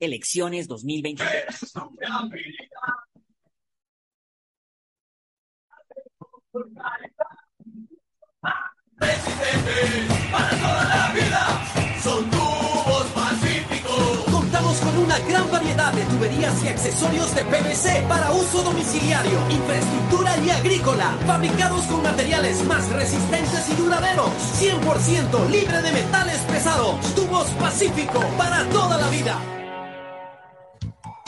elecciones 2023. para toda la vida. Son tubos pacíficos. Contamos con una gran variedad de tuberías y accesorios de PVC para uso domiciliario, infraestructura y agrícola, fabricados con materiales más resistentes y duraderos, 100% libre de metales pesados. Tubos Pacífico para toda la vida.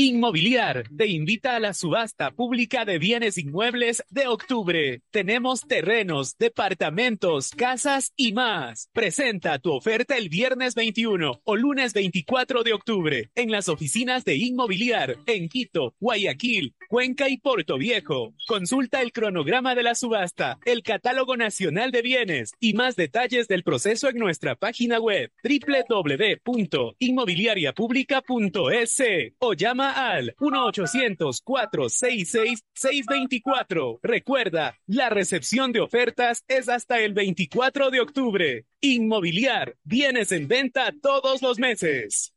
Inmobiliar te invita a la subasta pública de bienes inmuebles de octubre. Tenemos terrenos, departamentos, casas y más. Presenta tu oferta el viernes 21 o lunes 24 de octubre en las oficinas de Inmobiliar en Quito, Guayaquil, Cuenca y Puerto Viejo. Consulta el cronograma de la subasta, el catálogo nacional de bienes y más detalles del proceso en nuestra página web www.inmobiliariapublica.es o llama al 1-800-466-624. Recuerda, la recepción de ofertas es hasta el 24 de octubre. Inmobiliar, bienes en venta todos los meses.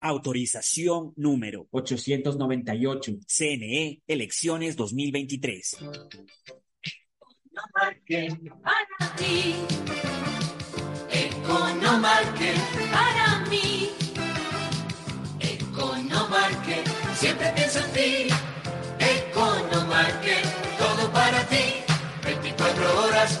Autorización número 898. CNE, elecciones 2023. Economarket para ti. Economarket para mí. Siempre pienso en ti. Economarket, todo para ti. 24 horas,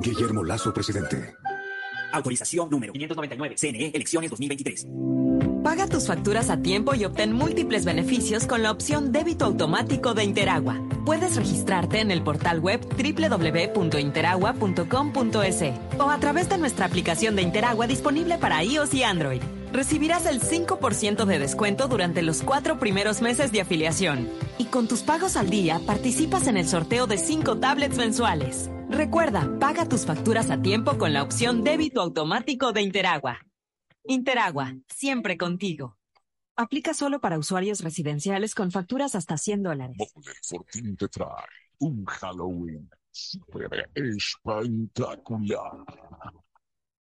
Guillermo Lazo, presidente. Autorización número 599. CNE, elecciones 2023. Paga tus facturas a tiempo y obtén múltiples beneficios con la opción débito automático de Interagua. Puedes registrarte en el portal web www.interagua.com.es o a través de nuestra aplicación de Interagua disponible para iOS y Android. Recibirás el 5% de descuento durante los cuatro primeros meses de afiliación. Y con tus pagos al día participas en el sorteo de 5 tablets mensuales. Recuerda, paga tus facturas a tiempo con la opción débito automático de Interagua. Interagua, siempre contigo. Aplica solo para usuarios residenciales con facturas hasta 100 dólares. Te trae un Halloween super espectacular.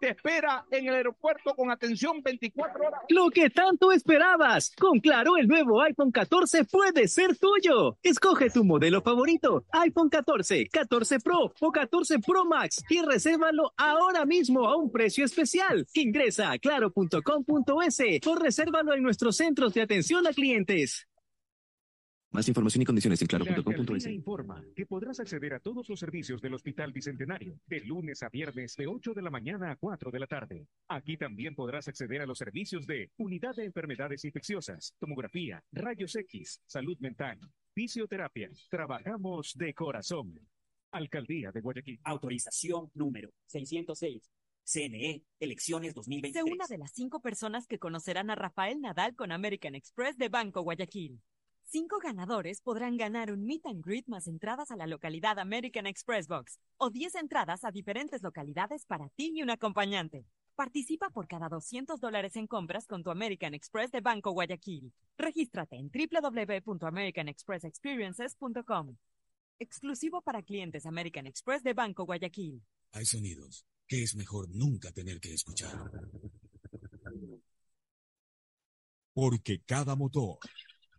te espera en el aeropuerto con atención 24 horas. Lo que tanto esperabas. Con Claro, el nuevo iPhone 14 puede ser tuyo. Escoge tu modelo favorito, iPhone 14, 14 Pro o 14 Pro Max y resérvalo ahora mismo a un precio especial. Ingresa a claro.com.es o resérvalo en nuestros centros de atención a clientes. Más información y condiciones en La claro.com.es. informa que podrás acceder a todos los servicios del Hospital Bicentenario de lunes a viernes de 8 de la mañana a 4 de la tarde. Aquí también podrás acceder a los servicios de Unidad de Enfermedades Infecciosas, Tomografía, Rayos X, Salud Mental, Fisioterapia. Trabajamos de corazón. Alcaldía de Guayaquil. Autorización número 606. CNE, elecciones Sé 2023. una de las cinco personas que conocerán a Rafael Nadal con American Express de Banco Guayaquil. Cinco ganadores podrán ganar un meet and greet más entradas a la localidad American Express Box o 10 entradas a diferentes localidades para ti y un acompañante. Participa por cada 200 dólares en compras con tu American Express de Banco Guayaquil. Regístrate en www.americanexpressexperiences.com. Exclusivo para clientes American Express de Banco Guayaquil. Hay sonidos que es mejor nunca tener que escuchar. Porque cada motor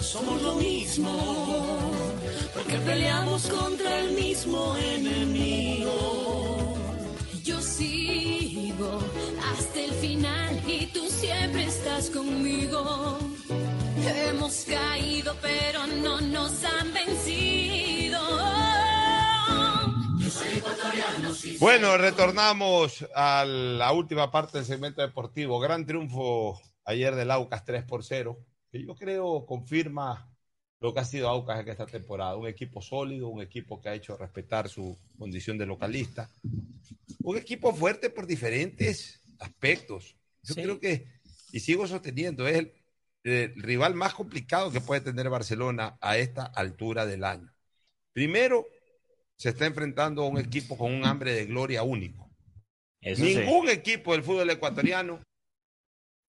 Somos lo mismo, porque peleamos contra el mismo enemigo. Yo sigo hasta el final y tú siempre estás conmigo. Hemos caído, pero no nos han vencido. Bueno, retornamos a la última parte del segmento deportivo. Gran triunfo ayer del Aucas 3 por 0, que yo creo confirma lo que ha sido Aucas en esta temporada. Un equipo sólido, un equipo que ha hecho respetar su condición de localista. Un equipo fuerte por diferentes aspectos. Yo creo que, y sigo sosteniendo, es el, el rival más complicado que puede tener Barcelona a esta altura del año. Primero, se está enfrentando a un equipo con un hambre de gloria único. Eso sí. Ningún equipo del fútbol ecuatoriano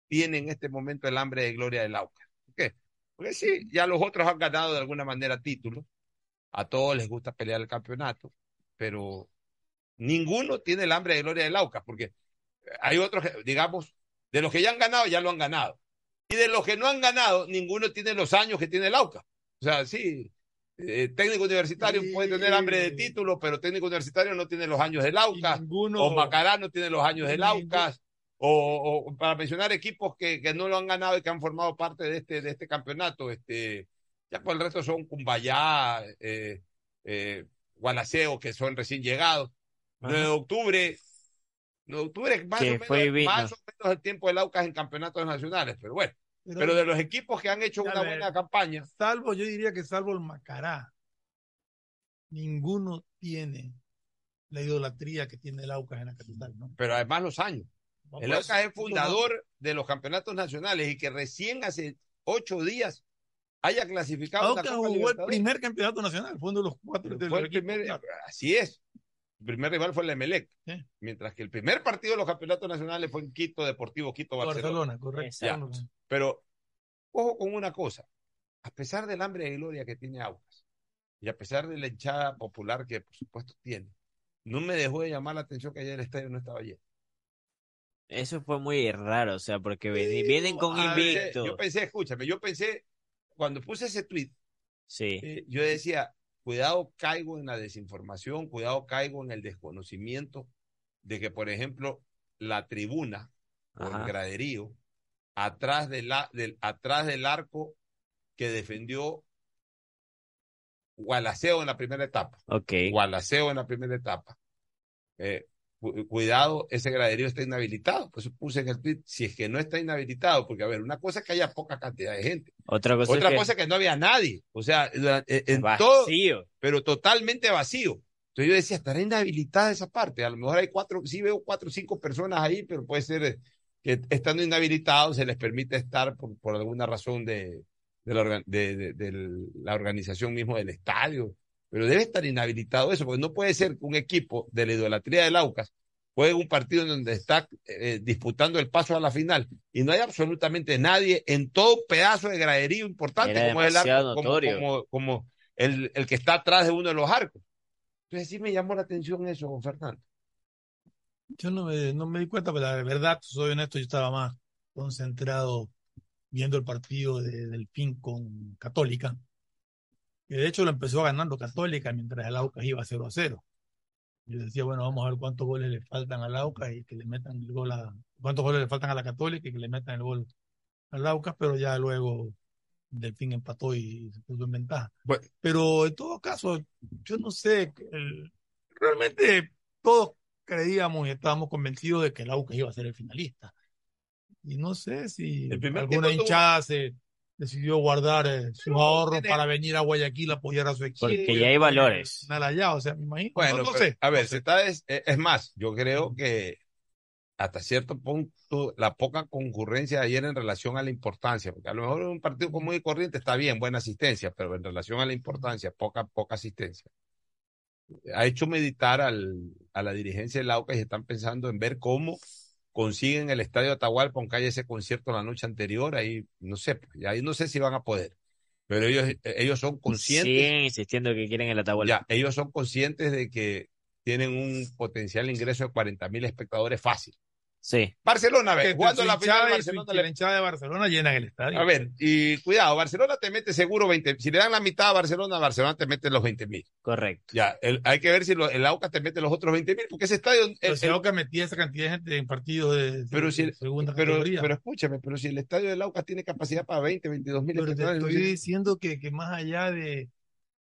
tiene en este momento el hambre de gloria del Aucas. ¿Por qué? Porque sí, ya los otros han ganado de alguna manera títulos. A todos les gusta pelear el campeonato, pero ninguno tiene el hambre de gloria del Aucas, porque hay otros, digamos, de los que ya han ganado, ya lo han ganado. Y de los que no han ganado, ninguno tiene los años que tiene el Aucas. O sea, sí, eh, técnico universitario puede tener hambre de título, pero técnico universitario no tiene los años del Aucas. O Macará no tiene los años del Aucas. O, o para mencionar equipos que, que, no lo han ganado y que han formado parte de este, de este campeonato, este, ya por el resto son Cumbayá, eh, eh, Gualaceo, que son recién llegados. 9 de octubre, 9 de octubre más, o menos, más o menos el tiempo del Aucas en campeonatos nacionales, pero bueno. Pero, pero de los equipos que han hecho una ver, buena campaña. Salvo, yo diría que salvo el Macará, ninguno tiene la idolatría que tiene el Aucas en la capital, ¿no? Pero además los años. No, el Aucas es fundador de los campeonatos nacionales y que recién hace ocho días haya clasificado. Aucas jugó el primer campeonato nacional, fue uno de los cuatro. Fue el primer, así es. El primer rival fue el Emelec. Mientras que el primer partido de los campeonatos nacionales fue en Quito, Deportivo Quito, Barcelona. Barcelona correcto. Ya. Pero, ojo con una cosa. A pesar del hambre de gloria que tiene Aucas y a pesar de la hinchada popular que por supuesto tiene, no me dejó de llamar la atención que ayer el estadio no estaba lleno. Eso fue muy raro, o sea, porque sí, vienen con invicto. Yo pensé, escúchame, yo pensé, cuando puse ese tweet, sí. eh, yo decía, cuidado caigo en la desinformación, cuidado caigo en el desconocimiento de que, por ejemplo, la tribuna o el graderío, atrás, de la, del, atrás del arco que defendió Gualaceo en la primera etapa. Ok. Gualaceo en la primera etapa. Eh, cuidado, ese graderío está inhabilitado. Por eso puse en el tweet, si es que no está inhabilitado, porque a ver, una cosa es que haya poca cantidad de gente. Otra cosa, Otra es, cosa que... es que no había nadie. O sea, en vacío. todo, pero totalmente vacío. Entonces yo decía, estará inhabilitada esa parte. A lo mejor hay cuatro, sí veo cuatro o cinco personas ahí, pero puede ser que estando inhabilitados se les permite estar por, por alguna razón de, de, la, de, de, de la organización mismo del estadio pero debe estar inhabilitado eso, porque no puede ser que un equipo de la idolatría del Aucas juegue un partido en donde está eh, disputando el paso a la final y no hay absolutamente nadie en todo pedazo de graderío importante como es el arco, como, notorio. como, como el, el, que está atrás de uno de los arcos. Entonces sí me llamó la atención eso, Fernando. Yo no me, no me di cuenta, pero la verdad, soy honesto, yo estaba más concentrado viendo el partido de Delfín con Católica que de hecho lo empezó ganando Católica mientras el Aucas iba 0 a 0. Yo decía, bueno, vamos a ver cuántos goles le faltan al Aucas y que le metan el gol a. cuántos goles le faltan a la Católica y que le metan el gol al Aucas, pero ya luego Delfín empató y se puso en ventaja. Bueno. Pero en todo caso, yo no sé, el, realmente todos creíamos y estábamos convencidos de que el Aucas iba a ser el finalista. Y no sé si alguna hinchada se decidió guardar eh, sus ahorros para venir a Guayaquil a apoyar a su equipo. Porque ya hay valores. Allá, o sea, me imagino. Bueno, no, no pero, sé. a ver, no se está es, es, más, yo creo que hasta cierto punto la poca concurrencia de ayer en relación a la importancia, porque a lo mejor un partido común y corriente está bien, buena asistencia, pero en relación a la importancia, poca, poca asistencia. Ha hecho meditar al, a la dirigencia del AUCA y están pensando en ver cómo consiguen el estadio Atahualpa, aunque haya ese concierto la noche anterior, ahí no sé, pues, ahí no sé si van a poder. Pero ellos, ellos son conscientes. Siguen insistiendo que quieren el Atahualpa. Ya, ellos son conscientes de que tienen un potencial ingreso de 40 mil espectadores fácil. Sí. Barcelona, a ver, Que jugando la hinchada final, su- Barcelona la hinchada de Barcelona llenan el estadio. A ver, y cuidado, Barcelona te mete seguro 20. Si le dan la mitad a Barcelona, Barcelona te mete los 20 mil. Correcto. Ya, el- hay que ver si lo- el Aucas te mete los otros 20 mil, porque ese estadio. el- Pero si el- Aucas metía esa cantidad de gente en partidos de, pero de si el- segunda pero, categoría. pero escúchame, pero si el estadio del Aucas tiene capacidad para 20, 22 mil Pero te estoy diciendo que, que más allá de,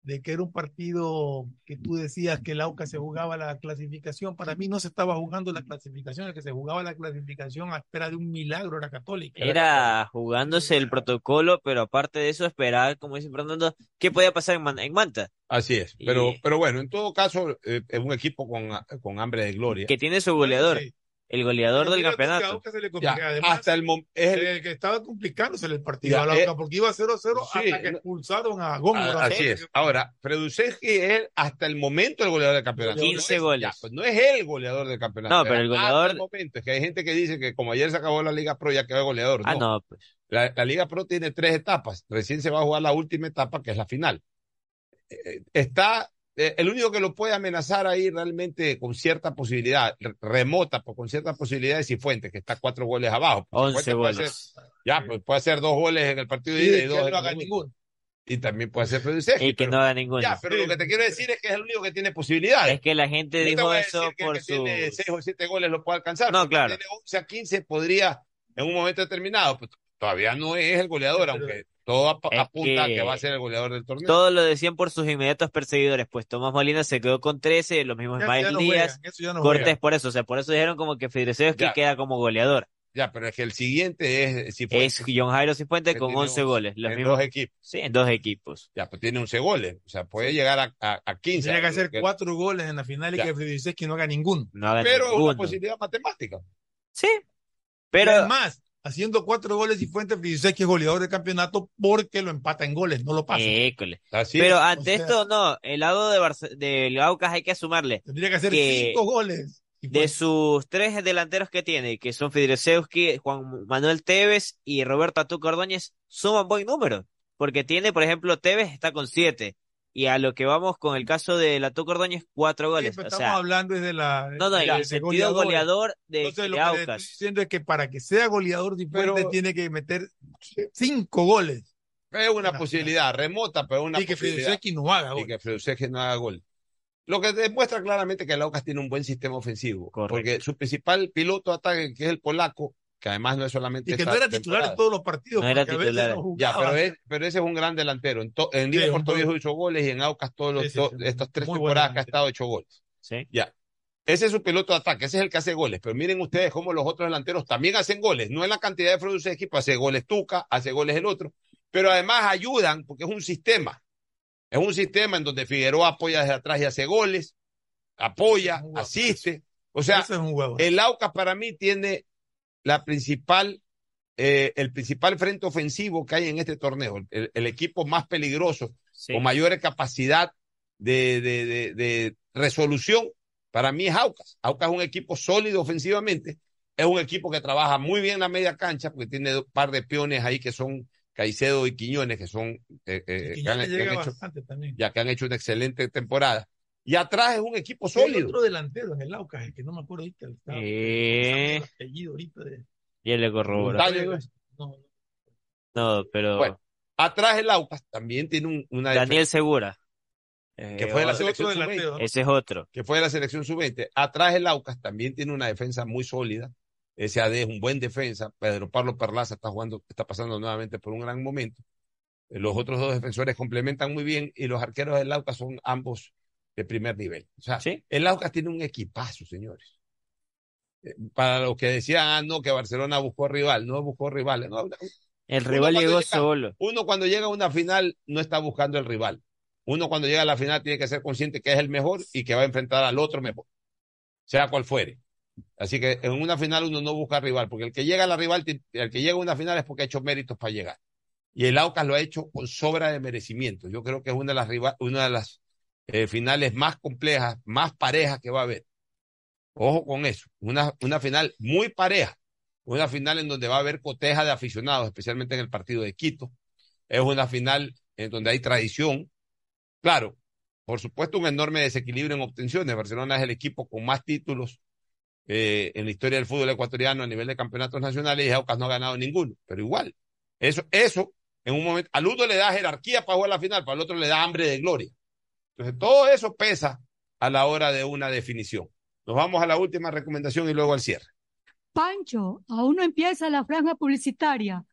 de que era un partido que tú decías que el AUCA se jugaba la clasificación, para mí no se estaba jugando la clasificación, el que se jugaba la clasificación a espera de un milagro era Católica. Era jugándose el protocolo, pero aparte de eso, esperar, como dice Fernando, qué podía pasar en, Man- en Manta. Así es, pero, pero bueno, en todo caso, eh, es un equipo con, con hambre de gloria. Que tiene su goleador, el goleador del a campeonato. Aucas se le Ya, complica. Además, hasta el momento. Es el- eh, que estaba complicándose el partido Ya, al eh, porque iba 0-0 sí, hasta que expulsaron a Gómez. Ah, Así es. Ahora, Freduseski es hasta el momento el goleador del campeonato. 15 No es- goles. ya, pues no es el goleador del campeonato. No, pero el Hasta goleador- el momento. Es que hay gente que dice que como ayer se acabó la Liga Pro ya quedó goleador. Ah, no, pues. La, la Liga Pro tiene tres etapas. Recién se va a jugar la última etapa, que es la final. Eh, está. Eh, el único que lo puede amenazar ahí realmente con cierta posibilidad, re- remota, pues, con cierta posibilidad es Cifuentes, que está cuatro goles abajo. 11 Cifuentes puede goles. hacer- ya, pues puede hacer dos goles en el partido de Y ida y que dos no en el haga ninguno. Y también puede ser Freduseski. Y que no haga ninguno. Ya, pero lo que te quiero decir es que es el único que tiene posibilidades. Es que la gente No te dijo eso que el por que su... tiene 6 o 7 goles lo puede alcanzar. No, claro. Tiene 11 a 15 podría en un momento determinado. Pues, todavía no es el goleador, aunque todo ap- Es apunta a que que va a ser el goleador del torneo. Todo lo decían por sus inmediatos perseguidores, pues Tomás Molina se quedó con 13, lo mismo Ya- Ismael ya no Díaz, juegan, no Cortés juegan. por eso, o sea, por eso dijeron como que Fidreseo que Ya. queda como goleador. Ya, pero es que el siguiente es Cifuentes. Es John Jairo Cifuentes que con tiene 11 once, goles, los en mismos- dos equipos. Sí, en dos equipos. Ya, pues tiene 11 goles. O sea, puede llegar a, a, a 15. Tiene que hacer Que- cuatro goles en la final y Ya. que Frederick no haga ninguno. No haga Pero es una posibilidad matemática. Sí, Pero pero además, haciendo cuatro goles y Fuentes Frederick es goleador del campeonato porque lo empata en goles, no lo pasa. Así Pero es. ante O sea- esto, no, el lado de Barce- del Aucas hay que sumarle Tendría que hacer que cinco goles. De sus tres delanteros que tiene, que son Fidresewski, Juan Manuel Tevez y Roberto Atuco Ordóñez, suman buen número. Porque tiene, por ejemplo, Tevez está con siete. Y a lo que vamos con el caso de la Tuco Ordóñez, cuatro goles. O estamos sea, hablando desde la. no, no, de- el de goleador de, Entonces, de lo que estoy diciendo es que para que sea goleador Pero- tiene que meter cinco goles Es una posibilidad remota, pero una y que posibilidad. No haga y goles. que Freduseski no haga gol. Lo que demuestra claramente que el Aucas tiene un buen sistema ofensivo. Correcto. Porque su principal piloto de ataque, que es el polaco, que además no es solamente Y que no era titular temporada. en todos los partidos. No era titular. no Ya, pero, es- pero ese es un gran delantero. En, to- en Liga Sí, Puerto buen- Viejo hizo goles y en Aucas todos los, Sí, sí, to- sí. estas tres temporadas que ha estado hecho goles. Sí. Ya. Ese es su piloto de ataque, ese es el que hace goles. Pero miren ustedes cómo los otros delanteros también hacen goles. No en la cantidad de Freduseski, equipo hace goles Tuca, hace goles el otro. Pero además ayudan porque es un sistema. Es un sistema en donde Figueroa apoya desde atrás y hace goles, apoya, Es asiste. O sea, es el Aucas para mí tiene la principal, eh, el principal frente ofensivo que hay en este torneo, el, el equipo más peligroso, Sí. con mayor capacidad de, de, de, de resolución, para mí es Aucas. Aucas es un equipo sólido ofensivamente, es un equipo que trabaja muy bien la media cancha, porque tiene un par de peones ahí que son Caicedo y Quiñones, que son eh, eh, Y que han- Quiñones que han llega hecho- bastante también. ya que han hecho una excelente temporada. Y atrás es un equipo El sólido. otro delantero en el Aucas, el que no me acuerdo ahorita. el- estaba- Eh. el apellido ahorita de- Y él le corrobora. Montaño, ¿no? No, No, pero Bueno, atrás el Aucas también tiene un- una Daniel Segura. que fue de la ese selección otro sub-20, delantero, ¿no? Ese es otro. que fue de la selección sub-20. Atrás el Aucas también tiene una defensa muy sólida. SAD es un buen defensa. Pedro Pablo Perlaza está jugando, está pasando nuevamente por un gran momento. Eh, Los otros dos defensores complementan muy bien y los arqueros del Aucas son ambos de primer nivel. O sea, Sí. el Aucas tiene un equipazo, señores. Eh, Para los que decían, ah, no, que Barcelona buscó rival, no buscó rivales. No, El Uno rival llegó llega- solo. uno cuando llega a una final no está buscando el rival. Uno cuando llega a la final tiene que ser consciente que es el mejor y que va a enfrentar al otro mejor, sea cual fuere. Así que en una final uno no busca rival, porque el que llega a la rival, el que llega a una final es porque ha hecho méritos para llegar. Y el Aucas lo ha hecho con sobra de merecimiento. Yo creo que es una de las, rival- una de las eh, finales más complejas, más parejas que va a haber. Ojo con eso. Una, una final muy pareja. Una final en donde va a haber coteja de aficionados, especialmente en el partido de Quito. Es una final en donde hay tradición. Claro, por supuesto, un enorme desequilibrio en obtenciones. Barcelona es el equipo con más títulos eh, en la historia del fútbol ecuatoriano a nivel de campeonatos nacionales y Aucas no ha ganado ninguno, pero igual. Eso, eso, en un momento, al uno le da jerarquía para jugar la final, para el otro le da hambre de gloria. Entonces, todo eso pesa a la hora de una definición. Nos vamos a la última recomendación y luego al cierre. Pancho, aún no empieza la franja publicitaria.